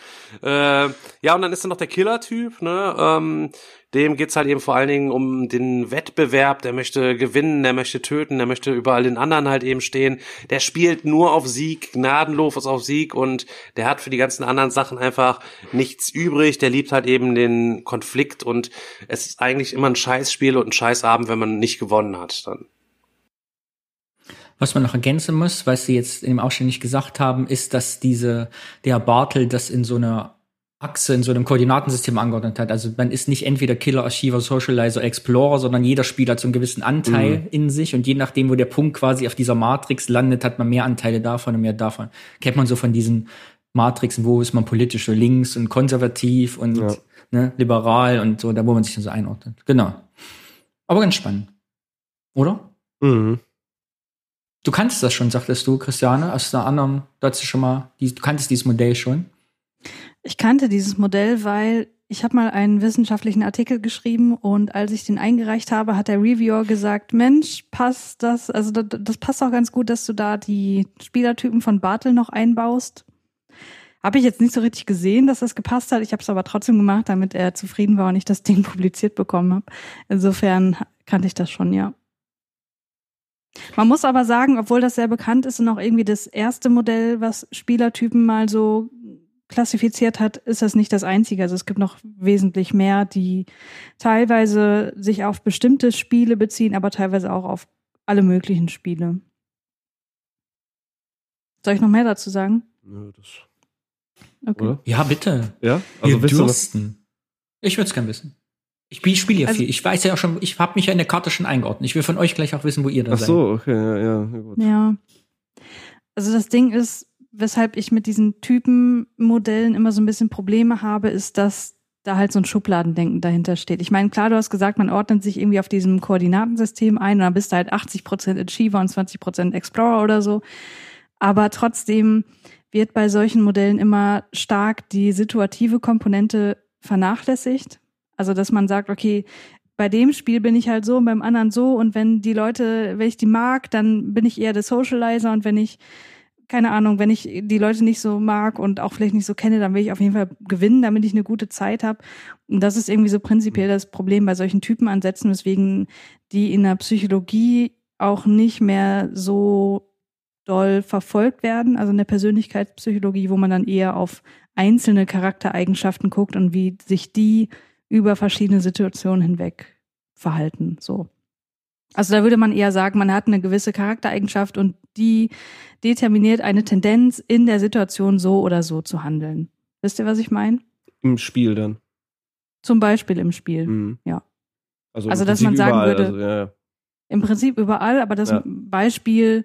Äh, ja, und dann ist da noch der Killer-Typ, ne? Ähm, dem geht's halt eben vor allen Dingen um den Wettbewerb, der möchte gewinnen, der möchte töten, der möchte überall den anderen halt eben stehen. Der spielt nur auf Sieg, gnadenlos auf Sieg und der hat für die ganzen anderen Sachen einfach nichts übrig. Der liebt halt eben den Konflikt und es ist eigentlich immer ein Scheißspiel und ein Scheißabend, wenn man nicht gewonnen hat. Dann. Was man noch ergänzen muss, was Sie jetzt eben auch schon nicht gesagt haben, ist, dass diese, der Bartel das in so einer Achse, in so einem Koordinatensystem angeordnet hat. Also man ist nicht entweder Killer, Archiver, Socializer, Explorer, sondern jeder Spieler hat so einen gewissen Anteil Mhm. in sich und je nachdem, wo der Punkt quasi auf dieser Matrix landet, hat man mehr Anteile davon und mehr davon. Kennt man so von diesen Matrixen, wo ist man politisch so links und konservativ und Ja. ne, liberal und so, da wo man sich dann so einordnet. Genau. Aber ganz spannend. Oder? Mhm. Du kannst das schon, sagtest du, Christiane, aus einer anderen, du hattest schon mal, du kanntest dieses Modell schon. Ich kannte dieses Modell, weil ich habe mal einen wissenschaftlichen Artikel geschrieben und als ich den eingereicht habe, hat der Reviewer gesagt, Mensch, passt das, also das, das passt auch ganz gut, dass du da die Spielertypen von Bartel noch einbaust. Habe ich jetzt nicht so richtig gesehen, dass das gepasst hat. Ich habe es aber trotzdem gemacht, damit er zufrieden war und ich das Ding publiziert bekommen habe. Insofern kannte ich das schon, ja. Man muss aber sagen, obwohl das sehr bekannt ist und auch irgendwie das erste Modell, was Spielertypen mal so klassifiziert hat, ist das nicht das einzige. Also es gibt noch wesentlich mehr, die teilweise sich auf bestimmte Spiele beziehen, aber teilweise auch auf alle möglichen Spiele. Soll ich noch mehr dazu sagen? Nö, das, Okay. oder? Ja, bitte. Ja? Also noch, dürsten. Ich würde es gern wissen. Ich spiele spiel ja Also- viel. Ich weiß ja auch schon, ich habe mich ja in der Karte schon eingeordnet. Ich will von euch gleich auch wissen, wo ihr da Ach seid. so, okay, ja, ja, ja, gut. Ja. Also das Ding ist, weshalb ich mit diesen Typenmodellen immer so ein bisschen Probleme habe, ist, dass da halt so ein Schubladendenken dahinter steht. Ich meine, klar, du hast gesagt, man ordnet sich irgendwie auf diesem Koordinatensystem ein und dann bist du halt 80% Achiever und 20% Explorer oder so. Aber trotzdem wird bei solchen Modellen immer stark die situative Komponente vernachlässigt. Also, dass man sagt, okay, bei dem Spiel bin ich halt so und beim anderen so und wenn die Leute, wenn ich die mag, dann bin ich eher der Socializer und wenn ich, keine Ahnung, wenn ich die Leute nicht so mag und auch vielleicht nicht so kenne, dann will ich auf jeden Fall gewinnen, damit ich eine gute Zeit habe. Und das ist irgendwie so prinzipiell das Problem bei solchen Typenansätzen, weswegen die in der Psychologie auch nicht mehr so doll verfolgt werden, also in der Persönlichkeitspsychologie, wo man dann eher auf einzelne Charaktereigenschaften guckt und wie sich die über verschiedene Situationen hinweg verhalten. So. Also da würde man eher sagen, man hat eine gewisse Charaktereigenschaft und die determiniert eine Tendenz in der Situation so oder so zu handeln. Wisst ihr, was ich meine? Im Spiel dann. Zum Beispiel im Spiel. Mhm. Ja. Also, Also, dass Prinzip man sagen überall, würde- Also, ja, ja. Im Prinzip überall, aber das Ja. Beispiel,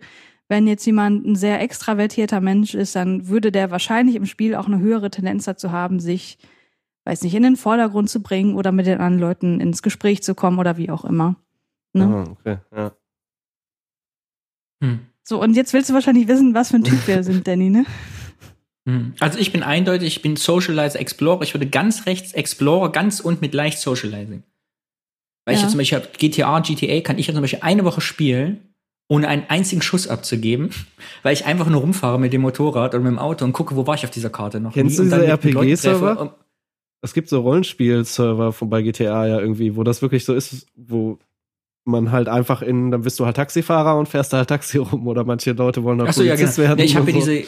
wenn jetzt jemand ein sehr extravertierter Mensch ist, dann würde der wahrscheinlich im Spiel auch eine höhere Tendenz dazu haben, sich, weiß nicht, in den Vordergrund zu bringen oder mit den anderen Leuten ins Gespräch zu kommen oder wie auch immer. Ne? Aha, okay, ja. Hm. So, und jetzt willst du wahrscheinlich wissen, was für ein Typ wir sind, Danny, ne? Hm. Also ich bin eindeutig, ich bin Socializer Explorer. Ich würde ganz rechts Explorer, ganz und mit leicht Socializing. Weil ich Ja. jetzt zum Beispiel hab GTA, GTA kann ich ja zum Beispiel eine Woche spielen, ohne einen einzigen Schuss abzugeben, weil ich einfach nur rumfahre mit dem Motorrad oder mit dem Auto und gucke, wo war ich auf dieser Karte noch. Kennst nie, du diese RPG-Server? Es gibt so Rollenspiel-Server von bei GTA ja irgendwie, wo das wirklich so ist, wo man halt einfach in, dann bist du halt Taxifahrer und fährst da halt Taxi rum oder manche Leute wollen auch Achso, ja, Polizist genau. werden. Nee, ich habe ja so. diese, ich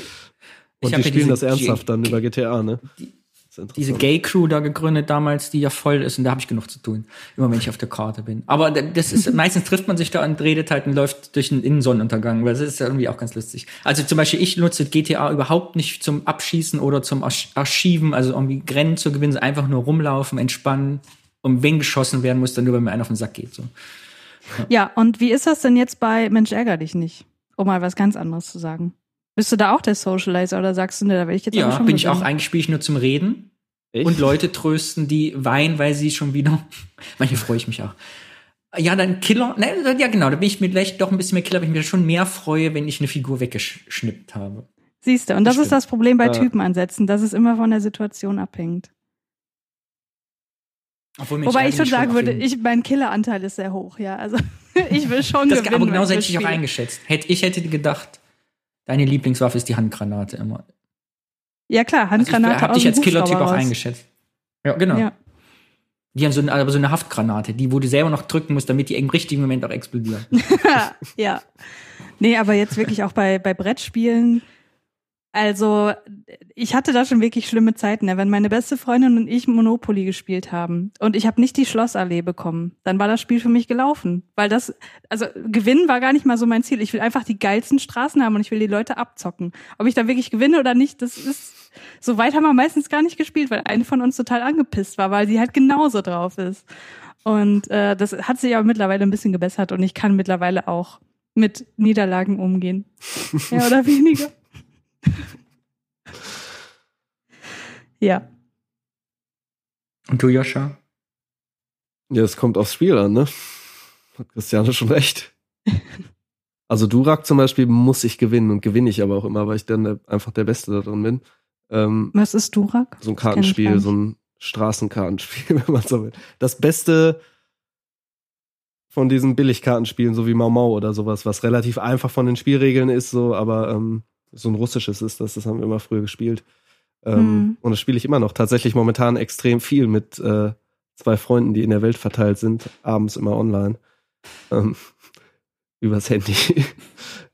und die ja spielen das ernsthaft G- dann über GTA, ne? Die- diese interessant. Gay-Crew da gegründet damals, die ja voll ist und da habe ich genug zu tun. Immer wenn ich auf der Karte bin. Aber das ist, meistens trifft man sich da und redet halt und läuft durch einen Innensonnenuntergang, weil das ist ja irgendwie auch ganz lustig. Also zum Beispiel, ich nutze GTA überhaupt nicht zum Abschießen oder zum Arch- Archiven, also irgendwie Rennen zu gewinnen, sondern einfach nur rumlaufen, entspannen. Und wenn geschossen werden muss, dann nur, wenn mir einer auf den Sack geht. So. Ja, und wie ist das denn jetzt bei Mensch ärger dich nicht? Um mal was ganz anderes zu sagen. Bist du da auch der Socializer oder sagst du, ne, da will ich jetzt Ja, schon bin ich auch eigentlich spiele ich nur zum Reden Echt? und Leute trösten, die weinen, weil sie schon wieder. Manchmal freue ich mich auch. Ja, dann Killer. Ne, ja, genau. Da bin ich mir vielleicht doch ein bisschen mehr Killer, weil ich mir schon mehr freue, wenn ich eine Figur weggeschnippt habe. Siehst du, und das, Das ist das Problem bei Ja. Typenansätzen, dass es immer von der Situation abhängt. Wobei ich schon sagen würde, ich, mein Killeranteil ist sehr hoch, ja. Also ich will schon das, gewinnen. aber wenn genauso ich hätte ich auch eingeschätzt. Hätte, ich hätte gedacht, deine Lieblingswaffe ist die Handgranate immer. Ja klar, Also ich Handgranate habe dich als Killer-Typ auch eingeschätzt. Ja, genau. Ja. Die haben so eine, aber so eine Haftgranate, die, wo du selber noch drücken musst, damit die im richtigen Moment auch explodieren. ja. Nee, aber jetzt wirklich auch bei, bei Brettspielen. Also, ich hatte da schon wirklich schlimme Zeiten, ne? wenn meine beste Freundin und ich Monopoly gespielt haben und ich habe nicht die Schlossallee bekommen, dann war das Spiel für mich gelaufen. Weil das, also gewinnen war gar nicht mal so mein Ziel. Ich will einfach die geilsten Straßen haben und ich will die Leute abzocken. Ob ich da wirklich gewinne oder nicht, das ist, so weit haben wir meistens gar nicht gespielt, weil eine von uns total angepisst war, weil sie halt genauso drauf ist. Und äh, das hat sich aber mittlerweile ein bisschen gebessert und ich kann mittlerweile auch mit Niederlagen umgehen. Mehr oder weniger. Ja. Und du, Joscha? Ja, es kommt aufs Spiel an, ne? Hat Christiane schon recht. Also Durak zum Beispiel muss ich gewinnen und gewinne ich aber auch immer, weil ich dann der, einfach der Beste da drin bin. Ähm, Was ist Durak? so ein Kartenspiel, so ein Straßenkartenspiel, wenn man so will. Das Beste von diesen Billigkartenspielen, so wie Mau Mau oder sowas, was relativ einfach von den Spielregeln ist, so, aber ähm, so ein russisches ist das, das haben wir immer früher gespielt. Ähm, Hm. Und das spiele ich immer noch. Tatsächlich momentan extrem viel mit äh, zwei Freunden, die in der Welt verteilt sind, abends immer online. Ähm, übers Handy.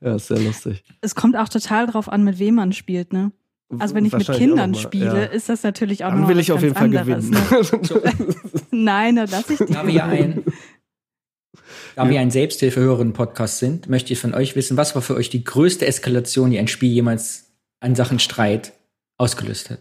ja, ist sehr lustig. Es kommt auch total drauf an, mit wem man spielt, ne? Also wenn ich mit Kindern spiele, ja. ist das natürlich auch Dann noch will ich auf ganz jeden Fall anderes, gewinnen. Ne? Nein, da lass ich dich. Da wir ein, da wir ein Selbsthilfehörerinnen-Podcast sind, möchte ich von euch wissen, was war für euch die größte Eskalation, die ein Spiel jemals an Sachen Streit ausgelöst hat?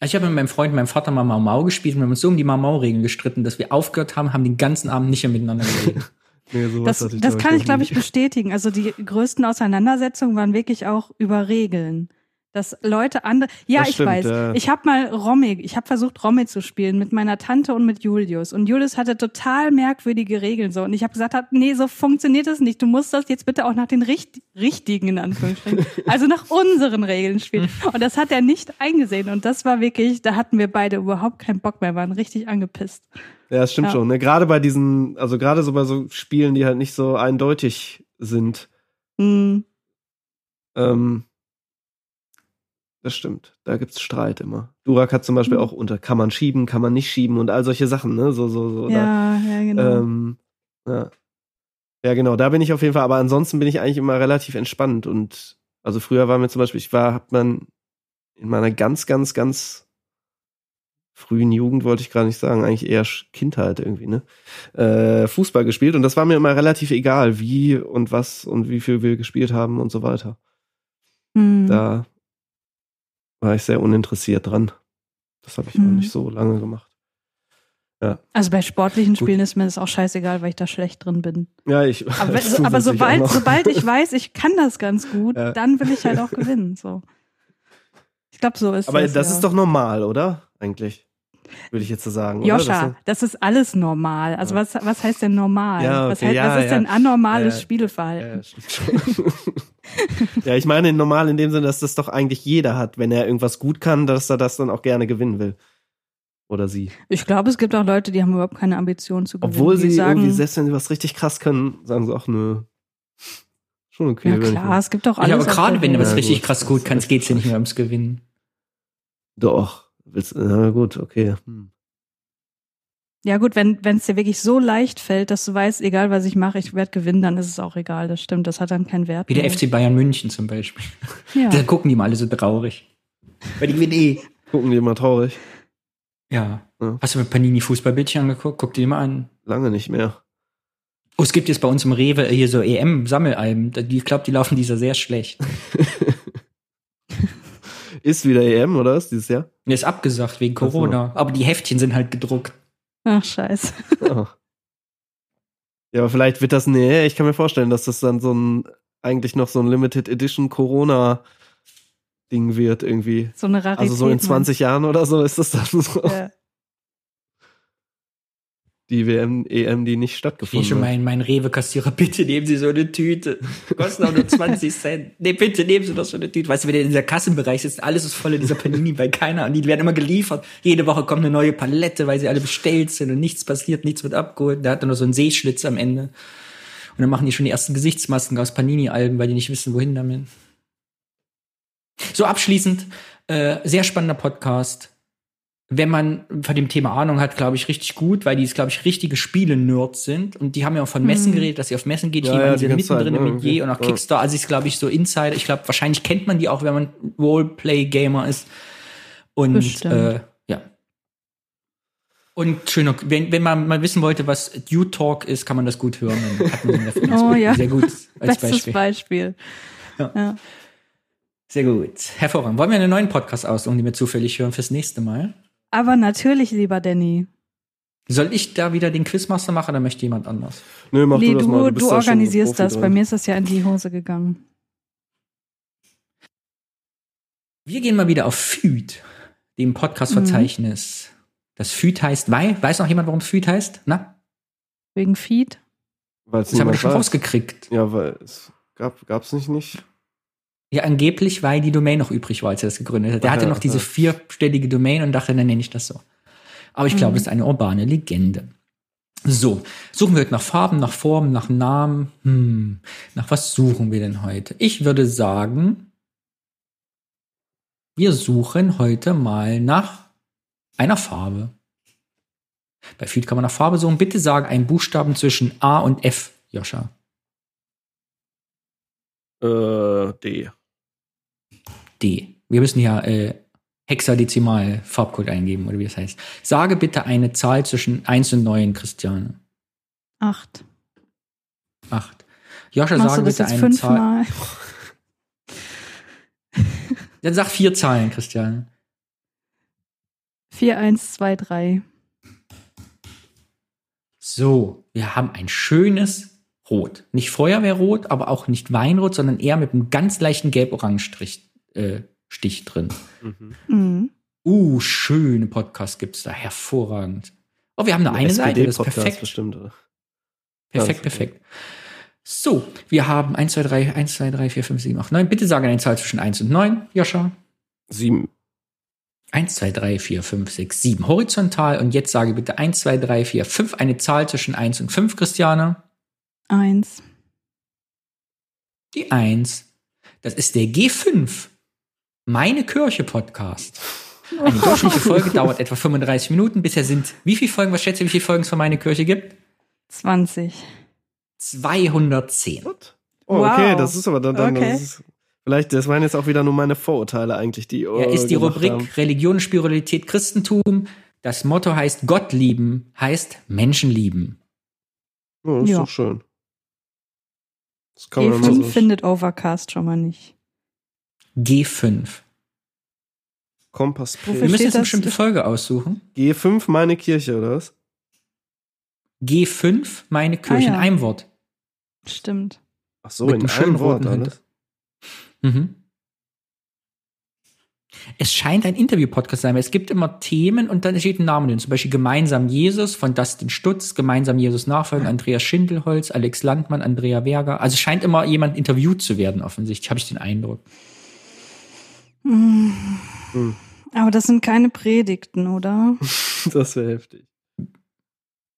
Also ich habe mit meinem Freund, meinem Vater mal Mau Mau gespielt und wir haben uns so um die Mau Mau-Regeln gestritten, dass wir aufgehört haben, haben den ganzen Abend nicht mehr miteinander geredet. Nee, sowas Das, das kann ich, glaube ich, bestätigen. Also die größten Auseinandersetzungen waren wirklich auch über Regeln. Dass Leute andere. Ja, Das ich stimmt, weiß. ja. Ich habe mal Romme, ich habe versucht, Romme zu spielen mit meiner Tante und mit Julius. Und Julius hatte total merkwürdige Regeln so. Und ich habe gesagt, nee, so funktioniert das nicht. Du musst das jetzt bitte auch nach den richt richtigen, in Anführungsstrichen, also nach unseren Regeln spielen. Und das hat er nicht eingesehen. Und das war wirklich, da hatten wir beide überhaupt keinen Bock mehr, waren richtig angepisst. Ja, das stimmt Ja. schon. Ne? Gerade bei diesen, also gerade so bei so Spielen, die halt nicht so eindeutig sind. Hm. Ähm, das stimmt. Da gibt's Streit immer. Durak hat zum Beispiel Mhm. auch unter, kann man schieben, kann man nicht schieben und all solche Sachen, ne? So, so, so. Ja, ja, Da, genau. ähm, ja. ja, genau, da bin ich auf jeden Fall, aber ansonsten bin ich eigentlich immer relativ entspannt und also früher war mir zum Beispiel, ich war, hat man in meiner ganz, ganz, ganz frühen Jugend, wollte ich gar nicht sagen, eigentlich eher Kindheit irgendwie, ne? Äh, Fußball gespielt und das war mir immer relativ egal, wie und was und wie viel wir gespielt haben und so weiter. Hm. Da war ich sehr uninteressiert dran. Das habe ich auch Mhm. nicht so lange gemacht. Also bei sportlichen Spielen ist mir das auch scheißegal, weil ich da schlecht drin bin. Ja, ich. Aber, zusätzlich aber auch sobald, sobald ich weiß, ich kann das ganz gut, Ja. dann will ich halt auch gewinnen. So. Ich glaube, so ist Aber das. das ja. ist doch normal, oder? Eigentlich. Würde ich jetzt so sagen. oder? Joscha, das ist alles normal. Also was, was heißt denn normal? Ja, was, okay, heißt, ja, was ist ja. denn anormales Ja, Spielverhalten? Ja, ich meine normal in dem Sinne, dass das doch eigentlich jeder hat, wenn er irgendwas gut kann, dass er das dann auch gerne gewinnen will. Oder sie. Ich glaube, es gibt auch Leute, die haben überhaupt keine Ambition zu gewinnen. Obwohl sie sagen, irgendwie, selbst wenn sie was richtig krass können, sagen sie auch, nö. Schon okay. ja klar, es gibt auch alles. Ja, aber gerade wenn du was richtig krass gut kannst, echt geht's ja nicht mehr ums Gewinnen. Doch. Willst, na gut, okay. Hm. Ja gut, wenn es dir wirklich so leicht fällt, dass du weißt, egal was ich mache, ich werde gewinnen, dann ist es auch egal. Das stimmt, das hat dann keinen Wert. Wie der mehr. FC Bayern München zum Beispiel. Ja. Da gucken die mal alle so traurig. Weil die gewinnen eh. Gucken die immer traurig. Ja. Ja. Hast du mit Panini Fußballbildchen angeguckt? Guck dir die mal an. Lange nicht mehr. Oh, es gibt jetzt bei uns im Rewe hier so EM-Sammelalben. Die- Ich glaube, die laufen dieser sehr schlecht. Ist wieder EM, oder ist dieses Jahr? Der ist abgesagt wegen Ach so. Corona. Aber die Heftchen sind halt gedruckt. Ach scheiße. Oh. Ja, aber vielleicht wird das, nee, ich kann mir vorstellen, dass das dann so ein, eigentlich noch so ein Limited Edition Corona Ding wird irgendwie. So eine Rarität. Also so in 20 Jahren oder so ist das dann so. Ja. Die WM, EM, die nicht stattgefunden schon hat. mein, mein Rewe-Kassierer, bitte nehmen Sie so eine Tüte. Kostet auch nur 20 Cent. Nee, bitte nehmen Sie doch so eine Tüte. Weißt du, wenn der in dieser Kassenbereich sitzt, alles ist voll in dieser Panini bei keiner. Und die werden immer geliefert. Jede Woche kommt eine neue Palette, weil sie alle bestellt sind und nichts passiert, nichts wird abgeholt. Der hat dann nur so einen Seeschlitz am Ende. Und dann machen die schon die ersten Gesichtsmasken aus Panini-Alben, weil die nicht wissen, wohin damit. So abschließend, äh, sehr spannender Podcast. Wenn man von dem Thema Ahnung hat, glaube ich, richtig gut, weil die, glaube ich, richtige Spiele-Nerds sind. Und die haben ja auch von Messen Mhm. geredet, dass sie auf Messen geht. Ja, die ja, ganze mittendrin Zeit, im ne, Metier irgendwie. und auch Ja. Kickstarter. Also ist, glaube ich, so Insider. Ich glaube, wahrscheinlich kennt man die auch, wenn man Roleplay-Gamer ist. Und Bestimmt. äh, ja. Und schöner, wenn, wenn man mal wissen wollte, was Due Talk ist, kann man das gut hören. Referenz. Oh ja. Sehr gut als Bestes Beispiel. Beispiel. Ja. Ja. Sehr gut. Hervorragend. Wollen wir einen neuen Podcast aussuchen, den wir zufällig hören fürs nächste Mal? Aber natürlich, lieber Danny. Soll ich da wieder den Quizmaster machen oder möchte jemand anders? Nö, mach nee, du das du, mal. du, bist da schon organisierst das. drin. Bei mir ist das ja in die Hose gegangen. Wir gehen mal wieder auf FÜD, dem Podcast-Verzeichnis. Das FÜD heißt, weil, weiß noch jemand, warum FÜD heißt? Na, Wegen Feed. Weil's das haben wir schon weiß. rausgekriegt. Ja, weil es gab, gab's nicht nicht. Ja, angeblich, weil die Domain noch übrig war, als er das gegründet hat. Der hatte noch diese vierstellige Domain und dachte, dann nenne ich das so. Aber ich glaube, Mhm. es ist eine urbane Legende. So, suchen wir heute nach Farben, nach Formen, nach Namen. Hm, nach was suchen wir denn heute? Ich würde sagen, wir suchen heute mal nach einer Farbe. Bei Feed kann man nach Farbe suchen. Bitte sagen einen Buchstaben zwischen A und F, Joscha. Äh, D. D. Wir müssen ja äh, hexadezimal Farbcode eingeben, oder wie das heißt. Sage bitte eine Zahl zwischen 1 und 9, Christiane. Acht. 8. Joscha, Machst sage das bitte eine Zahl. fünfmal? Dann sag vier Zahlen, Christiane. Vier, eins, zwei, drei. So, wir haben ein schönes Rot. Nicht Feuerwehrrot, aber auch nicht Weinrot, sondern eher mit einem ganz leichten Gelb-Orange-Strich äh, Stich drin. Mhm. Mhm. Uh, schöne Podcast gibt's da. Hervorragend. Oh, wir haben nur eine Seite, das ist perfekt. bestimmt? Perfekt, Ja, perfekt. So, wir haben 1, 2, 3, 1, 2, 3, 4, 5, 7, 8, 9. Bitte sage eine Zahl zwischen 1 und 9, Joscha. Sieben. 1, 2, 3, 4, 5, 6, 7 horizontal. Und jetzt sage bitte 1, 2, 3, 4, 5, eine Zahl zwischen 1 und 5, Christiane. Eins. Die 1. Das ist der G5. Meine Kirche Podcast. Eine durchschnittliche Folge dauert etwa 35 Minuten. Bisher sind, wie viele Folgen, was schätzt ihr, wie viele Folgen es von Meine Kirche gibt? 20. 210. Oh, okay, Wow. das ist aber dann, dann Okay. das ist, vielleicht, das waren jetzt auch wieder nur meine Vorurteile eigentlich, die Ja, ist die gemacht Rubrik haben. Religion, Spiritualität, Christentum. Das Motto heißt Gott lieben, heißt Menschen lieben. Das ist Ja. doch schön. Das kann man G5 so. findet Overcast schon mal nicht. G5. Kompass Wofür Wir müssen jetzt eine bestimmte Folge aussuchen. G5 meine Kirche, oder was? G5, meine Kirche, Ah, ja. in einem Wort. Stimmt. Ach so, Mit in einem schönen Wort alles. Mhm. Es scheint ein Interview-Podcast zu sein, weil es gibt immer Themen und dann steht ein Name drin. Zum Beispiel Gemeinsam Jesus von Dustin Stutz, Gemeinsam Jesus nachfolgen, Andreas Schindelholz, Alex Landmann, Andrea Werger. Also es scheint immer jemand interviewt zu werden, offensichtlich, habe ich den Eindruck. Hm. Aber das sind keine Predigten, oder? Das wäre heftig.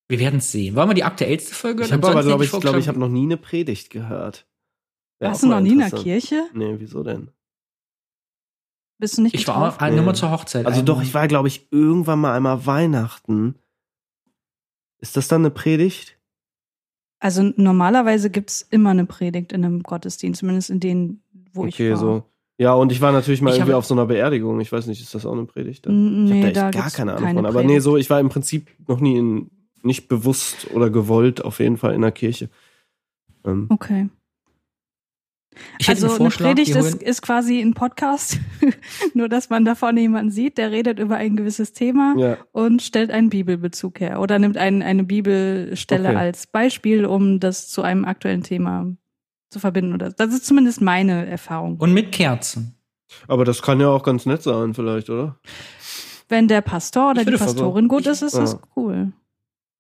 Wir werden es sehen. Wollen wir die aktuellste Folge Ich hören? habe aber, glaube ich, glaube ich, habe noch nie eine Predigt gehört. Wär Warst du noch nie in der. Kirche? Nee, wieso denn? Bist du nicht Ich war getauft? auch, Nee. nur mal zur Hochzeit. Also einmal. doch, ich war, glaube ich, irgendwann mal einmal Weihnachten. Ist das dann eine Predigt? Also normalerweise gibt's immer eine Predigt in einem Gottesdienst, zumindest in denen, wo ich okay, war. so. Ja, und ich war natürlich mal Ich irgendwie auf so einer Beerdigung. Ich weiß nicht, ist das auch eine Predigt? Dann? N- Ich Nee, habe da da echt gar keine Ahnung keine von. Aber nee, so, ich war im Prinzip noch nie in, nicht bewusst oder gewollt auf jeden Fall in der Kirche. Ähm, Okay. Ich Also einen eine. Predigt ist, ist quasi ein Podcast, nur dass man da vorne jemanden sieht, der redet über ein gewisses Thema Ja. und stellt einen Bibelbezug her oder nimmt ein, eine Bibelstelle Okay. als Beispiel, um das zu einem aktuellen Thema zu verbinden. Oder das ist zumindest meine Erfahrung. Und mit Kerzen. Aber das kann ja auch ganz nett sein, vielleicht, oder? Wenn der Pastor oder die würde versuchen- Pastorin gut ist, ist das Ja. cool.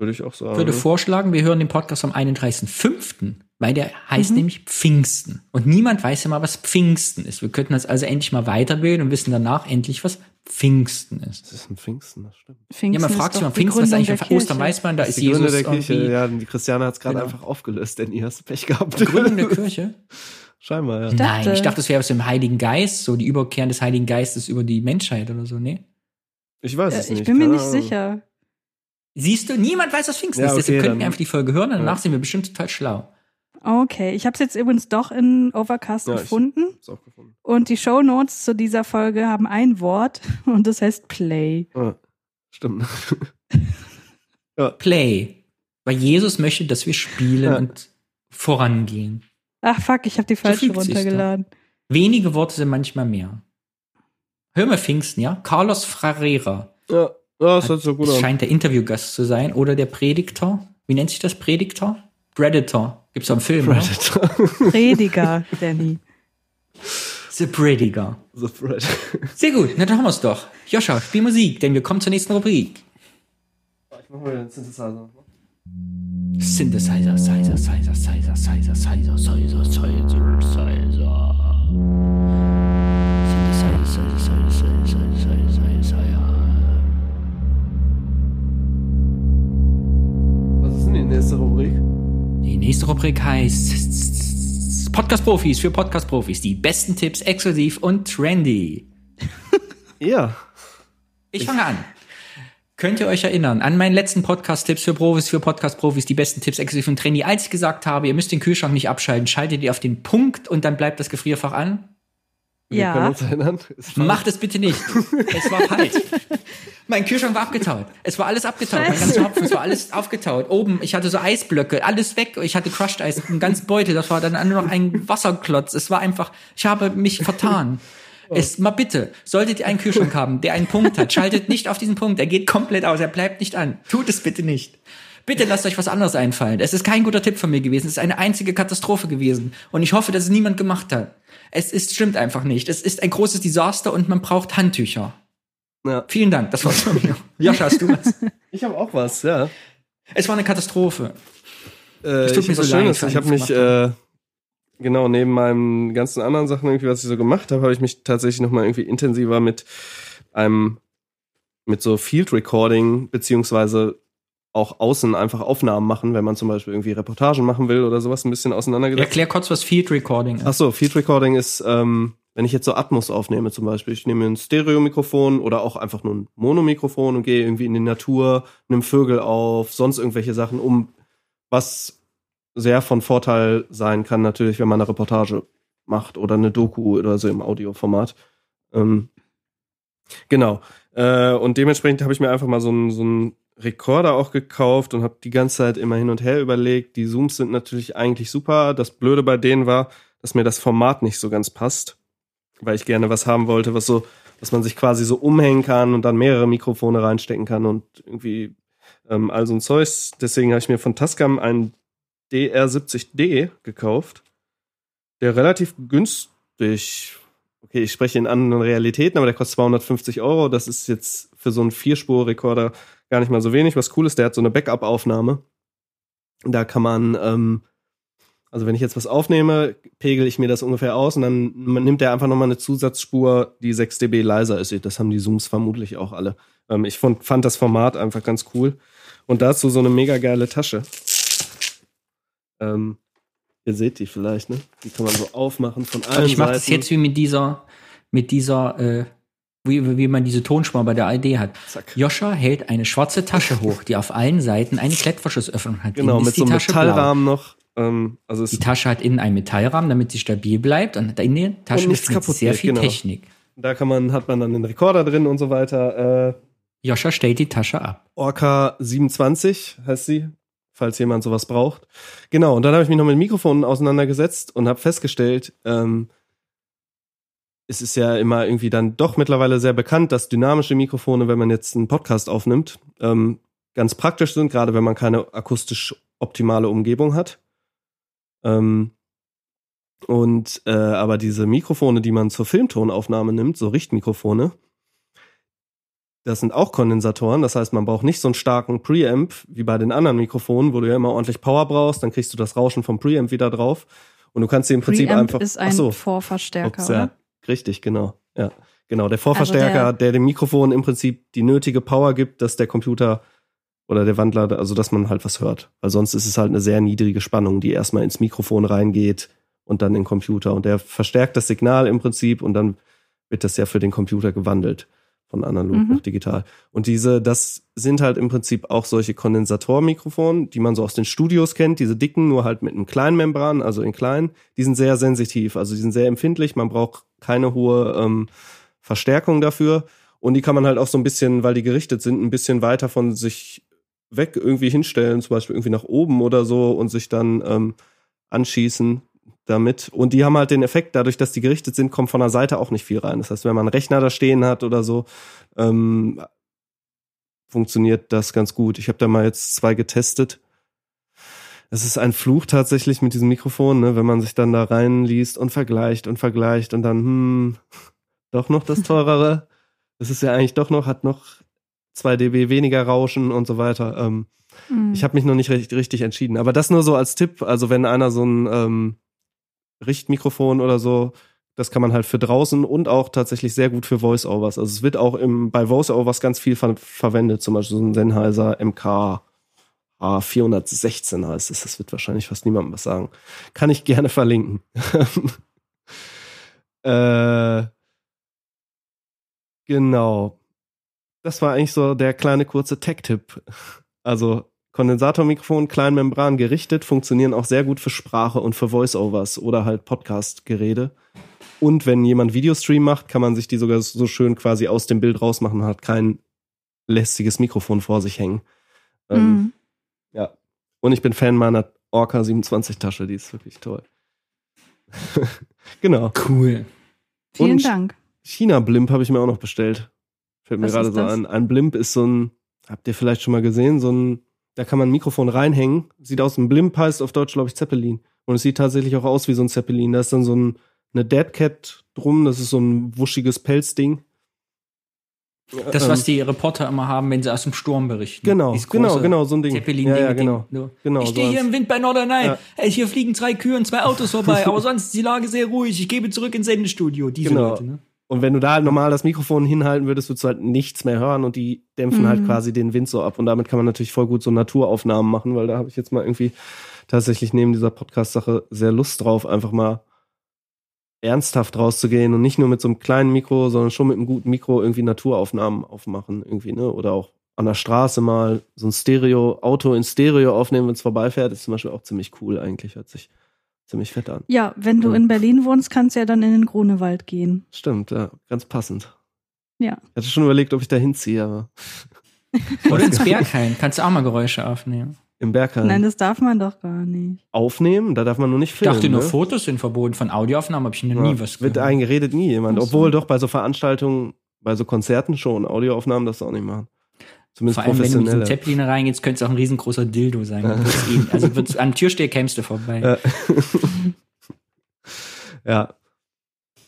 Würde ich auch sagen. Würde ne? vorschlagen, wir hören den Podcast am 31.05., weil der heißt Mhm. nämlich Pfingsten. Und niemand weiß ja mal, was Pfingsten ist. Wir könnten uns also endlich mal weiterbilden und wissen danach endlich, was Pfingsten ist. Das ist ein Pfingsten, das stimmt. Ja, Pfingsten man ist fragt sich mal, Pfingsten ist Gründung eigentlich einfach Ostern, weiß man, da Das ist die Gründe Jesus der Kirche. irgendwie Ja, die Christiane hat es gerade Genau. einfach aufgelöst, denn ihr hast Pech gehabt. die Gründung der Kirche. Scheinbar, ja. Ich dachte- Nein, ich dachte, das wäre was im Heiligen Geist, so die Überkehren des Heiligen Geistes über die Menschheit oder so, nee? Ich weiß es Äh, nicht. ich bin mir nicht sicher. Siehst du, niemand weiß, was Pfingsten Ja, ist. okay, Deshalb könnten wir einfach die Folge hören und danach Ja. sind wir bestimmt total schlau. Okay, ich habe es jetzt übrigens doch in Overcast Ja, ich- gefunden. Ist auch gefunden. Und die Show Notes zu dieser Folge haben ein Wort und das heißt Play. Ah, stimmt. Play. Weil Jesus möchte, dass wir spielen Ja. und vorangehen. Ach fuck, ich habe die falsche runtergeladen. Wenige Worte sind manchmal mehr. Hör mal Pfingsten, ja? Carlos Ferreira. Ja, ja das sich so gut Es an. scheint der Interviewgast zu sein oder der Prediktor. Wie nennt sich das? Prediktor? Predator. Gibt's auch einen Film, oder? Predator. Prediger, Danny. The Prediger. The Predator. Sehr gut, na dann haben wir's doch. Joscha, spiel Musik, denn wir kommen zur nächsten Rubrik. Ich mach mal den Synthesizer. Synthesizer, Sizer, Sizer, Sizer, Sizer, Sizer, Sizer, Sizer, Sizer. Nächste Rubrik heißt Podcast-Profis für Podcast-Profis. Die besten Tipps exklusiv und trendy. Ja. Ich fange an. Könnt ihr euch erinnern an meinen letzten Podcast-Tipps für Profis, für Podcast-Profis, die besten Tipps exklusiv und trendy, als ich gesagt habe, ihr müsst den Kühlschrank nicht abschalten, schaltet ihr auf den Punkt und dann bleibt das Gefrierfach an? Wir können Ja. uns erinnern. Falsch. Macht es bitte nicht. Es war falsch. Mein Kühlschrank war abgetaut. Es war alles abgetaut. Mein ganzer Hopfen, es war alles aufgetaut. Oben, ich hatte so Eisblöcke, alles weg. Ich hatte Crushed Eis, einen ganzen Beutel. Das war dann nur noch ein Wasserklotz. Es war einfach, ich habe mich vertan. Es, mal bitte, solltet ihr einen Kühlschrank haben, der einen Punkt hat, schaltet nicht auf diesen Punkt. Er geht komplett aus. Er bleibt nicht an. Tut es bitte nicht. Bitte lasst euch was anderes einfallen. Es ist kein guter Tipp von mir gewesen. Es ist eine einzige Katastrophe gewesen. Und ich hoffe, dass es niemand gemacht hat. Es ist, stimmt einfach nicht. Es ist ein großes Desaster und man braucht Handtücher. Ja. Vielen Dank, das war's von mir. Joscha, hast du was? Ich habe auch was, ja. Es war eine Katastrophe. Äh, Es tut ich mir so leid Ich habe mich, äh, genau, neben meinen ganzen anderen Sachen, irgendwie, was ich so gemacht habe, habe ich mich tatsächlich nochmal irgendwie intensiver mit einem, mit so Field Recording, beziehungsweise auch außen einfach Aufnahmen machen, wenn man zum Beispiel irgendwie Reportagen machen will oder sowas, ein bisschen auseinandergesetzt. Erklär kurz, was Field Recording ist. Ach so, Field Recording ist, ähm, wenn ich jetzt so Atmos aufnehme zum Beispiel, ich nehme ein Stereomikrofon oder auch einfach nur ein Monomikrofon und gehe irgendwie in die Natur, nimm Vögel auf, sonst irgendwelche Sachen, um was sehr von Vorteil sein kann natürlich, wenn man eine Reportage macht oder eine Doku oder so im Audioformat. Ähm, genau. Äh, und dementsprechend habe ich mir einfach mal so einen so einen Rekorder auch gekauft und habe die ganze Zeit immer hin und her überlegt. Die Zooms sind natürlich eigentlich super. Das Blöde bei denen war, dass mir das Format nicht so ganz passt, weil ich gerne was haben wollte, was so, dass man sich quasi so umhängen kann und dann mehrere Mikrofone reinstecken kann und irgendwie ähm, all so ein Zeugs. Deswegen habe ich mir von Tascam einen DR70D gekauft, der relativ günstig, okay, ich spreche in anderen Realitäten, aber der kostet 250 Euro. Das ist jetzt für so einen Vierspur-Rekorder gar nicht mal so wenig. Was cool ist, der hat so eine Backup-Aufnahme. Da kann man, ähm, also wenn ich jetzt was aufnehme, pegel ich mir das ungefähr aus und dann nimmt der einfach nochmal eine Zusatzspur, die 6 dB leiser ist. Das haben die Zooms vermutlich auch alle. Ähm, ich fand, fand das Format einfach ganz cool. Und dazu so eine mega geile Tasche. Ähm, ihr seht die vielleicht, ne? Die kann man so aufmachen von allen Aber ich mache das Seiten. jetzt wie mit dieser, mit dieser, äh, wie, wie man diese Tonspur bei der ARD hat. Zack. Joscha hält eine schwarze Tasche hoch, die auf allen Seiten eine Klettverschlussöffnung hat. Genau, mit ist die so einem Tasche blau. Metallrahmen noch. Ähm, also Die Tasche hat innen einen Metallrahmen, damit sie stabil bleibt. Und in der Tasche kaputt sehr geht, viel genau. Technik. da kann man, hat man dann den Rekorder drin und so weiter. Äh, Joscha stellt die Tasche ab. Orca 27 heißt sie falls jemand sowas braucht. Genau, und dann habe ich mich noch mit Mikrofonen auseinandergesetzt und habe festgestellt, ähm, es ist ja immer irgendwie dann doch mittlerweile sehr bekannt, dass dynamische Mikrofone, wenn man jetzt einen Podcast aufnimmt, ähm, ganz praktisch sind, gerade wenn man keine akustisch optimale Umgebung hat. Ähm, und äh, aber diese Mikrofone, die man zur Filmtonaufnahme nimmt, so Richtmikrofone, das sind auch Kondensatoren. Das heißt, man braucht nicht so einen starken Preamp wie bei den anderen Mikrofonen, wo du ja immer ordentlich Power brauchst. Dann kriegst du das Rauschen vom Preamp wieder drauf. Und du kannst sie im Prinzip Preamp einfach. ist ein so, Vorverstärker, ups, ja, oder? Richtig, genau. Ja, genau. Der Vorverstärker, Also der- der dem Mikrofon im Prinzip die nötige Power gibt, dass der Computer oder der Wandler, also dass man halt was hört. Weil sonst ist es halt eine sehr niedrige Spannung, die erstmal ins Mikrofon reingeht und dann in den Computer. Und der verstärkt das Signal im Prinzip und dann wird das ja für den Computer gewandelt von analog Mhm. nach digital. Und diese, das sind halt im Prinzip auch solche Kondensatormikrofone, die man so aus den Studios kennt, diese dicken, nur halt mit einem kleinen Membran, also in klein. Die sind sehr sensitiv, also die sind sehr empfindlich. Man braucht keine hohe ähm, Verstärkung dafür. Und die kann man halt auch so ein bisschen, weil die gerichtet sind, ein bisschen weiter von sich weg irgendwie hinstellen, zum Beispiel irgendwie nach oben oder so und sich dann ähm, anschießen damit. Und die haben halt den Effekt, dadurch, dass die gerichtet sind, kommt von der Seite auch nicht viel rein. Das heißt, wenn man einen Rechner da stehen hat oder so, ähm, funktioniert das ganz gut. Ich habe da mal jetzt zwei getestet. Es ist ein Fluch tatsächlich mit diesem Mikrofon, ne, wenn man sich dann da reinliest und vergleicht und vergleicht und dann, hm, doch noch das teurere. Das ist ja eigentlich doch noch, hat noch 2 dB weniger Rauschen und so weiter. Ähm, Mhm. ich habe mich noch nicht richtig, richtig entschieden. Aber das nur so als Tipp. Also wenn einer so ein ähm, Richtmikrofon oder so, das kann man halt für draußen und auch tatsächlich sehr gut für Voice-Overs. Also es wird auch im, bei Voice-Overs ganz viel ver verwendet. Zum Beispiel so ein Sennheiser MK A416 heißt es. Das wird wahrscheinlich fast niemandem was sagen. Kann ich gerne verlinken. äh, genau. Das war eigentlich so der kleine kurze Tech-Tipp. Also Kondensatormikrofon, Kleinmembran gerichtet, funktionieren auch sehr gut für Sprache und für Voice-Overs oder halt Podcast-Gerede. Und wenn jemand Videostream macht, kann man sich die sogar so schön quasi aus dem Bild rausmachen und hat kein lästiges Mikrofon vor sich hängen. Ähm, Mhm. Ja. Und ich bin Fan meiner Orca 27 Tasche, die ist wirklich toll. genau. Cool. Vielen Und Dank. China-Blimp habe ich mir auch noch bestellt. Fällt mir Was gerade so an. Ein Blimp ist so ein, habt ihr vielleicht schon mal gesehen, so ein, da kann man ein Mikrofon reinhängen. Sieht aus, ein Blimp heißt auf Deutsch, glaube ich, Zeppelin. Und es sieht tatsächlich auch aus wie so ein Zeppelin. Da ist dann so ein, eine Deadcat drum, das ist so ein wuschiges Pelzding. Das, Ähm, was die Reporter immer haben, wenn sie aus dem Sturm berichten. Genau, genau, genau, so ein Ding. Zeppelin Ja, ja, genau. Genau, ich stehe hier im Wind bei Norderney. Ja. Hier fliegen drei Kühe und zwei Autos vorbei, aber sonst ist die Lage sehr ruhig. Ich gebe zurück ins Sendestudio. Diese Genau. Leute, ne? Und wenn du da halt normal das Mikrofon hinhalten würdest, würdest du halt nichts mehr hören und die dämpfen Mhm. halt quasi den Wind so ab. Und damit kann man natürlich voll gut so Naturaufnahmen machen, weil da habe ich jetzt mal irgendwie tatsächlich neben dieser Podcast-Sache sehr Lust drauf, einfach mal ernsthaft rauszugehen und nicht nur mit so einem kleinen Mikro, sondern schon mit einem guten Mikro irgendwie Naturaufnahmen aufmachen irgendwie, ne? Oder auch an der Straße mal so ein Stereo, Auto in Stereo aufnehmen, wenn es vorbeifährt, ist zum Beispiel auch ziemlich cool eigentlich, hört sich ziemlich fett an. Ja, wenn du Ja. in Berlin wohnst, kannst du ja dann in den Grunewald gehen. Stimmt, ja, ganz passend. Ja. Ich hatte schon überlegt, ob ich da hinziehe, aber Oder ins Berghain. Kannst du auch mal Geräusche aufnehmen. Im Berghain Nein, das darf man doch gar nicht. aufnehmen, da darf man nur nicht Ich filmen. dachte nur, ne? Fotos sind verboten. Von Audioaufnahmen habe ich noch Ja, nie was Wird gehört. eingeredet nie jemand. So. Obwohl doch bei so Veranstaltungen, bei so Konzerten schon, Audioaufnahmen das auch nicht machen. Zumindest Vor allem, wenn du mit professionelle. Zeppelin reingehst, könnte es auch ein riesengroßer Dildo sein. Also wird's, an Türsteher kämst du vorbei. Ja. ja.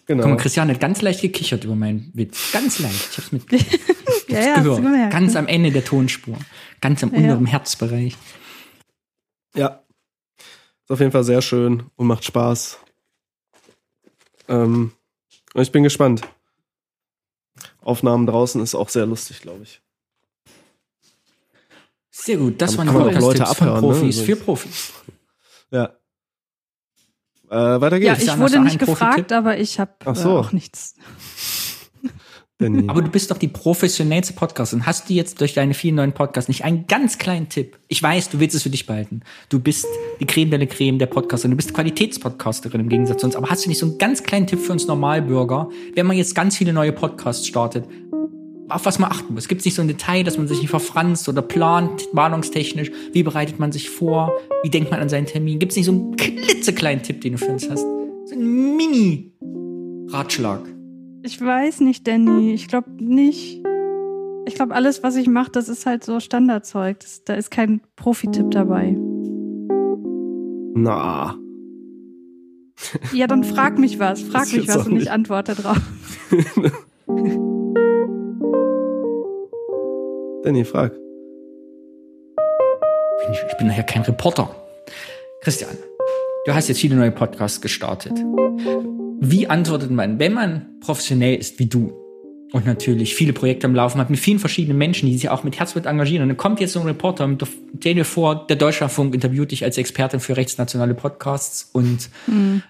Genau. Guck mal, Christian hat ganz leicht gekichert über meinen Witz. Ganz leicht. Ich hab's mit Ja, ja, hast du gehört. gemerkt. Ganz am Ende der Tonspur. Ganz am Ja. unteren Herzbereich. Ja. Ist auf jeden Fall sehr schön und macht Spaß. Ähm, und ich bin gespannt. Aufnahmen draußen ist auch sehr lustig, glaube ich. Sehr gut. Das waren auch Leute von abhören, ne? Profis Also- für Profis. Ja. Äh, weiter Ja, geht's. ich Christian, hast wurde nicht gefragt, aber ich habe Ach äh, so. auch nichts. Danny. Aber du bist doch die professionellste Podcasterin. Hast du jetzt durch deine vielen neuen Podcasts nicht einen ganz kleinen Tipp? Ich weiß, du willst es für dich behalten. Du bist die Creme de la Creme der Podcasterin. Du bist Qualitätspodcasterin im Gegensatz zu uns. Aber hast du nicht so einen ganz kleinen Tipp für uns Normalbürger, wenn man jetzt ganz viele neue Podcasts startet? auf was man achten muss. Gibt es nicht so ein Detail, dass man sich nicht verfranst oder plant, warnungstechnisch? Wie bereitet man sich vor? Wie denkt man an seinen Termin? Gibt es nicht so einen klitzekleinen Tipp, den du für uns hast? So ein Mini-Ratschlag. Ich weiß nicht, Danny. Ich glaube nicht. Ich glaube, alles, was ich mache, das ist halt so Standardzeug. Das, da ist kein Profi-Tipp dabei. Na. Ja, dann frag mich was. Frag mich was und ich nicht. antworte drauf. Danny, frag. ich, ich bin nachher kein Reporter. Christian, du hast jetzt viele neue Podcasts gestartet. Wie antwortet man, wenn man professionell ist wie du und natürlich viele Projekte am Laufen hat mit vielen verschiedenen Menschen, die sich auch mit Herzblut engagieren und dann kommt jetzt so ein Reporter und stell dir vor, der Deutschlandfunk interviewt dich als Expertin für rechtsnationale Podcasts und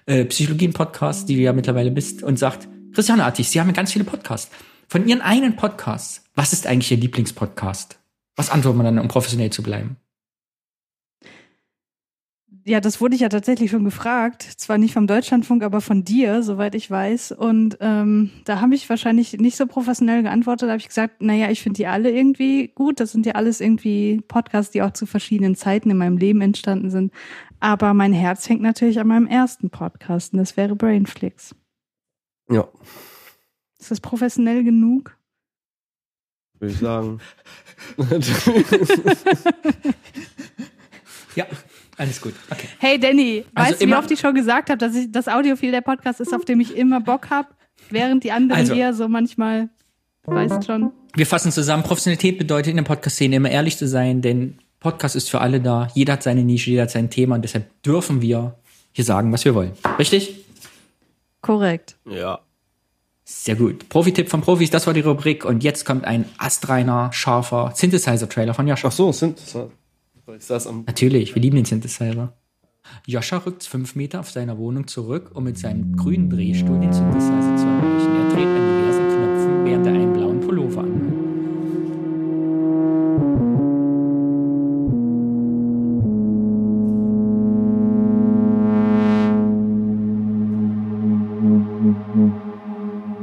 äh, Psychologien-Podcasts, die du ja mittlerweile bist und sagt, Christiane Artig, Sie haben ja ganz viele Podcasts. Von Ihren eigenen Podcasts, was ist eigentlich Ihr Lieblingspodcast? Was antwortet man dann, um professionell zu bleiben? Ja, das wurde ich ja tatsächlich schon gefragt. Zwar nicht vom Deutschlandfunk, aber von dir, soweit ich weiß. Und ähm, da habe ich wahrscheinlich nicht so professionell geantwortet. Da habe ich gesagt, naja, ich finde die alle irgendwie gut. Das sind ja alles irgendwie Podcasts, die auch zu verschiedenen Zeiten in meinem Leben entstanden sind. Aber mein Herz hängt natürlich an meinem ersten Podcast und das wäre Brainflix. Ja, Ist das professionell genug? würde ich sagen. Ja, alles gut. Okay. Hey Danny, Also weißt du, wie oft ich schon gesagt habe, dass ich das Audiophil der Podcast ist, auf dem ich immer Bock habe, während die anderen Also- eher so manchmal, du weißt schon. Wir fassen zusammen. Professionalität bedeutet in der Podcast-Szene immer ehrlich zu sein, denn Podcast ist für alle da. Jeder hat seine Nische, jeder hat sein Thema und deshalb dürfen wir hier sagen, was wir wollen. Richtig? Korrekt. ja. Sehr gut. Profi-Tipp von Profis, das war die Rubrik und jetzt kommt ein astreiner, scharfer Synthesizer-Trailer von Joscha. Ach so, sind Natürlich, wir lieben den Synthesizer. Joscha rückt fünf Meter auf seiner Wohnung zurück, um mit seinem grünen Drehstuhl den Synthesizer zu erreichen. Er dreht an diversen Knöpfen, während er einen blauen Pullover anhat.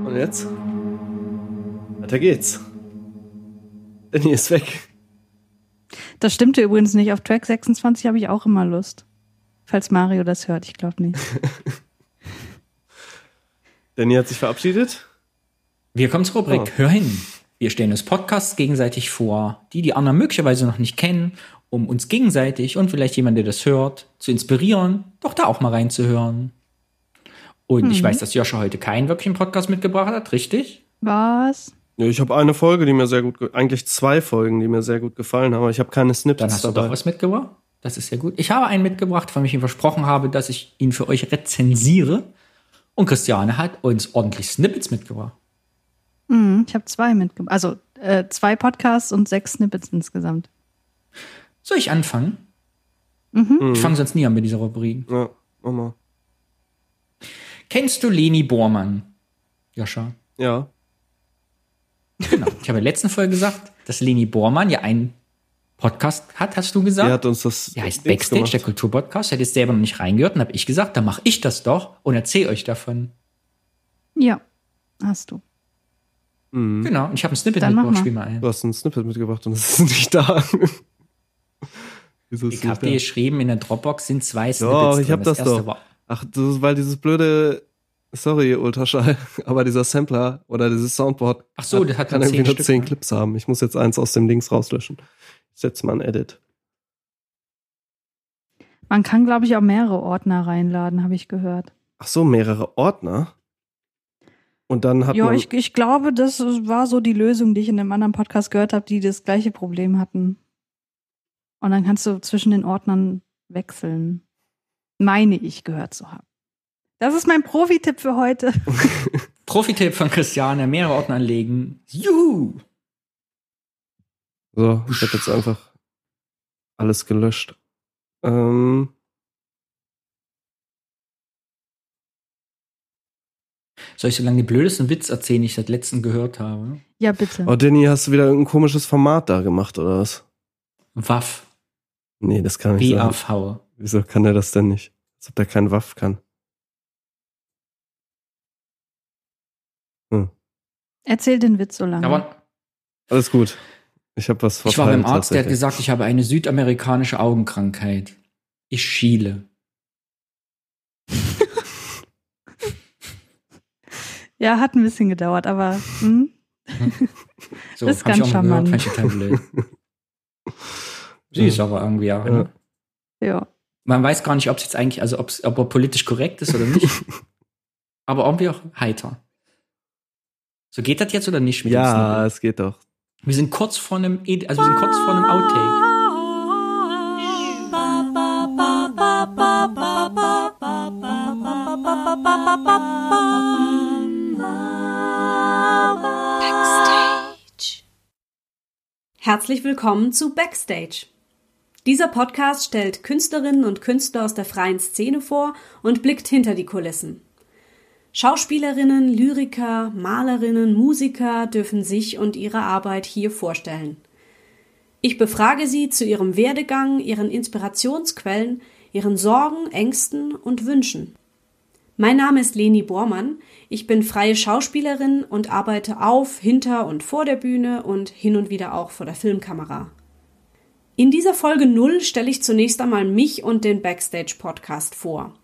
Und jetzt? Weiter geht's. Danny ist weg. Das stimmte übrigens nicht. Auf Track 26 habe ich auch immer Lust. Falls Mario das hört, ich glaube nicht. Danny hat sich verabschiedet. Wir kommen zur Rubrik Oh. Hör hin. Wir stellen uns Podcasts gegenseitig vor, die die anderen möglicherweise noch nicht kennen, um uns gegenseitig und vielleicht jemand, der das hört, zu inspirieren, doch da auch mal reinzuhören. Und ich weiß, dass Joscha heute keinen wirklichen Podcast mitgebracht hat, richtig? Was? Ja, ich habe eine Folge, die mir sehr gut, ge- eigentlich zwei Folgen, die mir sehr gut gefallen haben, aber ich habe keine Dann Snippets hast du dabei. doch was mitgebracht. Das ist sehr gut. Ich habe einen mitgebracht, von dem ich ihm versprochen habe, dass ich ihn für euch rezensiere. Und Christiane hat uns ordentlich Snippets mitgebracht. Hm, ich habe zwei mitgebracht. Also äh, zwei Podcasts und sechs Snippets insgesamt. Soll ich anfangen? Mhm. Ich fange sonst nie an mit dieser Rubrik. Ja, mach mal. Kennst du Leni Bormann? Joscha? Ja. Genau. Ich habe in der letzten Folge gesagt, dass Leni Bormann ja einen Podcast hat, hast du gesagt? hat uns das. Der heißt Backstage, der gemacht. Kulturpodcast. Hätte es selber noch nicht reingehört. Dann habe ich gesagt, dann mache ich das doch und erzähle euch davon. Ja, hast du. Mhm. Genau. Und ich habe ein Snippet Dann mitgebracht. mal. Spiel mal ein. Du hast ein Snippet mitgebracht und es ist nicht da. Wieso ist Ich habe dir geschrieben, in der Dropbox sind zwei Snippets Doch, ich drin. hab das erste doch. War, Ach, das ist, weil dieses blöde, sorry, Ultraschall, aber dieser Sampler oder dieses Soundboard Ach so, das hat kann irgendwie zehn nur zehn ne? Clips haben. Ich muss jetzt eins aus dem Dings rauslöschen. Ich setze mal ein Edit. Man kann, glaube ich, auch mehrere Ordner reinladen, habe ich gehört. Ach so, mehrere Ordner. Und dann hat Ja, man. ich, ich glaube, das war so die Lösung, die ich in einem anderen Podcast gehört habe, die das gleiche Problem hatten. Und dann kannst du zwischen den Ordnern wechseln. Meine ich gehört zu haben. Das ist mein Profi-Tipp für heute. Profi-Tipp von Christiane, mehrere Ordner anlegen. Juhu! so, ich habe jetzt einfach alles gelöscht. Ähm, Soll ich so lange den blödesten Witz erzählen, den ich seit letzten gehört habe? Ja, bitte. oh, Danny, hast du wieder irgendein komisches Format da gemacht, oder was? WAF. Nee, das kann nicht sein. BAV. Wieso kann er das denn nicht? Als ob der kein Waff kann. Erzähl den Witz so lange. War, Alles gut. Ich habe was Ich war beim verpeilt, Arzt, der hat gesagt, ich habe eine südamerikanische Augenkrankheit. Ich schiele. Ja, hat ein bisschen gedauert, aber hm? So, Das ist ganz charmant. Gehört, fand ich total blöd. Süß aber irgendwie auch. Ne? ja. Man weiß gar nicht, ob es jetzt eigentlich, also ob er politisch korrekt ist oder nicht. aber irgendwie auch heiter. So geht das jetzt oder nicht Ja, es geht doch. Wir sind kurz vor einem, Ed- also wir sind kurz vor einem Outtake. Herzlich willkommen zu Backstage. Dieser Podcast stellt Künstlerinnen und Künstler aus der freien Szene vor und blickt hinter die Kulissen. Schauspielerinnen, Lyriker, Malerinnen, Musiker dürfen sich und ihre Arbeit hier vorstellen. Ich befrage sie zu ihrem Werdegang, ihren Inspirationsquellen, ihren Sorgen, Ängsten und Wünschen. Mein Name ist Leni Bormann. Ich bin freie Schauspielerin und arbeite auf, hinter und vor der Bühne und hin und wieder auch vor der Filmkamera. In dieser Folge 0 stelle ich zunächst einmal mich und den Backstage Podcast vor.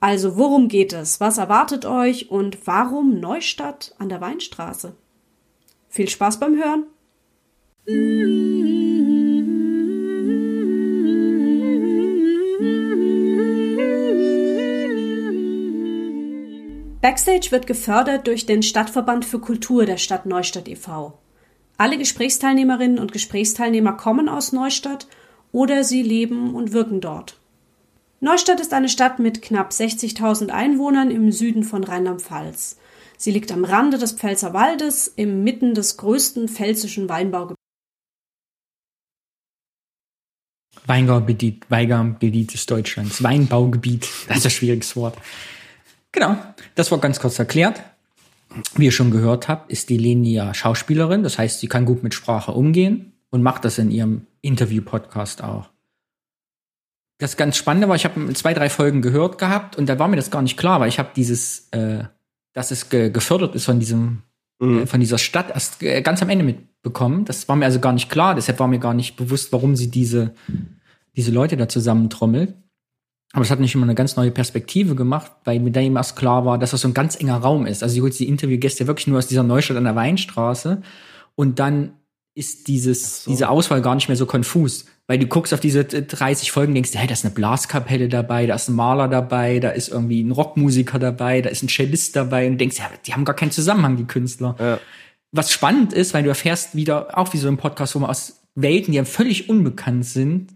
Also worum geht es? Was erwartet euch? Und warum Neustadt an der Weinstraße? Viel Spaß beim Hören! Backstage wird gefördert durch den Stadtverband für Kultur der Stadt Neustadt e.V. Alle Gesprächsteilnehmerinnen und Gesprächsteilnehmer kommen aus Neustadt oder sie leben und wirken dort. Neustadt ist eine Stadt mit knapp 60.000 Einwohnern im Süden von Rheinland-Pfalz. Sie liegt am Rande des Pfälzer Waldes, im Mitten des größten pfälzischen Weinbaugebiets. Weinbaugebiet, Weinbaugebiet des Deutschlands. Weinbaugebiet. Das ist ein schwieriges Wort. Genau. Das war ganz kurz erklärt. Wie ihr schon gehört habt, ist die Leni ja Schauspielerin. Das heißt, sie kann gut mit Sprache umgehen und macht das in ihrem Interview-Podcast auch. Das ganz Spannende war, ich habe zwei, drei Folgen gehört gehabt und da war mir das gar nicht klar, weil ich habe dieses, äh, dass es ge gefördert ist von diesem, Mhm. äh, von dieser Stadt erst äh, ganz am Ende mitbekommen. Das war mir also gar nicht klar, deshalb war mir gar nicht bewusst, warum sie diese, diese Leute da zusammentrommelt. Aber es hat nicht immer eine ganz neue Perspektive gemacht, weil mir da eben erst klar war, dass das so ein ganz enger Raum ist. Also sie holt die Interviewgäste wirklich nur aus dieser Neustadt an der Weinstraße und dann ist dieses, so. diese Auswahl gar nicht mehr so konfus. Weil du guckst auf diese äh, 30 Folgen, denkst, hey, da ist eine Blaskapelle dabei, da ist ein Maler dabei, da ist irgendwie ein Rockmusiker dabei, da ist ein Cellist dabei und denkst, ja, die haben gar keinen Zusammenhang, die Künstler. Ja. Was spannend ist, weil du erfährst wieder, auch wie so im Podcast, wo man aus Welten, die ja völlig unbekannt sind,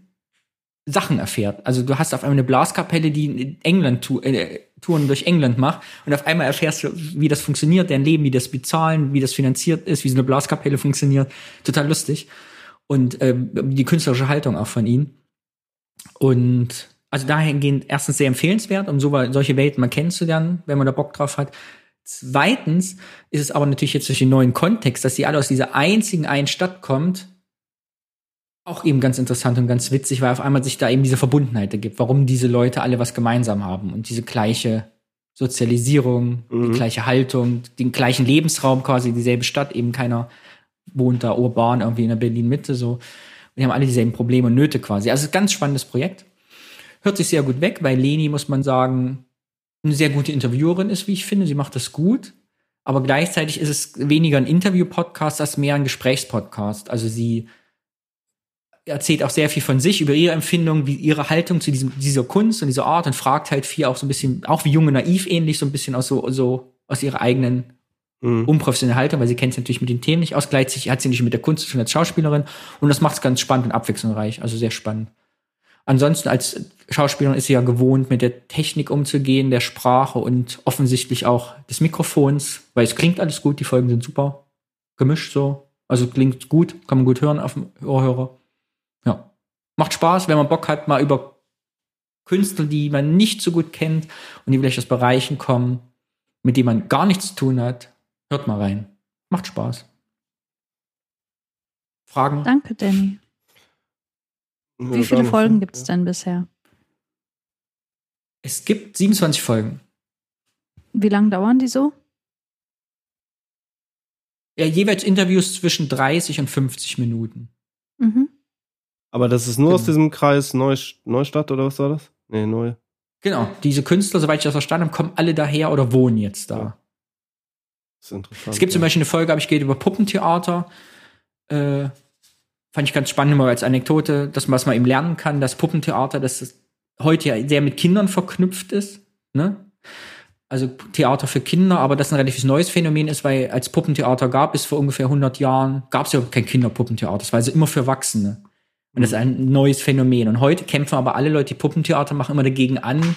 Sachen erfährt. Also du hast auf einmal eine Blaskapelle, die in England tu äh, Touren durch England macht und auf einmal erfährst du, wie das funktioniert, deren Leben, wie das bezahlen, wie das finanziert ist, wie so eine Blaskapelle funktioniert. Total lustig. Und ähm, die künstlerische Haltung auch von ihnen. Und also dahingehend erstens sehr empfehlenswert, um so, solche Welten mal kennenzulernen, wenn man da Bock drauf hat. Zweitens ist es aber natürlich jetzt durch den neuen Kontext, dass sie alle aus dieser einzigen einen Stadt kommt, auch eben ganz interessant und ganz witzig, weil auf einmal sich da eben diese Verbundenheit ergibt, warum diese Leute alle was gemeinsam haben und diese gleiche Sozialisierung, Mhm. die gleiche Haltung, den gleichen Lebensraum quasi, dieselbe Stadt, eben keiner wohnt da urban irgendwie in der Berlin-Mitte so. Und die haben alle dieselben Probleme und Nöte quasi. Also ganz spannendes Projekt. Hört sich sehr gut weg, weil Leni, muss man sagen, eine sehr gute Interviewerin ist, wie ich finde. Sie macht das gut. Aber gleichzeitig ist es weniger ein Interview-Podcast als mehr ein Gesprächspodcast. Also sie erzählt auch sehr viel von sich, über ihre Empfindung, wie ihre Haltung zu diesem, dieser Kunst und dieser Art und fragt halt viel auch so ein bisschen, auch wie junge naiv ähnlich, so ein bisschen aus so, so aus ihrer eigenen Mhm. unprofessionellen Haltung, weil sie kennt sich natürlich mit den Themen nicht aus, gleichzeitig hat sie nicht mit der Kunst zu tun als Schauspielerin und das macht es ganz spannend und abwechslungsreich, also sehr spannend. Ansonsten als Schauspielerin ist sie ja gewohnt, mit der Technik umzugehen, der Sprache und offensichtlich auch des Mikrofons, weil es klingt alles gut, die Folgen sind super gemischt so, also klingt gut, kann man gut hören auf dem Ohrhörer. Ja, macht Spaß, wenn man Bock hat, mal über Künstler, die man nicht so gut kennt und die vielleicht aus Bereichen kommen, mit denen man gar nichts zu tun hat, hört mal rein. Macht Spaß. Fragen? Danke, Danny. Wie viele Folgen gibt's denn bisher? Es gibt 27 Folgen. Wie lang dauern die so? Ja, jeweils Interviews zwischen 30 und 50 Minuten. Mhm. Aber das ist nur Genau. aus diesem Kreis Neust Neustadt oder was war das? Nee, neu. Genau. Diese Künstler, soweit ich das verstanden habe, kommen alle daher oder wohnen jetzt da. Ja. Das ist interessant. Es gibt zum ja. Beispiel eine Folge, habe ich geht über Puppentheater. Äh, fand ich ganz spannend mal als Anekdote, dass man was man eben lernen kann, dass Puppentheater, dass es heute ja sehr mit Kindern verknüpft ist. Ne? Also Theater für Kinder, aber das ein relativ neues Phänomen ist, weil als Puppentheater gab es vor ungefähr 100 Jahren, gab es ja kein Kinderpuppentheater. Das war also immer für Erwachsene. Und das ist ein neues Phänomen. Und heute kämpfen aber alle Leute, die Puppentheater machen, immer dagegen an,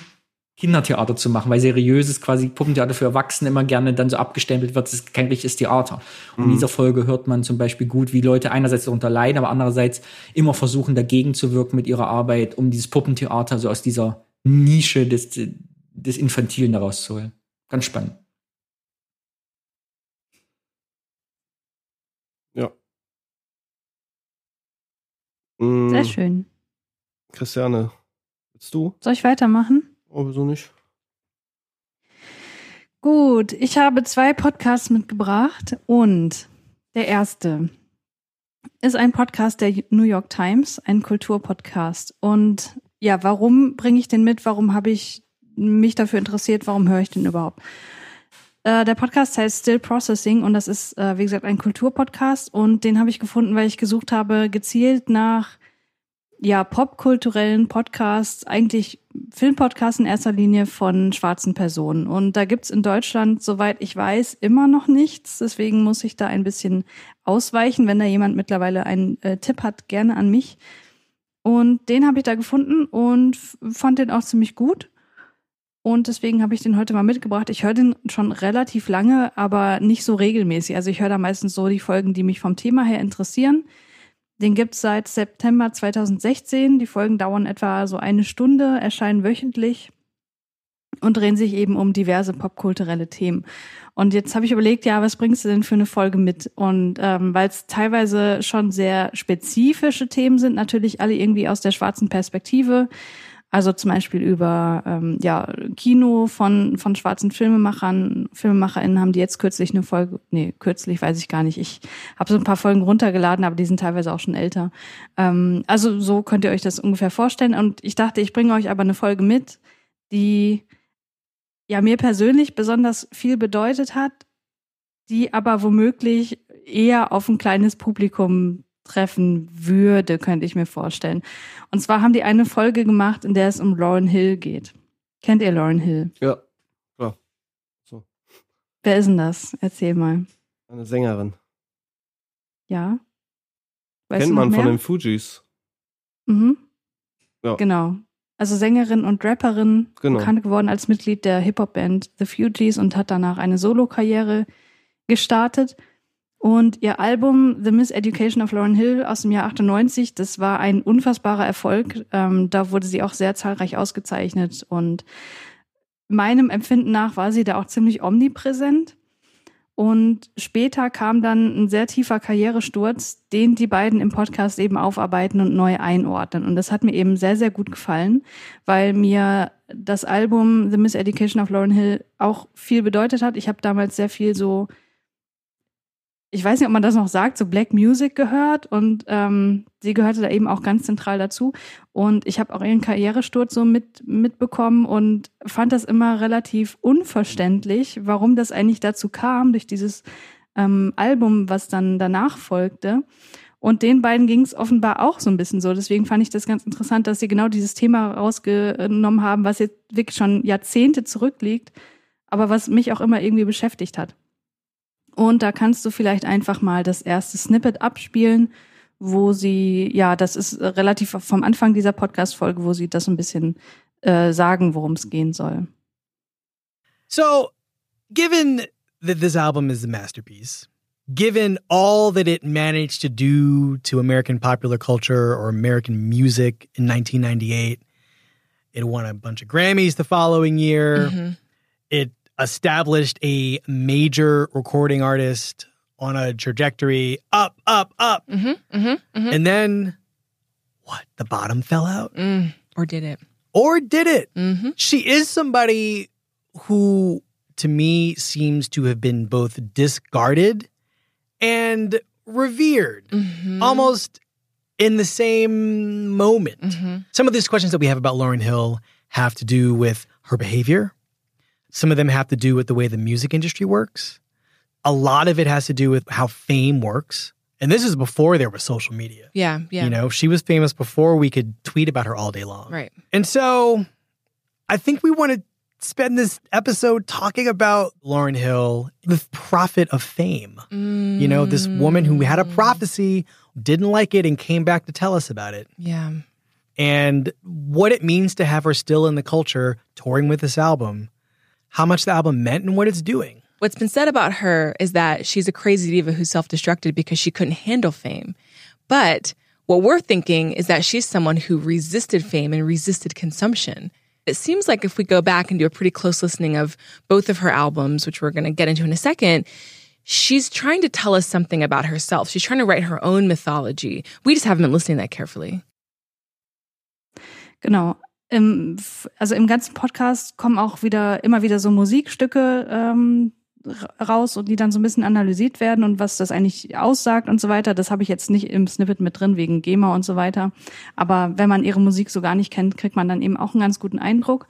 Kindertheater zu machen, weil seriöses quasi Puppentheater für Erwachsene immer gerne dann so abgestempelt wird, das ist kein richtiges Theater. Und in dieser Folge hört man zum Beispiel gut, wie Leute einerseits darunter leiden, aber andererseits immer versuchen, dagegen zu wirken mit ihrer Arbeit, um dieses Puppentheater so aus dieser Nische des, des Infantilen daraus zu holen. Ganz spannend. Ja. Mm, Sehr schön. Christiane, willst du? Soll ich weitermachen? Oh, wieso nicht? Gut, ich habe zwei Podcasts mitgebracht und der erste ist ein Podcast der New York Times, ein Kulturpodcast. Und ja, warum bringe ich den mit? Warum habe ich mich dafür interessiert? Warum höre ich den überhaupt? Äh, der Podcast heißt Still Processing und das ist, äh, wie gesagt, ein Kulturpodcast und den habe ich gefunden, weil ich gesucht habe, gezielt nach ja, popkulturellen Podcasts, eigentlich Filmpodcasts in erster Linie von schwarzen Personen. Und da gibt's in Deutschland, soweit ich weiß, immer noch nichts. Deswegen muss ich da ein bisschen ausweichen. Wenn da jemand mittlerweile einen äh, Tipp hat, gerne an mich. Und den habe ich da gefunden und fand den auch ziemlich gut. Und deswegen habe ich den heute mal mitgebracht. Ich höre den schon relativ lange, aber nicht so regelmäßig. Also ich höre da meistens so die Folgen, die mich vom Thema her interessieren. Den gibt's seit September 2016. Die Folgen dauern etwa so eine Stunde, erscheinen wöchentlich und drehen sich eben um diverse popkulturelle Themen. Und jetzt habe ich überlegt, ja, was bringst du denn für eine Folge mit? Und ähm, weil es teilweise schon sehr spezifische Themen sind, natürlich alle irgendwie aus der schwarzen Perspektive. Also zum Beispiel über ähm, ja, Kino von, von schwarzen Filmemachern, FilmemacherInnen haben die jetzt kürzlich eine Folge, nee, kürzlich weiß ich gar nicht. Ich habe so ein paar Folgen runtergeladen, aber die sind teilweise auch schon älter. Ähm, also so könnt ihr euch das ungefähr vorstellen. Und ich dachte, ich bringe euch aber eine Folge mit, die ja mir persönlich besonders viel bedeutet hat, die aber womöglich eher auf ein kleines Publikum treffen würde, könnte ich mir vorstellen. Und zwar haben die eine Folge gemacht, in der es um Lauren Hill geht. Kennt ihr Lauren Hill? Ja, klar. So. Wer ist denn das? Erzähl mal. Eine Sängerin. Ja? Weißt Kennt man von mehr? den Fujis. Mhm. Ja. Genau. Also Sängerin und Rapperin, Genau. bekannt geworden als Mitglied der Hip-Hop-Band The Fugees und hat danach eine Solokarriere gestartet. Und ihr Album The Miseducation of Lauryn Hill aus dem Jahr 98, das war ein unfassbarer Erfolg. Ähm, da wurde sie auch sehr zahlreich ausgezeichnet. Und meinem Empfinden nach war sie da auch ziemlich omnipräsent. Und später kam dann ein sehr tiefer Karrieresturz, den die beiden im Podcast eben aufarbeiten und neu einordnen. Und das hat mir eben sehr, sehr gut gefallen, weil mir das Album The Miseducation of Lauryn Hill auch viel bedeutet hat. Ich habe damals sehr viel so, ich weiß nicht, ob man das noch sagt, so Black Music gehört und ähm, sie gehörte da eben auch ganz zentral dazu. Und ich habe auch ihren Karrieresturz so mit, mitbekommen und fand das immer relativ unverständlich, warum das eigentlich dazu kam, durch dieses ähm, Album, was dann danach folgte. Und den beiden ging es offenbar auch so ein bisschen so. Deswegen fand ich das ganz interessant, dass sie genau dieses Thema rausgenommen haben, was jetzt wirklich schon Jahrzehnte zurückliegt, aber was mich auch immer irgendwie beschäftigt hat. Und da kannst du vielleicht einfach mal das erste Snippet abspielen, wo sie, ja, das ist relativ vom Anfang dieser Podcast-Folge, wo sie das ein bisschen äh, sagen, worum es gehen soll. So, given that this album is a masterpiece, given all that it managed to do to American popular culture or American music in 1998, it won a bunch of Grammys the following year. It established a major recording artist on a trajectory up, up, up. Mm-hmm, mm-hmm, mm-hmm. And then what? The bottom fell out? Mm, or did it? Or did it? Mm-hmm. She is somebody who, to me, seems to have been both discarded and revered Mhm. almost in the same moment. Mhm. Some of these questions that we have about Lauren Hill have to do with her behavior. Some of them have to do with the way the music industry works. A lot of it has to do with how fame works. And this is before there was social media. Yeah, yeah. You know, she was famous before we could tweet about her all day long. Right. And so I think we want to spend this episode talking about Lauren Hill, the prophet of fame. You know, this woman who had a Mm. prophecy, didn't like it, and came back to tell us about it. Yeah. And what it means to have her still in the culture touring with this album, how much the album meant, and what it's doing. What's been said about her is that she's a crazy diva who self destructed because she couldn't handle fame. But what we're thinking is that she's someone who resisted fame and resisted consumption. It seems like if we go back and do a pretty close listening of both of her albums, which we're going to get into in a second, she's trying to tell us something about herself. She's trying to write her own mythology. We just haven't been listening that carefully. Genau. Im, also im ganzen Podcast kommen auch wieder immer wieder so Musikstücke ähm, ra- raus und die dann so ein bisschen analysiert werden und was das eigentlich aussagt und so weiter. Das habe ich jetzt nicht im Snippet mit drin wegen GEMA und so weiter. Aber wenn man ihre Musik so gar nicht kennt, kriegt man dann eben auch einen ganz guten Eindruck.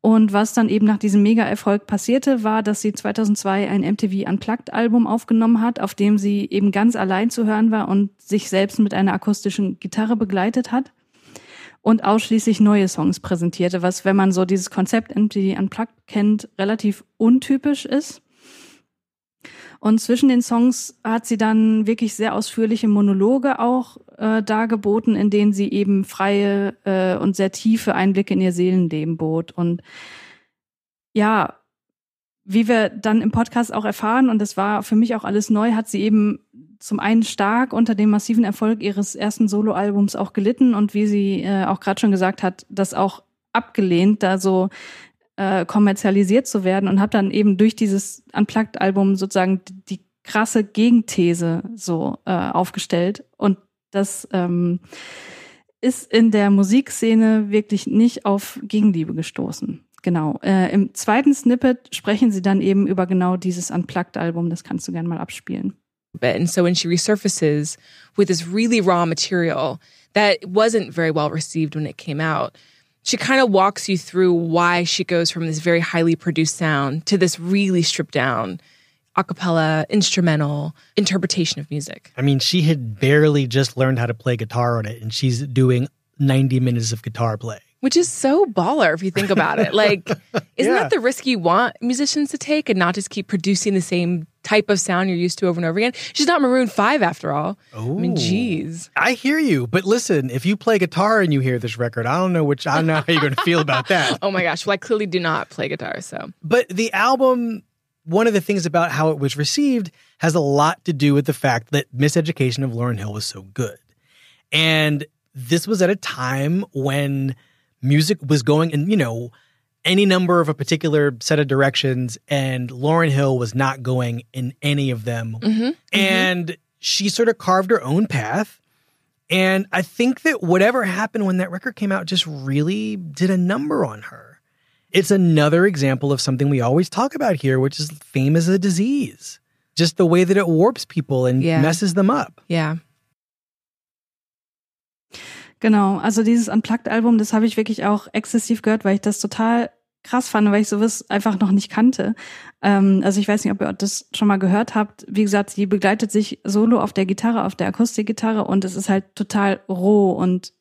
Und was dann eben nach diesem Mega-Erfolg passierte, war, dass sie 2002 ein MTV Unplugged-Album aufgenommen hat, auf dem sie eben ganz allein zu hören war und sich selbst mit einer akustischen Gitarre begleitet hat und ausschließlich neue Songs präsentierte, was, wenn man so dieses Konzept MTV Unplugged kennt, relativ untypisch ist. Und zwischen den Songs hat sie dann wirklich sehr ausführliche Monologe auch äh, dargeboten, in denen sie eben freie äh, und sehr tiefe Einblicke in ihr Seelenleben bot. Und ja, wie wir dann im Podcast auch erfahren, und das war für mich auch alles neu, hat sie eben zum einen stark unter dem massiven Erfolg ihres ersten Soloalbums auch gelitten und wie sie äh, auch gerade schon gesagt hat, das auch abgelehnt, da so äh, kommerzialisiert zu werden und habe dann eben durch dieses Unplugged-Album sozusagen die krasse Gegenthese so äh, aufgestellt und das ähm, ist in der Musikszene wirklich nicht auf Gegenliebe gestoßen. Genau. Äh, Im zweiten Snippet sprechen sie dann eben über genau dieses Unplugged-Album. Das kannst du gerne mal abspielen. bit. And so when she resurfaces with this really raw material that wasn't very well received when it came out, she kind of walks you through why she goes from this very highly produced sound to this really stripped down a cappella, instrumental interpretation of music. I mean, she had barely just learned how to play guitar on it, and she's doing 90 minutes of guitar play. Which is so baller if you think about it. Like, isn't Yeah. that the risk you want musicians to take and not just keep producing the same type of sound you're used to over and over again? She's not Maroon 5 after all. I mean, geez. I hear you, but listen, if you play guitar and you hear this record, I don't know which I don't know how you're going to feel about that. Oh my gosh. Well, I clearly do not play guitar, so. But the album, one of the things about how it was received has a lot to do with the fact that Miseducation of Lauren Hill was so good. And this was at a time when music was going in, you know, any number of a particular set of directions, and Lauren Hill was not going in any of them. Mm-hmm. And she sort of carved her own path. And I think that whatever happened when that record came out just really did a number on her. It's another example of something we always talk about here, which is fame as a disease. Just the way that it warps people and Yeah. messes them up. Yeah. Genau, also dieses Unplugged-Album, das habe ich wirklich auch exzessiv gehört, weil ich das total krass fand, weil ich sowas einfach noch nicht kannte. Ähm, also ich weiß nicht, ob ihr das schon mal gehört habt. Wie gesagt, die begleitet sich solo auf der Gitarre, auf der Akustikgitarre und es ist halt total roh und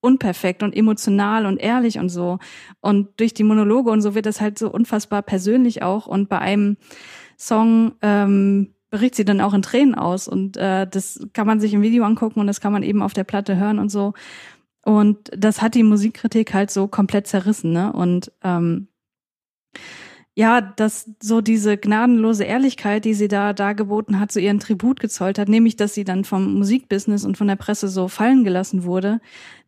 unperfekt und emotional und ehrlich und so. Und durch die Monologe und so wird das halt so unfassbar persönlich auch. Und bei einem Song ähm, bricht sie dann auch in Tränen aus. Und äh, das kann man sich im Video angucken und das kann man eben auf der Platte hören und so. Und das hat die Musikkritik halt so komplett zerrissen, ne? Und ähm, ja, dass so diese gnadenlose Ehrlichkeit, die sie da dargeboten hat, so ihren Tribut gezollt hat, nämlich, dass sie dann vom Musikbusiness und von der Presse so fallen gelassen wurde,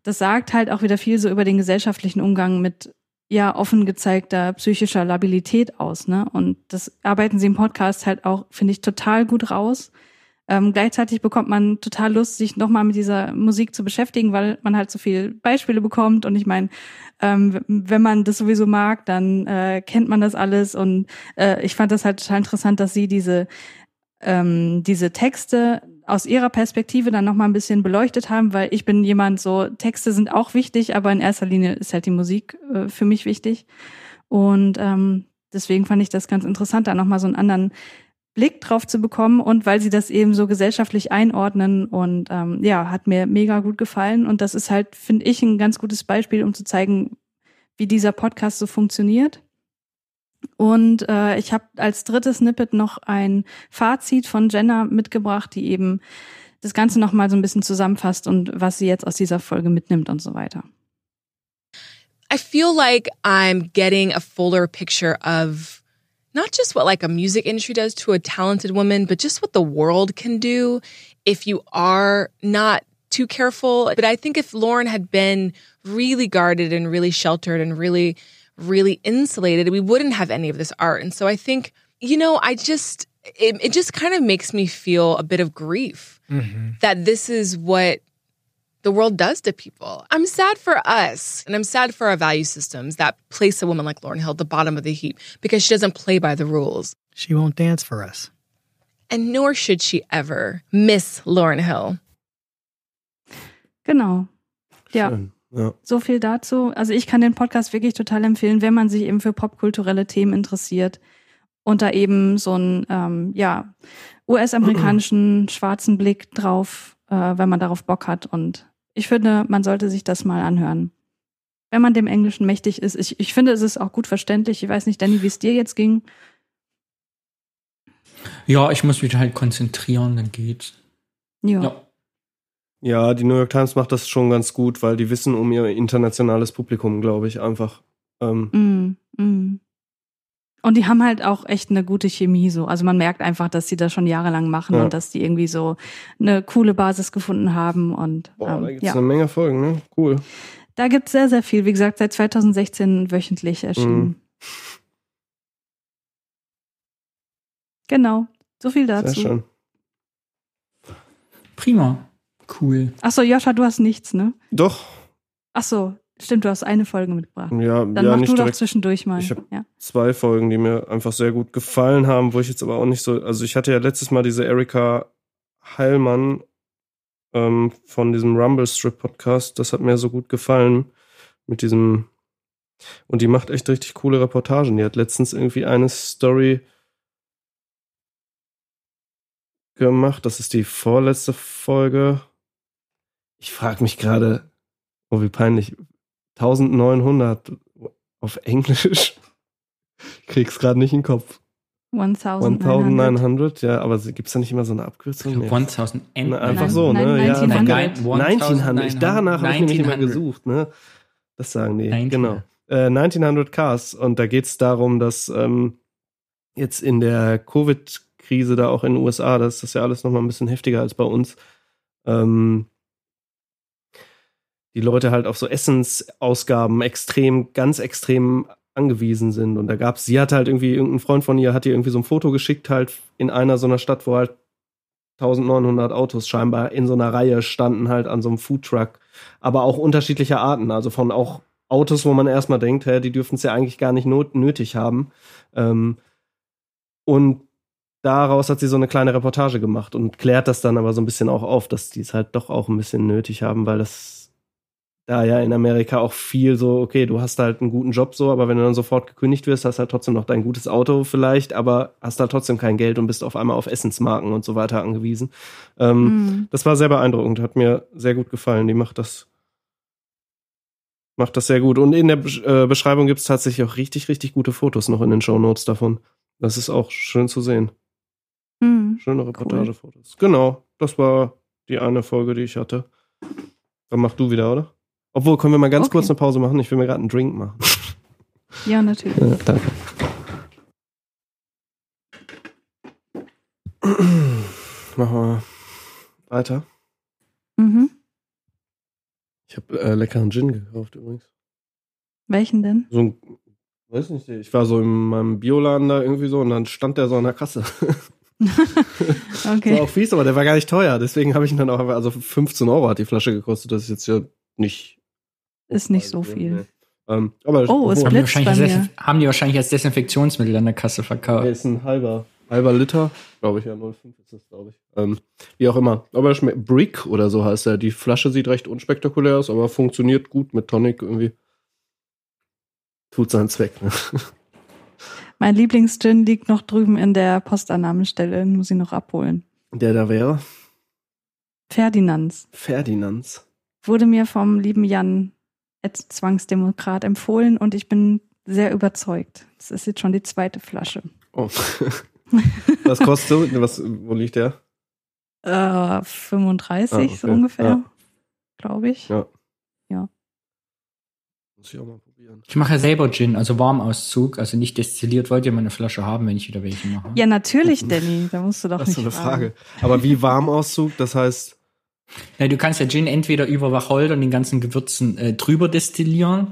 das sagt halt auch wieder viel so über den gesellschaftlichen Umgang mit ja offen gezeigter psychischer Labilität aus, ne? Und das arbeiten sie im Podcast halt auch, finde ich, total gut raus. Ähm, gleichzeitig bekommt man total Lust, sich nochmal mit dieser Musik zu beschäftigen, weil man halt so viel Beispiele bekommt. Und ich meine, ähm, wenn man das sowieso mag, dann äh, kennt man das alles. Und äh, ich fand das halt total interessant, dass sie diese ähm, diese Texte aus ihrer Perspektive dann nochmal ein bisschen beleuchtet haben, weil ich bin jemand so, Texte sind auch wichtig, aber in erster Linie ist halt die Musik äh, für mich wichtig. Und ähm, deswegen fand ich das ganz interessant, da nochmal so einen anderen Blick drauf zu bekommen und weil sie das eben so gesellschaftlich einordnen und ähm, ja, hat mir mega gut gefallen und das ist halt, finde ich, ein ganz gutes Beispiel, um zu zeigen, wie dieser Podcast so funktioniert. Und äh, ich habe als drittes Snippet noch ein Fazit von Jenna mitgebracht, die eben das Ganze noch mal so ein bisschen zusammenfasst und was sie jetzt aus dieser Folge mitnimmt und so weiter. I feel like I'm getting a fuller picture of not just what like a music industry does to a talented woman, but just what the world can do if you are not too careful. But I think if Lauren had been really guarded and really sheltered and really, really insulated, we wouldn't have any of this art. And so I think, you know, I just, it, it just kind of makes me feel a bit of grief mm-hmm. that this is what the world does to people. I'm sad for us and I'm sad for our value systems that place a woman like Lauren Hill at the bottom of the heap because she doesn't play by the rules. She won't dance for us. And nor should she ever miss Lauren Hill. Genau. Ja. Schön. Ja. So viel dazu. Also ich kann den Podcast wirklich total empfehlen, wenn man sich eben für popkulturelle Themen interessiert und da eben so einen ähm, ja, US-amerikanischen schwarzen Blick drauf, äh, wenn man darauf Bock hat. Und ich finde, man sollte sich das mal anhören. Wenn man dem Englischen mächtig ist. Ich, ich finde, es ist auch gut verständlich. Ich weiß nicht, Danny, wie es dir jetzt ging. Ja, ich muss mich halt konzentrieren, dann geht's. Ja. Ja. Ja, die New York Times macht das schon ganz gut, weil die wissen um ihr internationales Publikum, glaube ich, einfach. Ähm, Mm, mm. Und die haben halt auch echt eine gute Chemie so. Also man merkt einfach, dass sie das schon jahrelang machen Ja. und dass die irgendwie so eine coole Basis gefunden haben. Und boah, ähm, da gibt's ja. eine Menge Folgen, ne? Cool. Da gibt's sehr, sehr viel. Wie gesagt, seit 2016 wöchentlich erschienen. Mhm. Genau. So viel Sehr dazu. schön. Prima. Cool. Ach so, Joscha, du hast nichts, ne? Doch, Ach so, stimmt, du hast eine Folge mitgebracht. ja, Dann ja, mach du doch zwischendurch mal. Ich ja. zwei Folgen, die mir einfach sehr gut gefallen haben, wo ich jetzt aber auch nicht so, also ich hatte ja letztes Mal diese Erika Heilmann ähm, von diesem Rumble Strip Podcast, das hat mir so gut gefallen mit diesem und die macht echt richtig coole Reportagen. Die hat letztens irgendwie eine Story gemacht, das ist die vorletzte Folge. Ich frage mich gerade, oh wie peinlich, 1900 auf Englisch. Ich krieg's gerade nicht in den Kopf. 1900. 1900, ja, aber gibt's da nicht immer so eine Abkürzung? Nee. 1000 Na, einfach Nein, so, nein, ne? Ja, 1900. von- 1900. Ich, danach habe ich nämlich immer 1900. gesucht, ne? Das sagen die, 1900. genau. Äh, 1900 Cars und da geht's darum, dass ähm, jetzt in der Covid-Krise da auch in den USA, das ist das ja alles nochmal ein bisschen heftiger als bei uns, ähm, die Leute halt auf so Essensausgaben extrem, ganz extrem angewiesen sind. Und da gab's, sie hat halt irgendwie, irgendein Freund von ihr hat ihr irgendwie so ein Foto geschickt, halt in einer so einer Stadt, wo halt 1900 Autos scheinbar in so einer Reihe standen, halt an so einem Foodtruck. Aber auch unterschiedlicher Arten. Also von auch Autos, wo man erstmal denkt, hä, die dürfen es ja eigentlich gar nicht nötig haben. Ähm, und daraus hat sie so eine kleine Reportage gemacht und klärt das dann aber so ein bisschen auch auf, dass die es halt doch auch ein bisschen nötig haben, weil das da ja in Amerika auch viel so, okay, du hast halt einen guten Job so, aber wenn du dann sofort gekündigt wirst, hast halt trotzdem noch dein gutes Auto vielleicht, aber hast halt trotzdem kein Geld und bist auf einmal auf Essensmarken und so weiter angewiesen. Ähm, Mhm. Das war sehr beeindruckend, hat mir sehr gut gefallen. Die macht das macht das sehr gut. Und in der äh, Beschreibung gibt es tatsächlich auch richtig, richtig gute Fotos noch in den Shownotes davon. Das ist auch schön zu sehen. Mhm. Schöne Reportagefotos. Genau, das war die eine Folge, die ich hatte. Dann mach du wieder, oder? Obwohl, können wir mal ganz Okay. kurz eine Pause machen? Ich will mir gerade einen Drink machen. Ja, natürlich. Ja, danke. Machen wir weiter. Mhm. Ich habe äh, leckeren Gin gekauft übrigens. Welchen denn? So ein, weiß nicht, ich war so in meinem Bioladen da irgendwie so und dann stand der so an der Kasse. Okay. War auch fies, aber der war gar nicht teuer. Deswegen habe ich ihn dann auch, also 15 Euro hat die Flasche gekostet. Das ist jetzt ja nicht. Ist nicht so viel. Nee. Ähm, aber Oh, es obwohl, Haben die, blitzt wahrscheinlich bei als mir. Haben die wahrscheinlich als Desinfektionsmittel an der Kasse der verkauft. ist ein halber. Halber Liter, glaube ich, ja, 0,5 ist das, glaube ich. Ähm, wie auch immer. Aber schmeckt Brick oder so heißt er. Die Flasche sieht recht unspektakulär aus, aber funktioniert gut mit Tonic irgendwie. Tut seinen Zweck. Ne? Mein Lieblingsgin liegt noch drüben in der Postannahmestelle, muss ich noch abholen. Der da wäre? Ferdinands. Ferdinands. Wurde mir vom lieben Jan als Zwangsdemokrat empfohlen und ich bin sehr überzeugt. Das ist jetzt schon die zweite Flasche. Oh. Was kostet du? Was, wo liegt der? Äh, 35 Ah, okay. so ungefähr, Ja. glaube ich. Ja. Ja. Muss ich auch mal probieren. Ich mache ja selber Gin, also Warmauszug, also nicht destilliert. Wollt ihr mal eine Flasche haben, wenn ich wieder welche mache? Ja, natürlich, Danny. Da musst du doch Das ist nicht so eine fragen. Frage. Aber wie Warmauszug, das heißt, Ja, du kannst ja Gin entweder über Wacholder und den ganzen Gewürzen äh, drüber destillieren.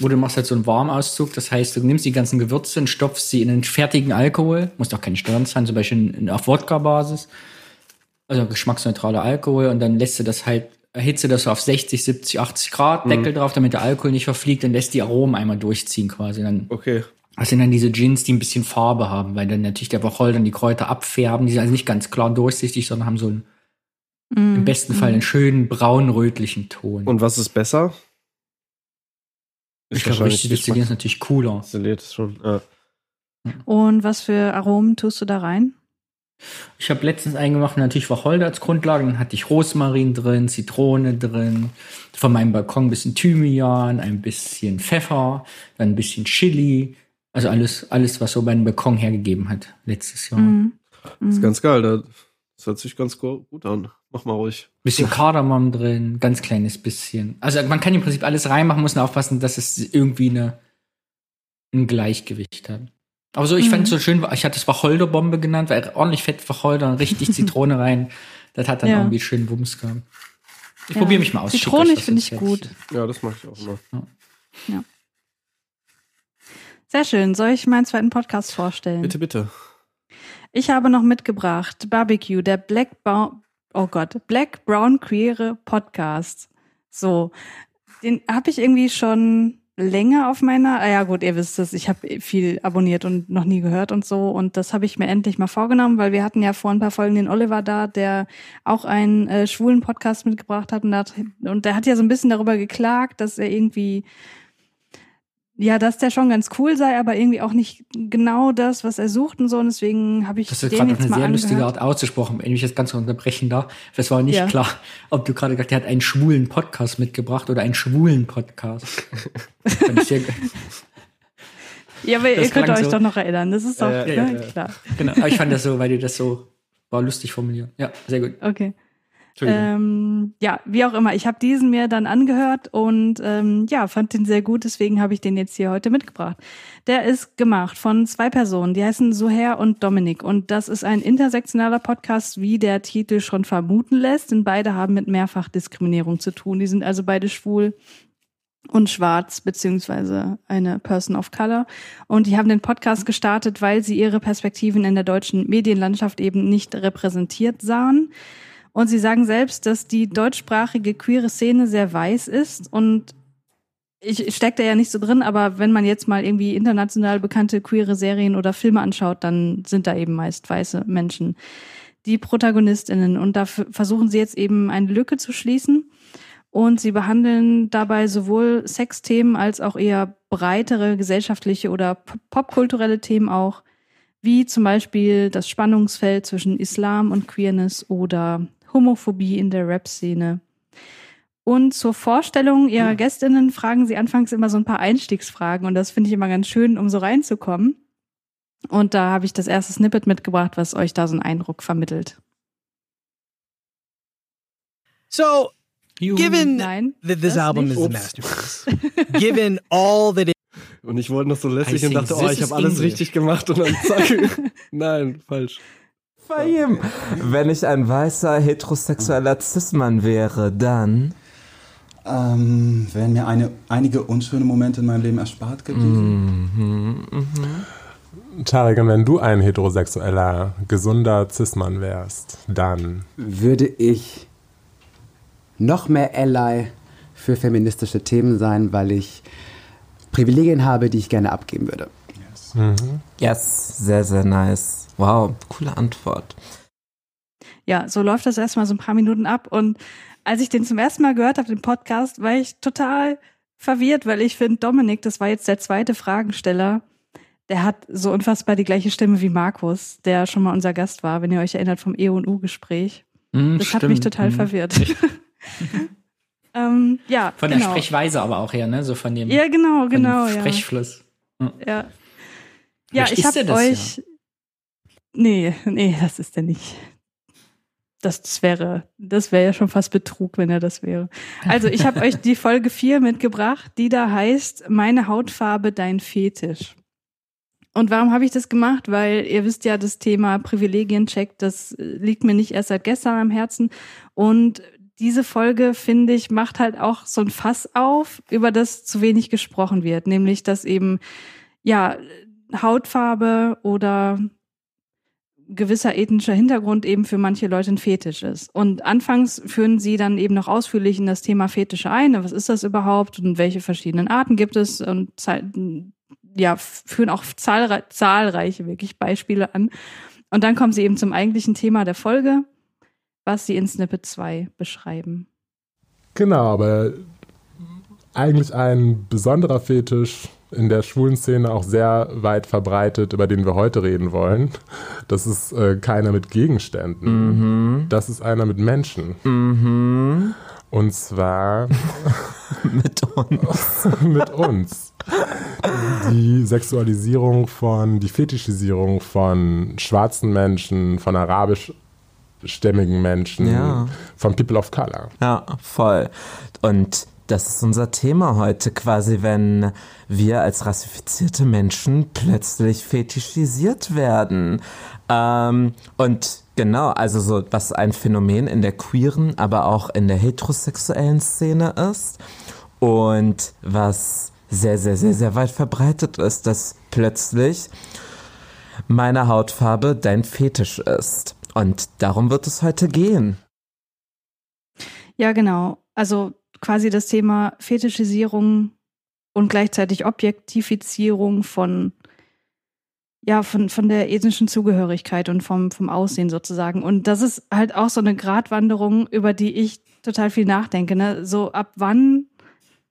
Oder du machst halt so einen Warmauszug. Das heißt, du nimmst die ganzen Gewürze und stopfst sie in einen fertigen Alkohol. Muss doch kein Stern sein, zum Beispiel in- auf Wodka-Basis. Also geschmacksneutraler Alkohol. Und dann lässt du das halt, erhitze das so auf 60, 70, 80 Grad, Deckel drauf, damit der Alkohol nicht verfliegt und lässt die Aromen einmal durchziehen quasi. Dann okay. das sind dann diese Gins, die ein bisschen Farbe haben, weil dann natürlich der Wacholder und die Kräuter abfärben. Die sind also nicht ganz klar durchsichtig, sondern haben so einen, Mm, im besten Fall einen schönen braun-rötlichen Ton. Und was ist besser? ich glaube, richtig destillieren ist natürlich cooler. Destilliert ist schon. Ja. Und was für Aromen tust du da rein? Ich habe letztens eingemacht, natürlich Wacholder als Grundlage, dann hatte ich Rosmarin drin, Zitrone drin, von meinem Balkon ein bisschen Thymian, ein bisschen Pfeffer, dann ein bisschen Chili, also alles, alles, was so mein Balkon hergegeben hat letztes Jahr. Mm. Das ist Mm. ganz geil. da- Das hört sich ganz gut an. Mach mal ruhig. Bisschen Kardamom drin, ganz kleines bisschen. Also man kann im Prinzip alles reinmachen, muss nur aufpassen, dass es irgendwie eine, ein Gleichgewicht hat. Aber so, ich Mhm. fand es so schön, ich hatte es Wacholderbombe genannt, weil ordentlich fett Wacholder und richtig Zitrone rein. Das hat dann Ja. irgendwie schön Wumms gehabt. Ich Ja. probiere mich mal aus. das finde ich gut. Ja, das mache ich auch immer. Sehr schön. Soll ich meinen zweiten Podcast vorstellen? Bitte, bitte. Ich habe noch mitgebracht Barbecue, der Black Brown, oh Gott, Black Brown Queere Podcast. So, den habe ich irgendwie schon länger auf meiner, ah ja gut, ihr wisst es, ich habe viel abonniert und noch nie gehört und so und das habe ich mir endlich mal vorgenommen, weil wir hatten ja vor ein paar Folgen den Oliver da, der auch einen äh, schwulen Podcast mitgebracht hat und, hat und der hat ja so ein bisschen darüber geklagt, dass er irgendwie ja, dass der schon ganz cool sei, aber irgendwie auch nicht genau das, was er sucht und so. Und deswegen habe ich Das ist gerade auf eine sehr lustige angehört. Art ausgesprochen, wenn ich jetzt ganz unterbrechen darf. Es war nicht Ja. klar, ob du gerade gesagt hast, er hat einen schwulen Podcast mitgebracht oder einen schwulen Podcast. Ja, aber Das ihr könnt euch so. doch noch erinnern. Das ist doch Ja, ne, ja, ja. klar. genau. Aber ich fand das so, weil du das so war lustig formuliert. Ja, sehr gut. Okay. Ähm, ja, wie auch immer. Ich habe diesen mir dann angehört und ähm, ja, fand den sehr gut. Deswegen habe ich den jetzt hier heute mitgebracht. Der ist gemacht von zwei Personen. Die heißen Soher und Dominik. Und das ist ein intersektionaler Podcast, wie der Titel schon vermuten lässt. Denn beide haben mit Mehrfachdiskriminierung zu tun. Die sind also beide schwul und schwarz, beziehungsweise eine Person of Color. Und die haben den Podcast gestartet, weil sie ihre Perspektiven in der deutschen Medienlandschaft eben nicht repräsentiert sahen. Und sie sagen selbst, dass die deutschsprachige queere Szene sehr weiß ist und ich stecke da ja nicht so drin, aber wenn man jetzt mal irgendwie international bekannte queere Serien oder Filme anschaut, dann sind da eben meist weiße Menschen die Protagonistinnen. Und da versuchen sie jetzt eben eine Lücke zu schließen. Und sie behandeln dabei sowohl Sexthemen als auch eher breitere gesellschaftliche oder pop- popkulturelle Themen auch, wie zum Beispiel das Spannungsfeld zwischen Islam und Queerness oder Homophobie in der Rap-Szene. Und zur Vorstellung ihrer Gästinnen fragen sie anfangs immer so ein paar Einstiegsfragen und das finde ich immer ganz schön, um so reinzukommen. Und da habe ich das erste Snippet mitgebracht, was euch da so einen Eindruck vermittelt. So, Juhu. given Nein. that this das album nicht. is a masterpiece, given all that it Und ich wollte noch so lässig I und dachte, oh, ich habe alles richtig gemacht und dann zack. Nein, falsch. Fahim. Wenn ich ein weißer heterosexueller Cis-Mann wäre, dann. Ähm, wären mir eine, einige unschöne Momente in meinem Leben erspart geblieben. Tarek, und wenn du ein heterosexueller, gesunder Cis-Mann wärst, dann. würde ich noch mehr Ally für feministische Themen sein, weil ich Privilegien habe, die ich gerne abgeben würde. Yes, sehr, sehr nice. Wow, coole Antwort. Ja, so läuft das erstmal so ein paar Minuten ab. Und als ich den zum ersten Mal gehört habe, den Podcast, war ich total verwirrt, weil ich finde, Dominik, das war jetzt der zweite Fragensteller, der hat so unfassbar die gleiche Stimme wie Markus, der schon mal unser Gast war, wenn ihr euch erinnert vom E und U-Gespräch. Mm, das hat stimmt. mich total Mm. verwirrt. ähm, ja, Von genau. der Sprechweise aber auch her, ne? So von dem, Ja, genau, genau, dem ja. Sprechfluss. Ja. Ja, Vielleicht ich habe das euch. Nee, nee, das ist er nicht. Das, das wäre, das wäre ja schon fast Betrug, wenn er das wäre. Also, ich habe euch die Folge 4 mitgebracht, die da heißt Meine Hautfarbe, dein Fetisch. Und warum habe ich das gemacht? Weil ihr wisst ja, das Thema Privilegiencheck, das äh, liegt mir nicht erst seit gestern am Herzen. Und diese Folge, finde ich, macht halt auch so ein Fass auf, über das zu wenig gesprochen wird. Nämlich, dass eben, ja, Hautfarbe oder gewisser ethnischer Hintergrund eben für manche Leute ein Fetisch ist. Und anfangs führen sie dann eben noch ausführlich in das Thema Fetische ein. Was ist das überhaupt und welche verschiedenen Arten gibt es? Und ja, führen auch zahlre zahlreiche wirklich Beispiele an. Und dann kommen sie eben zum eigentlichen Thema der Folge, was sie in Snippet 2 beschreiben. Genau, aber eigentlich ein besonderer Fetisch in der schwulen Szene auch sehr weit verbreitet, über den wir heute reden wollen. Das ist äh, keiner mit Gegenständen. Das ist einer mit Menschen. Mhm. Und zwar mit uns. mit uns. Die Sexualisierung von, die Fetischisierung von schwarzen Menschen, von arabischstämmigen Menschen, Ja. von People of Color. Ja, voll. Und das ist unser Thema heute quasi, wenn wir als rassifizierte Menschen plötzlich fetischisiert werden. Ähm, und genau, also so, was ein Phänomen in der queeren, aber auch in der heterosexuellen Szene ist. Und was sehr, sehr, sehr, sehr weit verbreitet ist, dass plötzlich meine Hautfarbe dein Fetisch ist. Und darum wird es heute gehen. Ja, genau. Also quasi das Thema Fetischisierung und gleichzeitig Objektifizierung von ja, von, von der ethnischen Zugehörigkeit und vom, vom Aussehen sozusagen. Und das ist halt auch so eine Gratwanderung, über die ich total viel nachdenke. Ne? So ab wann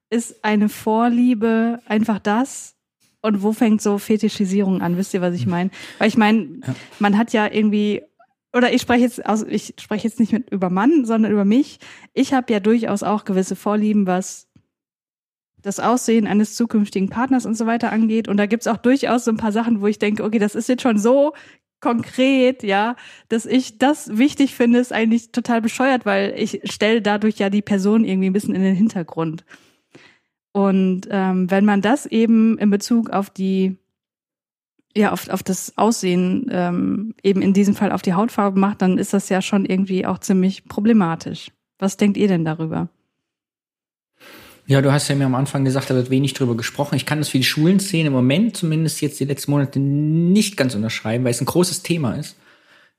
ist eine Vorliebe einfach das? Und wo fängt so Fetischisierung an? Wisst ihr, was ich meine? Weil ich meine, man hat ja irgendwie, oder ich spreche jetzt aus, ich spreche jetzt nicht mit über Mann, sondern über mich. Ich habe ja durchaus auch gewisse Vorlieben, was das Aussehen eines zukünftigen Partners und so weiter angeht. Und da gibt's auch durchaus so ein paar Sachen, wo ich denke, okay, das ist jetzt schon so konkret, ja, dass ich das wichtig finde, ist eigentlich total bescheuert, weil ich stelle dadurch ja die Person irgendwie ein bisschen in den Hintergrund. Und ähm, wenn man das eben in Bezug auf die, ja, auf, auf das Aussehen, ähm, eben in diesem Fall auf die Hautfarbe macht, dann ist das ja schon irgendwie auch ziemlich problematisch. Was denkt ihr denn darüber? Ja, du hast ja mir am Anfang gesagt, da wird wenig drüber gesprochen. Ich kann das für die Schulenszene im Moment, zumindest jetzt die letzten Monate, nicht ganz unterschreiben, weil es ein großes Thema ist.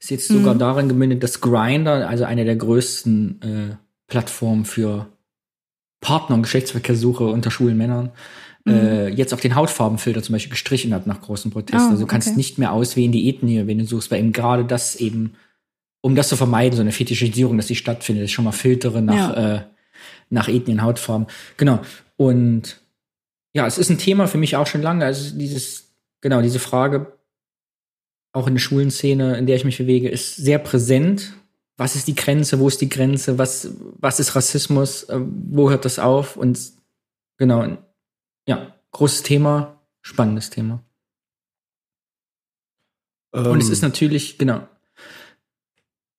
Ist jetzt sogar Mhm. darin gemündet, dass Grindr, also eine der größten äh, Plattformen für Partner- und Geschlechtsverkehrssuche unter schwulen Männern, äh, jetzt auch den Hautfarbenfilter zum Beispiel gestrichen hat nach großen Protesten. Ah, also du kannst okay. nicht mehr auswählen die Ethnie, wenn du suchst, weil eben gerade das eben, um das zu vermeiden, so eine Fetischisierung, dass die stattfindet, ist schon mal filtere nach, Ja. äh, nach Ethnien, Hautfarben. Genau. Und ja, es ist ein Thema für mich auch schon lange. Also dieses, genau, diese Frage, auch in der schwulen Szene, in der ich mich bewege, ist sehr präsent. Was ist die Grenze? Wo ist die Grenze? Was, was ist Rassismus? Äh, Wo hört das auf? Und genau, ja, großes Thema, spannendes Thema. Und es Ähm, ist natürlich, genau,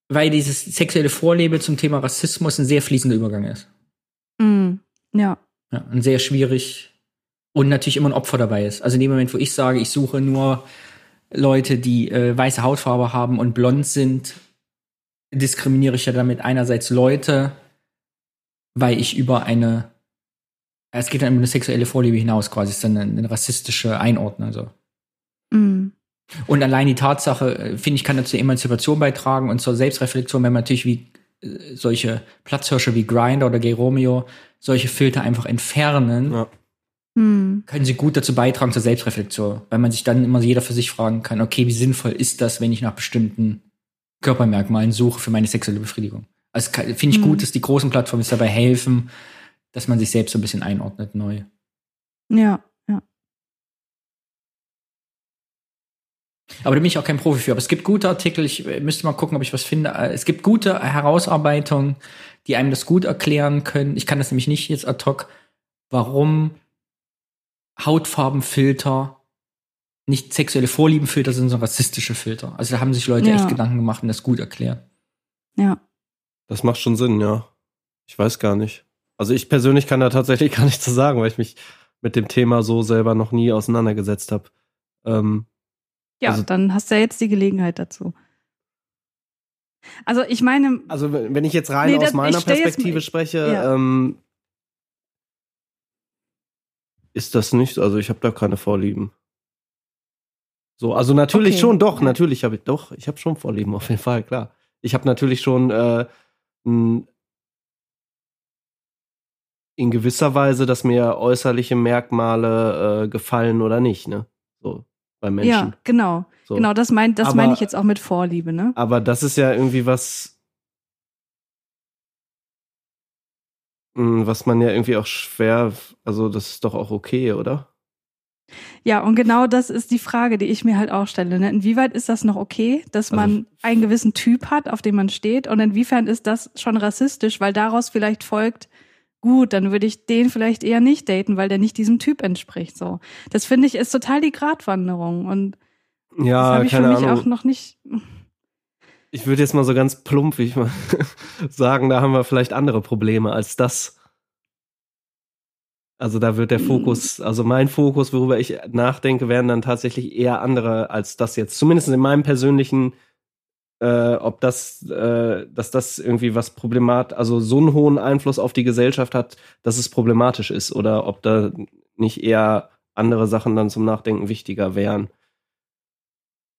weil dieses sexuelle Vorlebe zum Thema Rassismus ein sehr fließender Übergang ist. Mm, ja. Ja, und sehr schwierig und natürlich immer ein Opfer dabei ist. Also in dem Moment, wo ich sage, ich suche nur Leute, die äh, weiße Hautfarbe haben und blond sind, diskriminiere ich ja damit einerseits Leute, weil ich über eine, es geht dann über eine sexuelle Vorliebe hinaus quasi, es ist dann eine, eine rassistische Einordnung. Also. Mm. Und allein die Tatsache, äh, finde ich, kann dazu Emanzipation beitragen und zur Selbstreflexion, wenn man natürlich wie äh, solche Platzhirsche wie Grinder oder Gay Romeo solche Filter einfach entfernen. Ja. Hm. können sie gut dazu beitragen zur Selbstreflexion, weil man sich dann immer jeder für sich fragen kann, okay, wie sinnvoll ist das, wenn ich nach bestimmten Körpermerkmalen suche für meine sexuelle Befriedigung? Also finde ich Hm. gut, dass die großen Plattformen dabei helfen, dass man sich selbst so ein bisschen einordnet neu. Ja, ja. Aber da bin ich auch kein Profi für. Aber es gibt gute Artikel, ich äh, müsste mal gucken, ob ich was finde. Äh, Es gibt gute Herausarbeitungen, die einem das gut erklären können. Ich kann das nämlich nicht jetzt ad hoc, warum Hautfarbenfilter nicht sexuelle Vorliebenfilter sind, sondern rassistische Filter. Also da haben sich Leute Ja. echt Gedanken gemacht und das gut erklärt. Ja. Das macht schon Sinn, ja. Ich weiß gar nicht. Also ich persönlich kann da tatsächlich gar nichts zu sagen, weil ich mich mit dem Thema so selber noch nie auseinandergesetzt habe. Ähm, Ja, Also- dann hast du ja jetzt die Gelegenheit dazu. Also ich meine, also wenn ich jetzt rein Nee, aus das- meiner Perspektive mal- spreche, ja. ähm, ist das nicht, also ich habe da keine Vorlieben. So, also natürlich Okay. schon, doch, natürlich habe ich, doch, ich habe schon Vorlieben, auf jeden Fall, klar. Ich habe natürlich schon äh, n- in gewisser Weise, dass mir äußerliche Merkmale äh, gefallen oder nicht, ne? So, bei Menschen. ja, genau. So. Genau, das mein, das Aber- meine ich jetzt auch mit Vorliebe, ne? Aber das ist ja irgendwie was, mh, was man ja irgendwie auch schwer, also das ist doch auch okay, oder? Ja, und genau das ist die Frage, die ich mir halt auch stelle. Ne? Inwieweit ist das noch okay, dass Also- man einen gewissen Typ hat, auf dem man steht? Und inwiefern ist das schon rassistisch, weil daraus vielleicht folgt, gut, dann würde ich den vielleicht eher nicht daten, weil der nicht diesem Typ entspricht. So, das finde ich ist total die Gratwanderung und das Ja, habe ich für mich Ahnung. auch noch nicht. Ich würde jetzt mal so ganz plump wie ich mal sagen, da haben wir vielleicht andere Probleme als das. Also da wird der Fokus, also mein Fokus, worüber ich nachdenke, wären dann tatsächlich eher andere als das jetzt. Zumindest in meinem persönlichen, äh, ob das, äh, dass das irgendwie was problemat, also so einen hohen Einfluss auf die Gesellschaft hat, dass es problematisch ist oder ob da nicht eher andere Sachen dann zum Nachdenken wichtiger wären.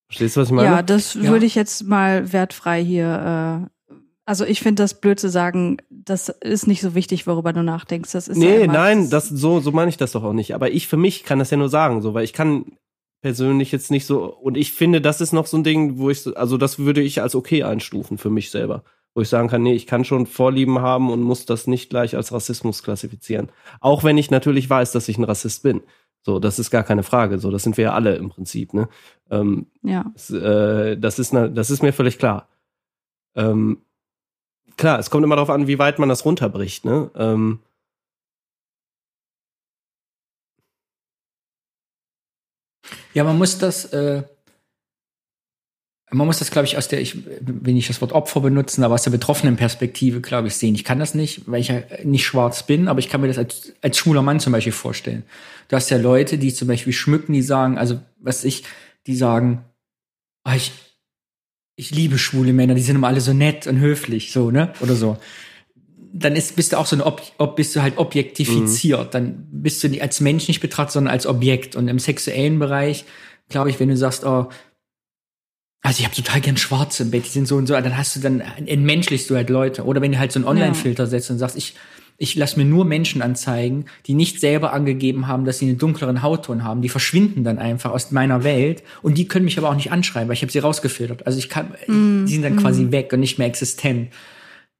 Verstehst du, was ich meine? Ja, das Ja. würde ich jetzt mal wertfrei hier. Äh, also ich finde das blöd zu sagen, das ist nicht so wichtig, worüber du nachdenkst. Das ist ja Nee, immer, nein, das, so, so meine ich das doch auch nicht. Aber ich für mich kann das ja nur sagen, so, weil ich kann persönlich jetzt nicht so, und ich finde, das ist noch so ein Ding, wo ich, so- also das würde ich als okay einstufen für mich selber. Wo ich sagen kann, nee, ich kann schon Vorlieben haben und muss das nicht gleich als Rassismus klassifizieren. Auch wenn ich natürlich weiß, dass ich ein Rassist bin. So, das ist gar keine Frage. So, das sind wir ja alle im Prinzip, ne? Ähm, Ja. das, äh, das, ist, das ist mir völlig klar. Ähm, klar, es kommt immer darauf an, wie weit man das runterbricht, ne? Ähm, Ja, man muss das, äh, man muss das, glaube ich, aus der, ich will nicht das Wort Opfer benutzen, aber aus der betroffenen Perspektive, glaube ich, sehen. Ich kann das nicht, weil ich ja nicht schwarz bin, aber ich kann mir das als, als schwuler Mann zum Beispiel vorstellen. Du hast ja Leute, die zum Beispiel schmücken, die sagen, also was ich, die sagen, ah, ich, ich liebe schwule Männer, die sind immer alle so nett und höflich, so, ne? Oder so. Dann ist, bist du auch so ein Ob, ob bist du halt objektifiziert. Dann bist du nicht als Mensch nicht betrachtet, sondern als Objekt. Und im sexuellen Bereich, glaube ich, wenn du sagst, oh, also ich habe total gern Schwarze im Bett, die sind so und so, dann hast du dann entmenschlichst du halt Leute. Oder wenn du halt so einen Online-Filter setzt und sagst, ich ich lasse mir nur Menschen anzeigen, die nicht selber angegeben haben, dass sie einen dunkleren Hautton haben. Die verschwinden dann einfach aus meiner Welt und die können mich aber auch nicht anschreiben, weil ich habe sie rausgefiltert. Also ich kann, Mm, die sind dann mm. quasi weg und nicht mehr existent.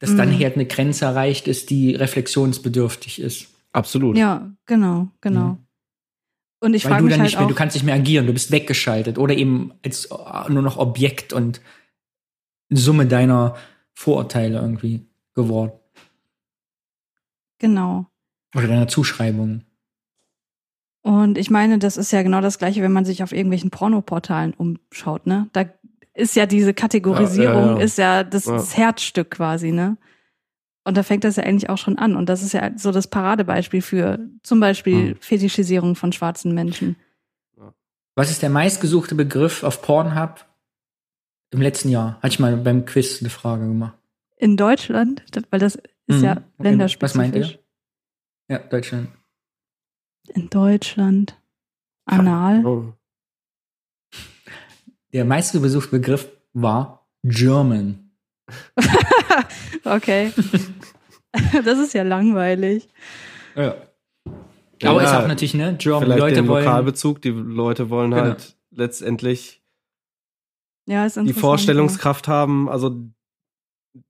Dass dann Mm. hier halt eine Grenze erreicht ist, die reflexionsbedürftig ist. absolut. Ja, genau, genau. Und ich Weil frage du mich dann halt nicht mehr, auch, du kannst nicht mehr agieren, du bist weggeschaltet oder eben als äh, nur noch Objekt und Summe deiner Vorurteile irgendwie geworden. genau. Oder deiner Zuschreibungen. Und ich meine, das ist ja genau das Gleiche, wenn man sich auf irgendwelchen Pornoportalen umschaut, ne? Da ist ja diese Kategorisierung, Ja, ja, ja. ist ja das, Ja. das Herzstück quasi, ne? Und da fängt das ja eigentlich auch schon an. Und das ist ja so das Paradebeispiel für zum Beispiel Hm. Fetischisierung von schwarzen Menschen. Was ist der meistgesuchte Begriff auf Pornhub im letzten Jahr? Hatte ich mal beim Quiz eine Frage gemacht. In Deutschland, weil das ist Mhm. ja länderspezifisch. Was meint ihr? Ja, Deutschland. In Deutschland. Anal. Oh. Der meistgesuchte Begriff war German. okay. das ist ja langweilig. Ja. Aber ist auch natürlich, ne, German, vielleicht Leute den wollen- Lokalbezug, die Leute wollen Genau. halt letztendlich Ja, ist die Vorstellungskraft haben, also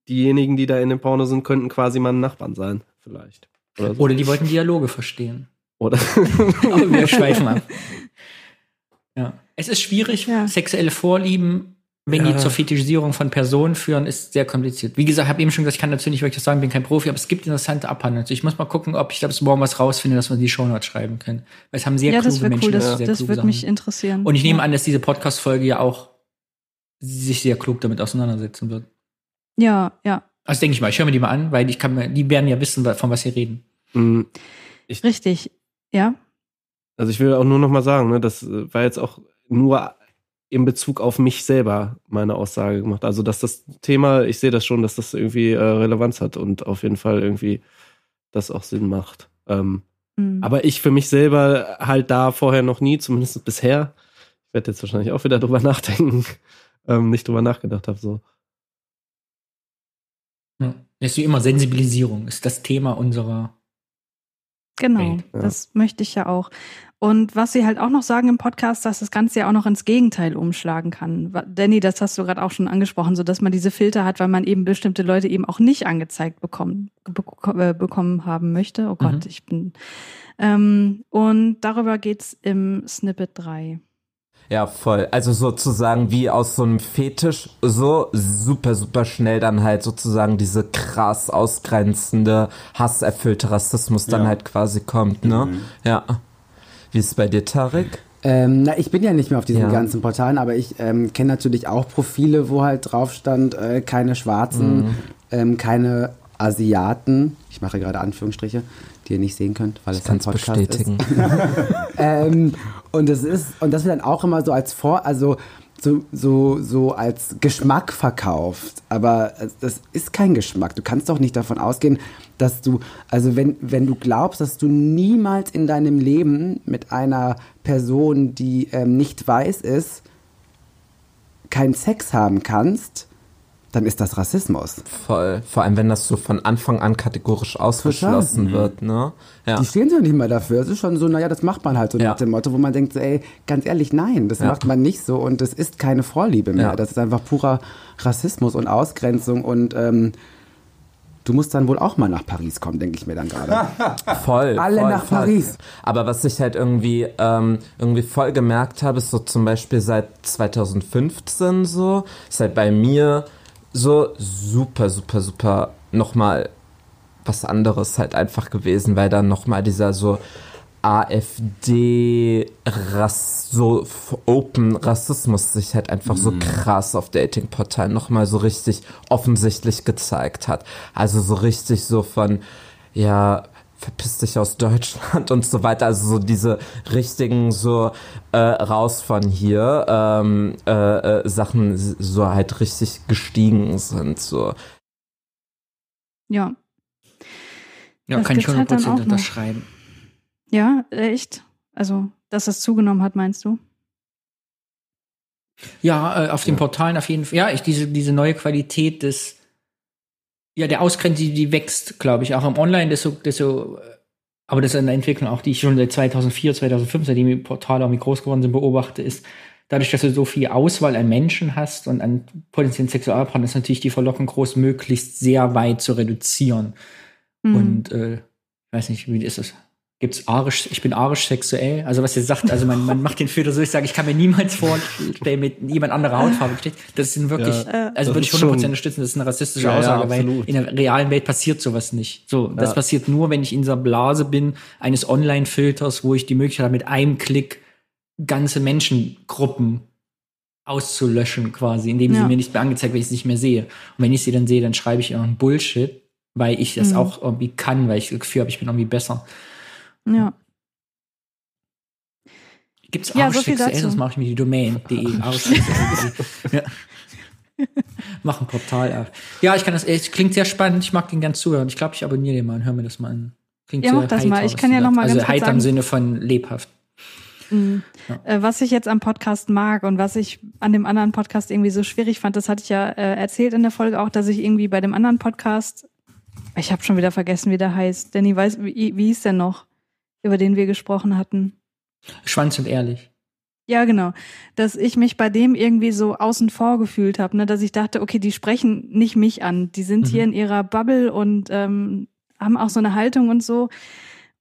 diejenigen, die da in dem Porno sind, könnten quasi meine Nachbarn sein, vielleicht. Oder, so. Oder die wollten Dialoge verstehen. Oder Aber wir schweifen ab. Ja. Es ist schwierig, sexuelle Vorlieben, wenn Ja. die zur Fetischisierung von Personen führen, ist sehr kompliziert. Wie gesagt, ich habe eben schon gesagt, ich kann dazu nicht wirklich sagen, bin kein Profi, aber es gibt interessante Abhandlungen. Ich muss mal gucken, ob ich da bis morgen was rausfinde, dass wir die Shownotes schreiben können. Weil es haben sehr Ja, kluge das Menschen cool, das, sehr das kluge würde Sachen. mich interessieren. Und ich nehme ja. an, dass diese Podcast-Folge ja auch sich sehr klug damit auseinandersetzen wird. Ja, ja, Also denke ich mal, ich höre mir die mal an, weil ich kann mir, die werden ja wissen, von was sie reden. Mm, richtig. Ja, Also ich will auch nur noch mal sagen, ne, das äh, war jetzt auch nur in Bezug auf mich selber meine Aussage gemacht. Also dass das Thema, ich sehe das schon, dass das irgendwie äh, Relevanz hat und auf jeden Fall irgendwie das auch Sinn macht. Ähm, Mhm. Aber ich für mich selber halt da vorher noch nie, zumindest bisher, ich werde jetzt wahrscheinlich auch wieder drüber nachdenken, ähm, nicht drüber nachgedacht habe. So. Ja. Ist wie immer Sensibilisierung, ist das Thema unserer Genau, Welt. das möchte ich ja auch. Und was Sie halt auch noch sagen im Podcast, dass das Ganze ja auch noch ins Gegenteil umschlagen kann. Danny, das hast du gerade auch schon angesprochen, so dass man diese Filter hat, weil man eben bestimmte Leute eben auch nicht angezeigt bekommen, beko- äh, bekommen haben möchte. Oh Gott, Mhm. ich bin. Ähm, und darüber geht's im Snippet 3. Ja, voll. Also sozusagen wie aus so einem Fetisch so super, super schnell dann halt sozusagen diese krass ausgrenzende, hasserfüllte Rassismus dann Ja. halt quasi kommt, ne? Mhm. Ja. Wie ist es bei dir, Tarek? Ähm, na, ich bin ja nicht mehr auf diesen Ja. ganzen Portalen, aber ich ähm, kenne natürlich auch Profile, wo halt drauf stand, äh, keine Schwarzen, Mhm. ähm, keine Asiaten. Ich mache gerade Anführungsstriche, die ihr nicht sehen könnt, weil es ein Podcast bestätigen. ist. ähm, und das ist und das wird dann auch immer so als vor, also so, so, so als Geschmack verkauft. Aber das ist kein Geschmack. Du kannst doch nicht davon ausgehen, dass du, also wenn, wenn du glaubst, dass du niemals in deinem Leben mit einer Person, die ähm, nicht weiß ist, keinen Sex haben kannst, dann ist das Rassismus. Voll. Vor allem, wenn das so von Anfang an kategorisch ausgeschlossen Mhm. wird, ne? Ja. Die stehen ja nicht mal dafür. Es ist schon so, naja, das macht man halt so nach dem Motto, wo man denkt, ey, ganz ehrlich, nein, das Ja. macht man nicht so und das ist keine Vorliebe mehr. Ja. Das ist einfach purer Rassismus und Ausgrenzung und ähm, du musst dann wohl auch mal nach Paris kommen, denke ich mir dann gerade. Voll. Alle voll, nach voll. Paris. Aber was ich halt irgendwie, ähm, irgendwie voll gemerkt habe, ist so zum Beispiel seit 2015 so, ist halt bei mir so super, super, super nochmal was anderes halt einfach gewesen, weil dann nochmal dieser so AfD Rass, so Open Rassismus sich halt einfach so krass auf Datingportalen nochmal so richtig offensichtlich gezeigt hat. Also so richtig so von, ja, verpiss dich aus Deutschland und so weiter. Also so diese richtigen so äh, raus von hier ähm, äh, äh, Sachen so halt richtig gestiegen sind. So. Ja. Ja, Das kann ich gibt's halt dann 100% auch noch. unterschreiben. Ja, echt? Also, dass es zugenommen hat, meinst du? Ja, äh, auf den Portalen auf jeden Fall. Ja, ich, diese, diese neue Qualität des, ja, der Ausgrenzung, die, die wächst, glaube ich, auch im Online, desto, desto, aber das ist eine Entwicklung auch, die ich schon seit 2004, 2005, seitdem die Portale irgendwie groß geworden sind, beobachte, ist, dadurch, dass du so viel Auswahl an Menschen hast und an potenziellen Sexualpartnern, ist natürlich die Verlockung groß, möglichst sehr weit zu reduzieren. Mhm. Und, äh, ich weiß nicht, wie ist das? Gibt's arisch, ich bin arisch sexuell? Also was ihr sagt, also man, man macht den Filter so, ich sage, ich kann mir niemals vorstellen, mit jemand anderer Hautfarbe besteht. Das sind wirklich, Ja, also würde ich ist schon- 100% unterstützen, das ist eine rassistische Ja, ja, Aussage, weil absolut. in der realen Welt passiert sowas nicht. So, das Ja. passiert nur, wenn ich in dieser Blase bin, eines Online-Filters, wo ich die Möglichkeit habe, mit einem Klick ganze Menschengruppen auszulöschen quasi, indem Ja. sie mir nicht mehr angezeigt, wenn ich sie nicht mehr sehe. Und wenn ich sie dann sehe, dann schreibe ich irgendeinen Bullshit, weil ich das Mhm. auch irgendwie kann, weil ich das Gefühl habe, ich bin irgendwie besser. Ja. Gibt's Ja, Arsch so viel sexuell, dazu. sonst mache ich mir die Domain.de. Arschsexuell. ja. Mach ein Portal auf. Ja, ich kann das, es klingt sehr spannend, ich mag den ganz zuhören. Ich glaube, ich abonniere den mal und höre mir das mal an. Klingt Ja, sehr mach das mal. heiter, Ich was kann ja noch sagst. mal Also heiter im Sinne von lebhaft. Mhm. Ja. Äh, Was ich jetzt am Podcast mag und was ich an dem anderen Podcast irgendwie so schwierig fand, das hatte ich ja äh, erzählt in der Folge auch, dass ich irgendwie bei dem anderen Podcast, ich habe schon wieder vergessen, wie der heißt. Danny weiß, wie, wie hieß der noch? Über den wir gesprochen hatten. Schwanz und ehrlich. Ja, genau. Dass ich mich bei dem irgendwie so außen vor gefühlt habe, ne? dass ich dachte, okay, die sprechen nicht mich an. Die sind Mhm. hier in ihrer Bubble und ähm, haben auch so eine Haltung und so.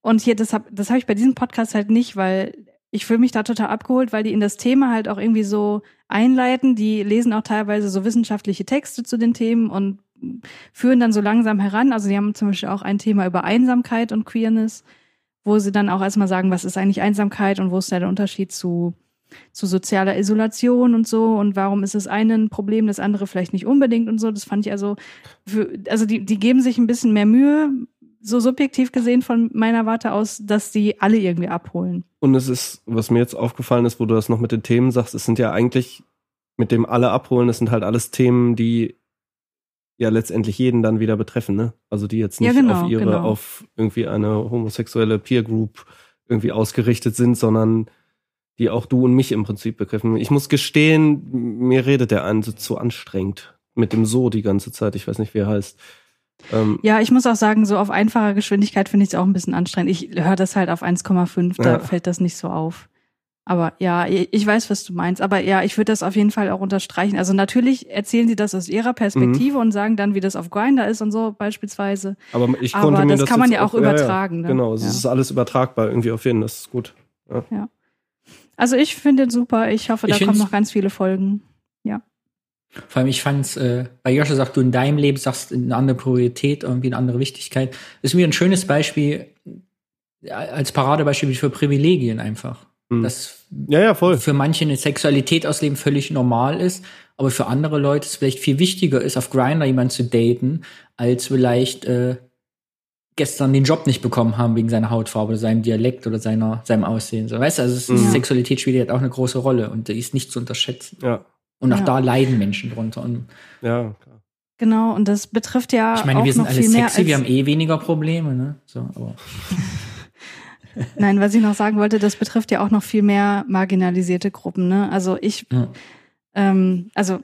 Und hier, das habe das hab ich bei diesem Podcast halt nicht, weil ich fühle mich da total abgeholt, weil die in das Thema halt auch irgendwie so einleiten. Die lesen auch teilweise so wissenschaftliche Texte zu den Themen und führen dann so langsam heran. Also die haben zum Beispiel auch ein Thema über Einsamkeit und Queerness, wo sie dann auch erstmal sagen, was ist eigentlich Einsamkeit und wo ist der Unterschied zu, zu sozialer Isolation und so und warum ist das eine ein Problem, das andere vielleicht nicht unbedingt und so. Das fand ich also, für, also die, die geben sich ein bisschen mehr Mühe, so subjektiv gesehen von meiner Warte aus, dass die alle irgendwie abholen. Und es ist, was mir jetzt aufgefallen ist, wo du das noch mit den Themen sagst, es sind ja eigentlich mit dem alle abholen, es sind halt alles Themen, die ja letztendlich jeden dann wieder betreffen, ne? Also die jetzt Ja, nicht genau, auf ihre, genau. auf irgendwie eine homosexuelle Peer Group irgendwie ausgerichtet sind, sondern die auch du und mich im Prinzip betreffen. Ich muss gestehen, mir redet der eine zu anstrengend mit dem So die ganze Zeit. Ich weiß nicht, wie er heißt. Ähm, Ja, ich muss auch sagen, so auf einfacher Geschwindigkeit finde ich es auch ein bisschen anstrengend. Ich höre das halt auf 1,5, da Ja. fällt das nicht so auf. Aber ja, ich weiß, was du meinst. Aber ja, ich würde das auf jeden Fall auch unterstreichen. Also natürlich erzählen sie das aus ihrer Perspektive und sagen dann, wie das auf Grinder ist und so beispielsweise. Aber ich Aber konnte mir das das kann man ja auch übertragen, ne? Genau, es Ja. ist alles übertragbar irgendwie auf jeden, das ist gut. Ja. Ja. Also ich finde es super. Ich hoffe, da Ich kommen noch ganz viele Folgen. Ja. Vor allem, ich fand's, äh, bei Joscha sagt, du in deinem Leben sagst eine andere Priorität, irgendwie eine andere Wichtigkeit. Ist mir ein schönes Beispiel, äh, als Paradebeispiel für Privilegien einfach. Hm. Dass ja, ja, voll. für manche eine Sexualität ausleben völlig normal ist, aber für andere Leute es vielleicht viel wichtiger ist, auf Grindr jemanden zu daten, als vielleicht äh, gestern den Job nicht bekommen haben wegen seiner Hautfarbe oder seinem Dialekt oder seiner, seinem Aussehen. So, weißt du, also Mhm. Sexualität spielt halt auch eine große Rolle und die ist nicht zu unterschätzen. Ja. Und auch Ja. da leiden Menschen drunter. Und Ja, klar. Genau, und das betrifft ja ich meine, auch wir sind noch alle viel mehr sexy, wir haben eh weniger Probleme, ne? So, aber Nein, was ich noch sagen wollte, das betrifft ja auch noch viel mehr marginalisierte Gruppen. Ne? Also ich, Ja. ähm, also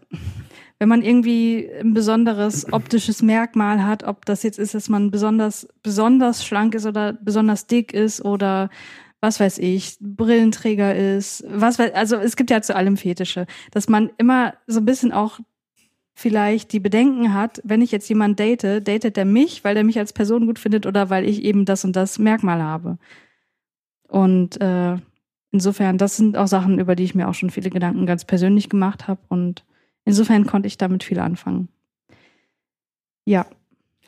wenn man irgendwie ein besonderes optisches Merkmal hat, ob das jetzt ist, dass man besonders besonders schlank ist oder besonders dick ist oder was weiß ich, Brillenträger ist, was weiß, also es gibt ja zu allem Fetische, dass man immer so ein bisschen auch vielleicht die Bedenken hat, wenn ich jetzt jemanden date, datet der mich, weil der mich als Person gut findet oder weil ich eben das und das Merkmal habe. Und äh, insofern, das sind auch Sachen, über die ich mir auch schon viele Gedanken ganz persönlich gemacht habe. Und insofern konnte ich damit viel anfangen. Ja.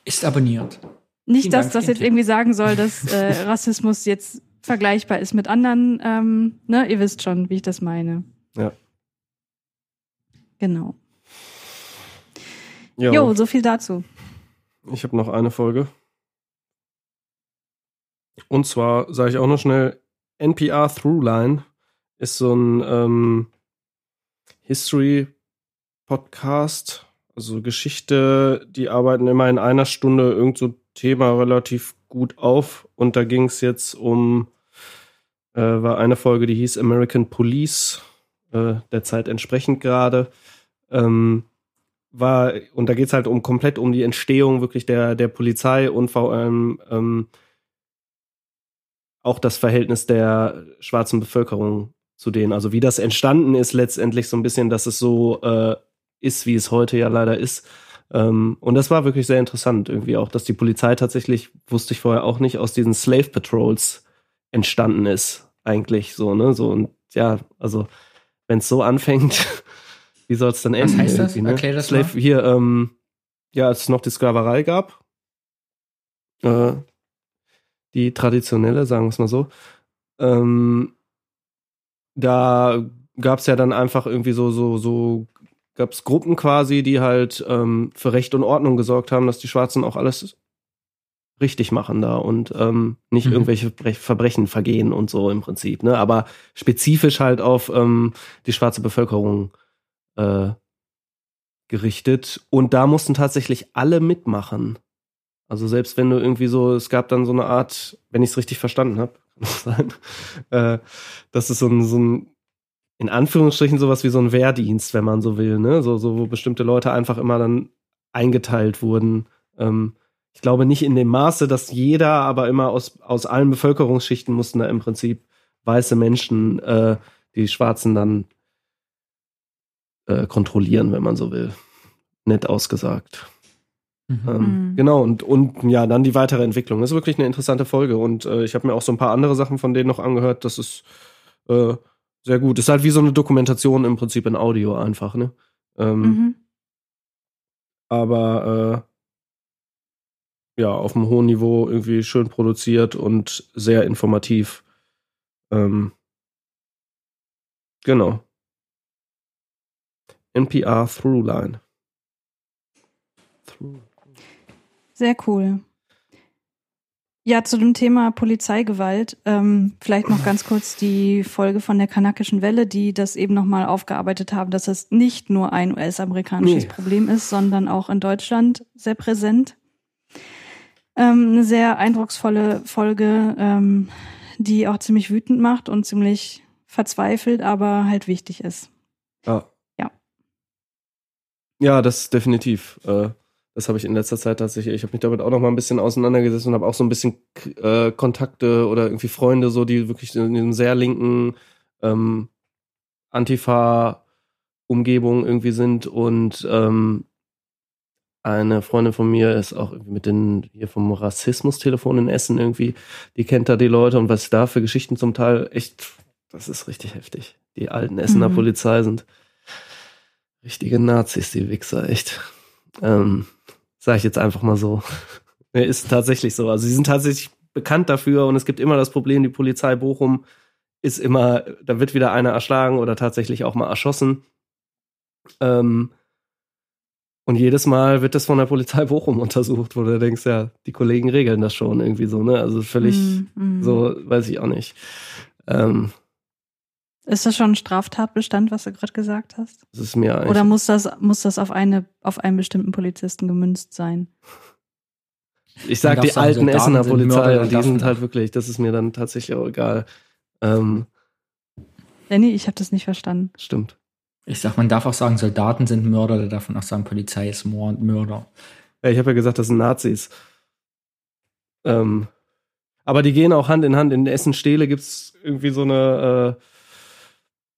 ist abonniert. Nicht, Vielen dass Dank das jetzt irgendwie sagen soll, dass äh, Rassismus jetzt vergleichbar ist mit anderen. Ähm, ne, ihr wisst schon, wie ich das meine. Ja. Genau. Ja. Jo, so viel dazu. Ich habe noch eine Folge. Und zwar sage ich auch noch schnell, NPR Throughline ist so ein ähm, History-Podcast, also Geschichte, die arbeiten immer in einer Stunde irgend so Thema relativ gut auf. Und da ging es jetzt um, äh, war eine Folge, die hieß American Police, äh, der Zeit entsprechend gerade. Ähm, war, und da geht's halt um komplett um die Entstehung wirklich der, der Polizei und vor allem ähm, auch das Verhältnis der schwarzen Bevölkerung zu denen. Also wie das entstanden ist letztendlich so ein bisschen, dass es so äh, ist, wie es heute ja leider ist. Ähm, und das war wirklich sehr interessant irgendwie auch, dass die Polizei tatsächlich, wusste ich vorher auch nicht, aus diesen Slave Patrols entstanden ist. Eigentlich so, ne? So und ja, also wenn es so anfängt, wie soll es dann Was enden? heißt das? Ne? Erklär das Slave, mal. hier, ähm, ja, als es noch die Sklaverei gab, äh, die traditionelle, sagen wir es mal so, ähm, da gab es ja dann einfach irgendwie so, so, so, gab es Gruppen quasi, die halt ähm, für Recht und Ordnung gesorgt haben, dass die Schwarzen auch alles richtig machen da und ähm, nicht Mhm. irgendwelche Bre- Verbrechen vergehen und so im Prinzip, ne? Aber spezifisch halt auf ähm, die schwarze Bevölkerung äh, gerichtet. Und da mussten tatsächlich alle mitmachen. Also selbst wenn du irgendwie so, es gab dann so eine Art, wenn ich es richtig verstanden habe, kann das sein, äh, das ist so ein, so ein, in Anführungsstrichen sowas wie so ein Wehrdienst, wenn man so will, ne? So, so wo bestimmte Leute einfach immer dann eingeteilt wurden. Ähm, ich glaube nicht in dem Maße, dass jeder, aber immer aus, aus allen Bevölkerungsschichten mussten da im Prinzip weiße Menschen äh, die Schwarzen dann äh, kontrollieren, wenn man so will. Nett ausgesagt. Mhm. Ähm, Genau, und, und ja, dann die weitere Entwicklung. Das ist wirklich eine interessante Folge. Und äh, ich habe mir auch so ein paar andere Sachen von denen noch angehört. Das ist äh, sehr gut. Ist halt wie so eine Dokumentation im Prinzip in Audio einfach, ne? Ähm, Mhm. Aber äh, ja, auf einem hohen Niveau irgendwie schön produziert und sehr informativ. Ähm, genau. NPR Throughline. Through. Sehr cool. Ja, zu dem Thema Polizeigewalt, ähm, vielleicht noch ganz kurz die Folge von der kanakischen Welle, die das eben nochmal aufgearbeitet haben, dass es nicht nur ein US-amerikanisches Nee. Problem ist, sondern auch in Deutschland sehr präsent. Ähm, eine sehr eindrucksvolle Folge, ähm, die auch ziemlich wütend macht und ziemlich verzweifelt, aber halt wichtig ist. Ja. Ja. Ja, das definitiv. Äh, das habe ich in letzter Zeit tatsächlich. Ich habe mich damit auch noch mal ein bisschen auseinandergesetzt und habe auch so ein bisschen äh, Kontakte oder irgendwie Freunde, so die wirklich in einem sehr linken ähm, Antifa-Umgebung irgendwie sind und ähm, eine Freundin von mir ist auch irgendwie mit den hier vom Rassismustelefon in Essen irgendwie, die kennt da die Leute und was da für Geschichten zum Teil echt, das ist richtig heftig. Die alten Essener Mhm. Polizei sind richtige Nazis, die Wichser, echt. Ähm, sag ich jetzt einfach mal so. Ist tatsächlich so. Also sie sind tatsächlich bekannt dafür und es gibt immer das Problem, die Polizei Bochum ist immer, da wird wieder einer erschlagen oder tatsächlich auch mal erschossen. Ähm, und jedes Mal wird das von der Polizei Bochum untersucht, wo du denkst, ja, die Kollegen regeln das schon irgendwie so, ne? Also völlig Mm, mm. so, weiß ich auch nicht. Ähm, Ist das schon ein Straftatbestand, was du gerade gesagt hast? das ist mir. Oder muss das, muss das auf, eine, auf einen bestimmten Polizisten gemünzt sein? Ich sag die sagen, alten Soldaten Essener Polizei und die sind halt wirklich, das ist mir dann tatsächlich auch egal. Ähm, Lenny, ich habe das nicht verstanden. stimmt. Ich sag, man darf auch sagen, Soldaten sind Mörder, da darf man auch sagen, Polizei ist Mord, Mörder. Ja, ich habe ja gesagt, das sind Nazis. Ähm, aber die gehen auch Hand in Hand. In Essen-Stehle gibt's irgendwie so eine, äh,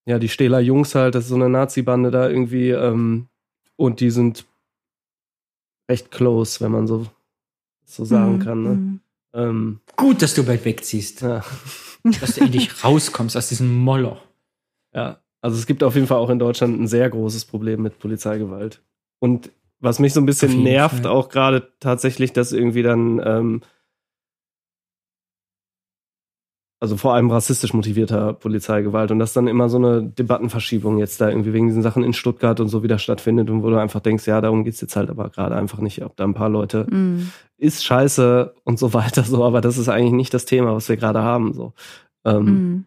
ja, die Stehler Jungs halt, das ist so eine Nazi-Bande da irgendwie. Ähm, und die sind recht close, wenn man so, so sagen Mhm, kann. Ne? Ähm, Gut, dass du bald wegziehst. Ja. Dass du endlich rauskommst aus diesem Moloch. Ja, also es gibt auf jeden Fall auch in Deutschland ein sehr großes Problem mit Polizeigewalt. Und was mich so ein bisschen nervt, Fall. auch gerade tatsächlich, dass irgendwie dann, ähm, also vor allem rassistisch motivierter Polizeigewalt und dass dann immer so eine Debattenverschiebung jetzt da irgendwie wegen diesen Sachen in Stuttgart und so wieder stattfindet und wo du einfach denkst, ja, darum geht's jetzt halt aber gerade einfach nicht, ob da ein paar Leute Mhm. ist scheiße und so weiter so, aber das ist eigentlich nicht das Thema, was wir gerade haben, so. Ähm, Mhm.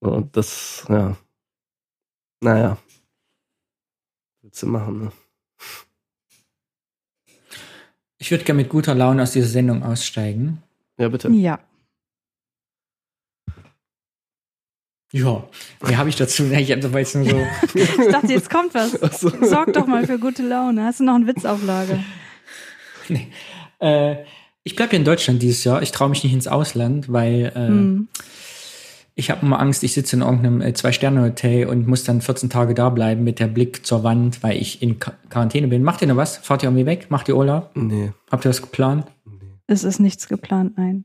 und das, ja. Naja. Willst du machen, ne? Ich würde gerne mit guter Laune aus dieser Sendung aussteigen. Ja, bitte. Ja. Ja, mehr habe ich dazu. Ich habe jetzt nur so. Ich dachte, jetzt kommt was. Sorg doch mal für gute Laune. Hast du noch einen Witz auf Lager? nee. äh, ich bleibe ja in Deutschland dieses Jahr. Ich traue mich nicht ins Ausland, weil äh, Hm. ich habe immer Angst, ich sitze in irgendeinem äh, Zwei-Sterne-Hotel und muss dann 14 Tage da bleiben mit der Blick zur Wand, weil ich in Qu- Quarantäne bin. Macht ihr noch was? Fahrt ihr irgendwie weg? Macht ihr Urlaub? Nee. Habt ihr was geplant? Es ist nichts geplant, nein.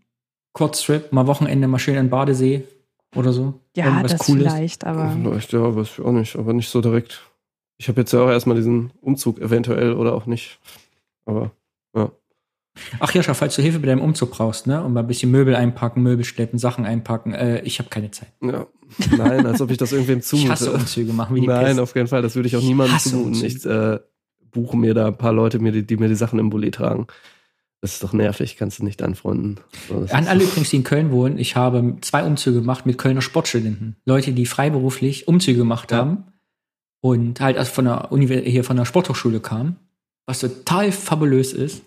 Kurztrip, mal Wochenende, mal schön in Badesee oder so? Ja, Irgendwas das vielleicht, aber Vielleicht, ja, weiß ich auch nicht, aber nicht so direkt. Ich habe jetzt ja auch erstmal diesen Umzug eventuell oder auch nicht. Aber, ja. Ach Joscha, falls du Hilfe bei deinem Umzug brauchst, ne? Und mal ein bisschen Möbel einpacken, Möbel schleppen, Sachen einpacken, äh, ich habe keine Zeit. Ja. Nein, als ob ich das irgendwem zumute. Ich hasse Umzüge machen, wie die Nein, Pest. auf keinen Fall. Das würde ich auch niemandem zumuten. Umzüge. Ich äh, buche mir da ein paar Leute, mir, die, die mir die Sachen im Bulli tragen. Das ist doch nervig, kannst du nicht anfreunden. So, An alle übrigens, die in Köln wohnen, ich habe zwei Umzüge gemacht mit Kölner Sportstudenten. Leute, die freiberuflich Umzüge gemacht haben und halt erst von der Univers hier von der Sporthochschule kamen, was total fabulös ist,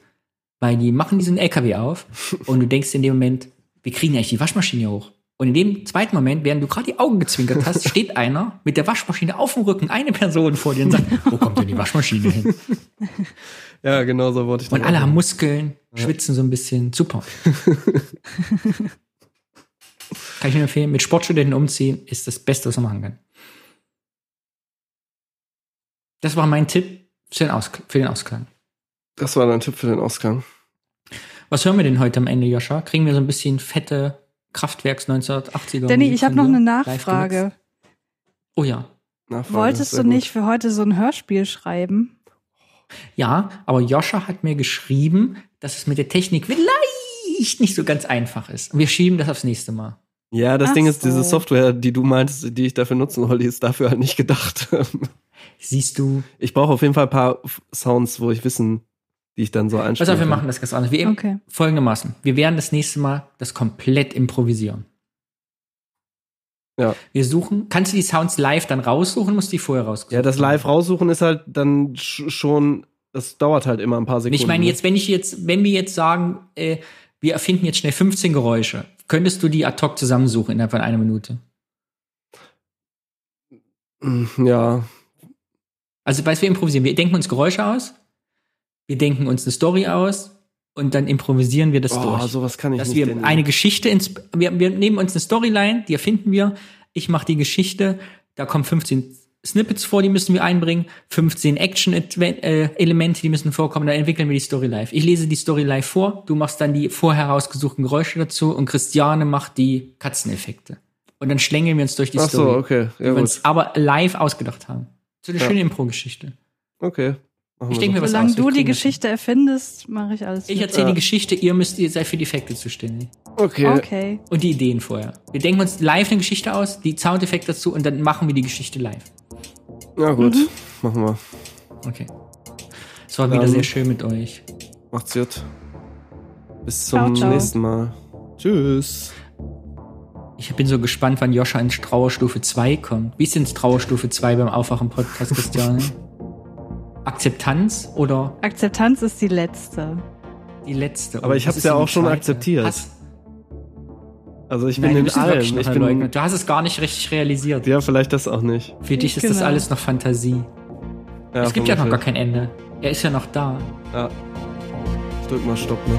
weil die machen diesen LKW auf und du denkst in dem Moment, wir kriegen eigentlich die Waschmaschine hoch. Und in dem zweiten Moment, während du gerade die Augen gezwinkert hast, steht einer mit der Waschmaschine auf dem Rücken, eine Person vor dir und sagt, wo kommt denn die Waschmaschine hin? Ja, genau so wollte ich Und das alle auch haben. Muskeln, schwitzen so ein bisschen. Super. kann ich nur empfehlen, mit Sportstudenten umziehen ist das Beste, was man machen kann. Das war mein Tipp für den, Ausk für den Ausklang. Das war dein Tipp für den Ausgang. Was hören wir denn heute am Ende, Joscha? Kriegen wir so ein bisschen fette Kraftwerks 1980er? Danny, ich habe noch eine Nachfrage. Oh ja. Nachfrage, Wolltest du gut. nicht für heute so ein Hörspiel schreiben? Ja, aber Joscha hat mir geschrieben, dass es mit der Technik vielleicht nicht so ganz einfach ist. Und wir schieben das aufs nächste Mal. Ja, das Ach Ding ist, so. diese Software, die du meintest, die ich dafür nutzen wollte, die ist dafür halt nicht gedacht. Siehst du? Ich brauche auf jeden Fall ein paar Sounds, wo ich wissen, die ich dann so Pass einstelle. auf, wir machen das ganz anders. Wir eben Okay. folgendermaßen. Wir werden das nächste Mal das komplett improvisieren. Ja. Wir suchen, kannst du die Sounds live dann raussuchen, musst du die vorher raussuchen? Ja, das live raussuchen ist halt dann sch schon, das dauert halt immer ein paar Sekunden. Ich meine ne? jetzt, wenn ich jetzt, wenn wir jetzt sagen, äh, wir erfinden jetzt schnell 15 Geräusche, könntest du die ad hoc zusammensuchen innerhalb von einer Minute? Mm, Ja, Also, weißt du, wir improvisieren. Wir denken uns Geräusche aus, wir denken uns eine Story aus und dann improvisieren wir das oh, durch. sowas kann ich dass nicht. wir denn- eine Geschichte ins, wir, wir nehmen uns eine Storyline, die erfinden wir. Ich mache die Geschichte, da kommen 15 Snippets vor, die müssen wir einbringen, 15 Action-Elemente, die müssen vorkommen, dann entwickeln wir die Story live. Ich lese die Story live vor, du machst dann die vorher rausgesuchten Geräusche dazu und Christiane macht die Katzeneffekte. Und dann schlängeln wir uns durch die Ach so, Story, okay, die ja wir gut. uns aber live ausgedacht haben. So eine Ja. schöne Impro-Geschichte. Okay. Machen Ich denke mir was Solange du die. Geschichte erfindest, mache ich alles. Ich erzähle Ja. die Geschichte, ihr müsst, ihr seid für die Effekte zuständig. Okay. Okay. Und die Ideen vorher. Wir denken uns live eine Geschichte aus, die Soundeffekte dazu und dann machen wir die Geschichte live. Ja, gut. Mhm. Machen wir. Okay. Es war wieder sehr schön mit euch. Macht's gut. Bis Ciao, zum ciao. nächsten Mal. Tschüss. Ich bin so gespannt, wann Joscha in Trauerstufe 2 kommt. Wie ist denn Trauerstufe 2 beim Aufwachen-Podcast, Christiane? Akzeptanz oder Akzeptanz ist die letzte. die letzte? Aber ich hab's ist ja auch schon zweite? akzeptiert. Hass? Also ich Nein, bin du in wirklich allem. Ich bin, Leugner. Du hast es gar nicht richtig realisiert. ja, vielleicht das auch nicht. Für dich ist das Genau. alles noch Fantasie. Ja, es gibt ja noch gar kein Ende. Er ist ja noch da. Ja. Ich drück mal Stopp, ne?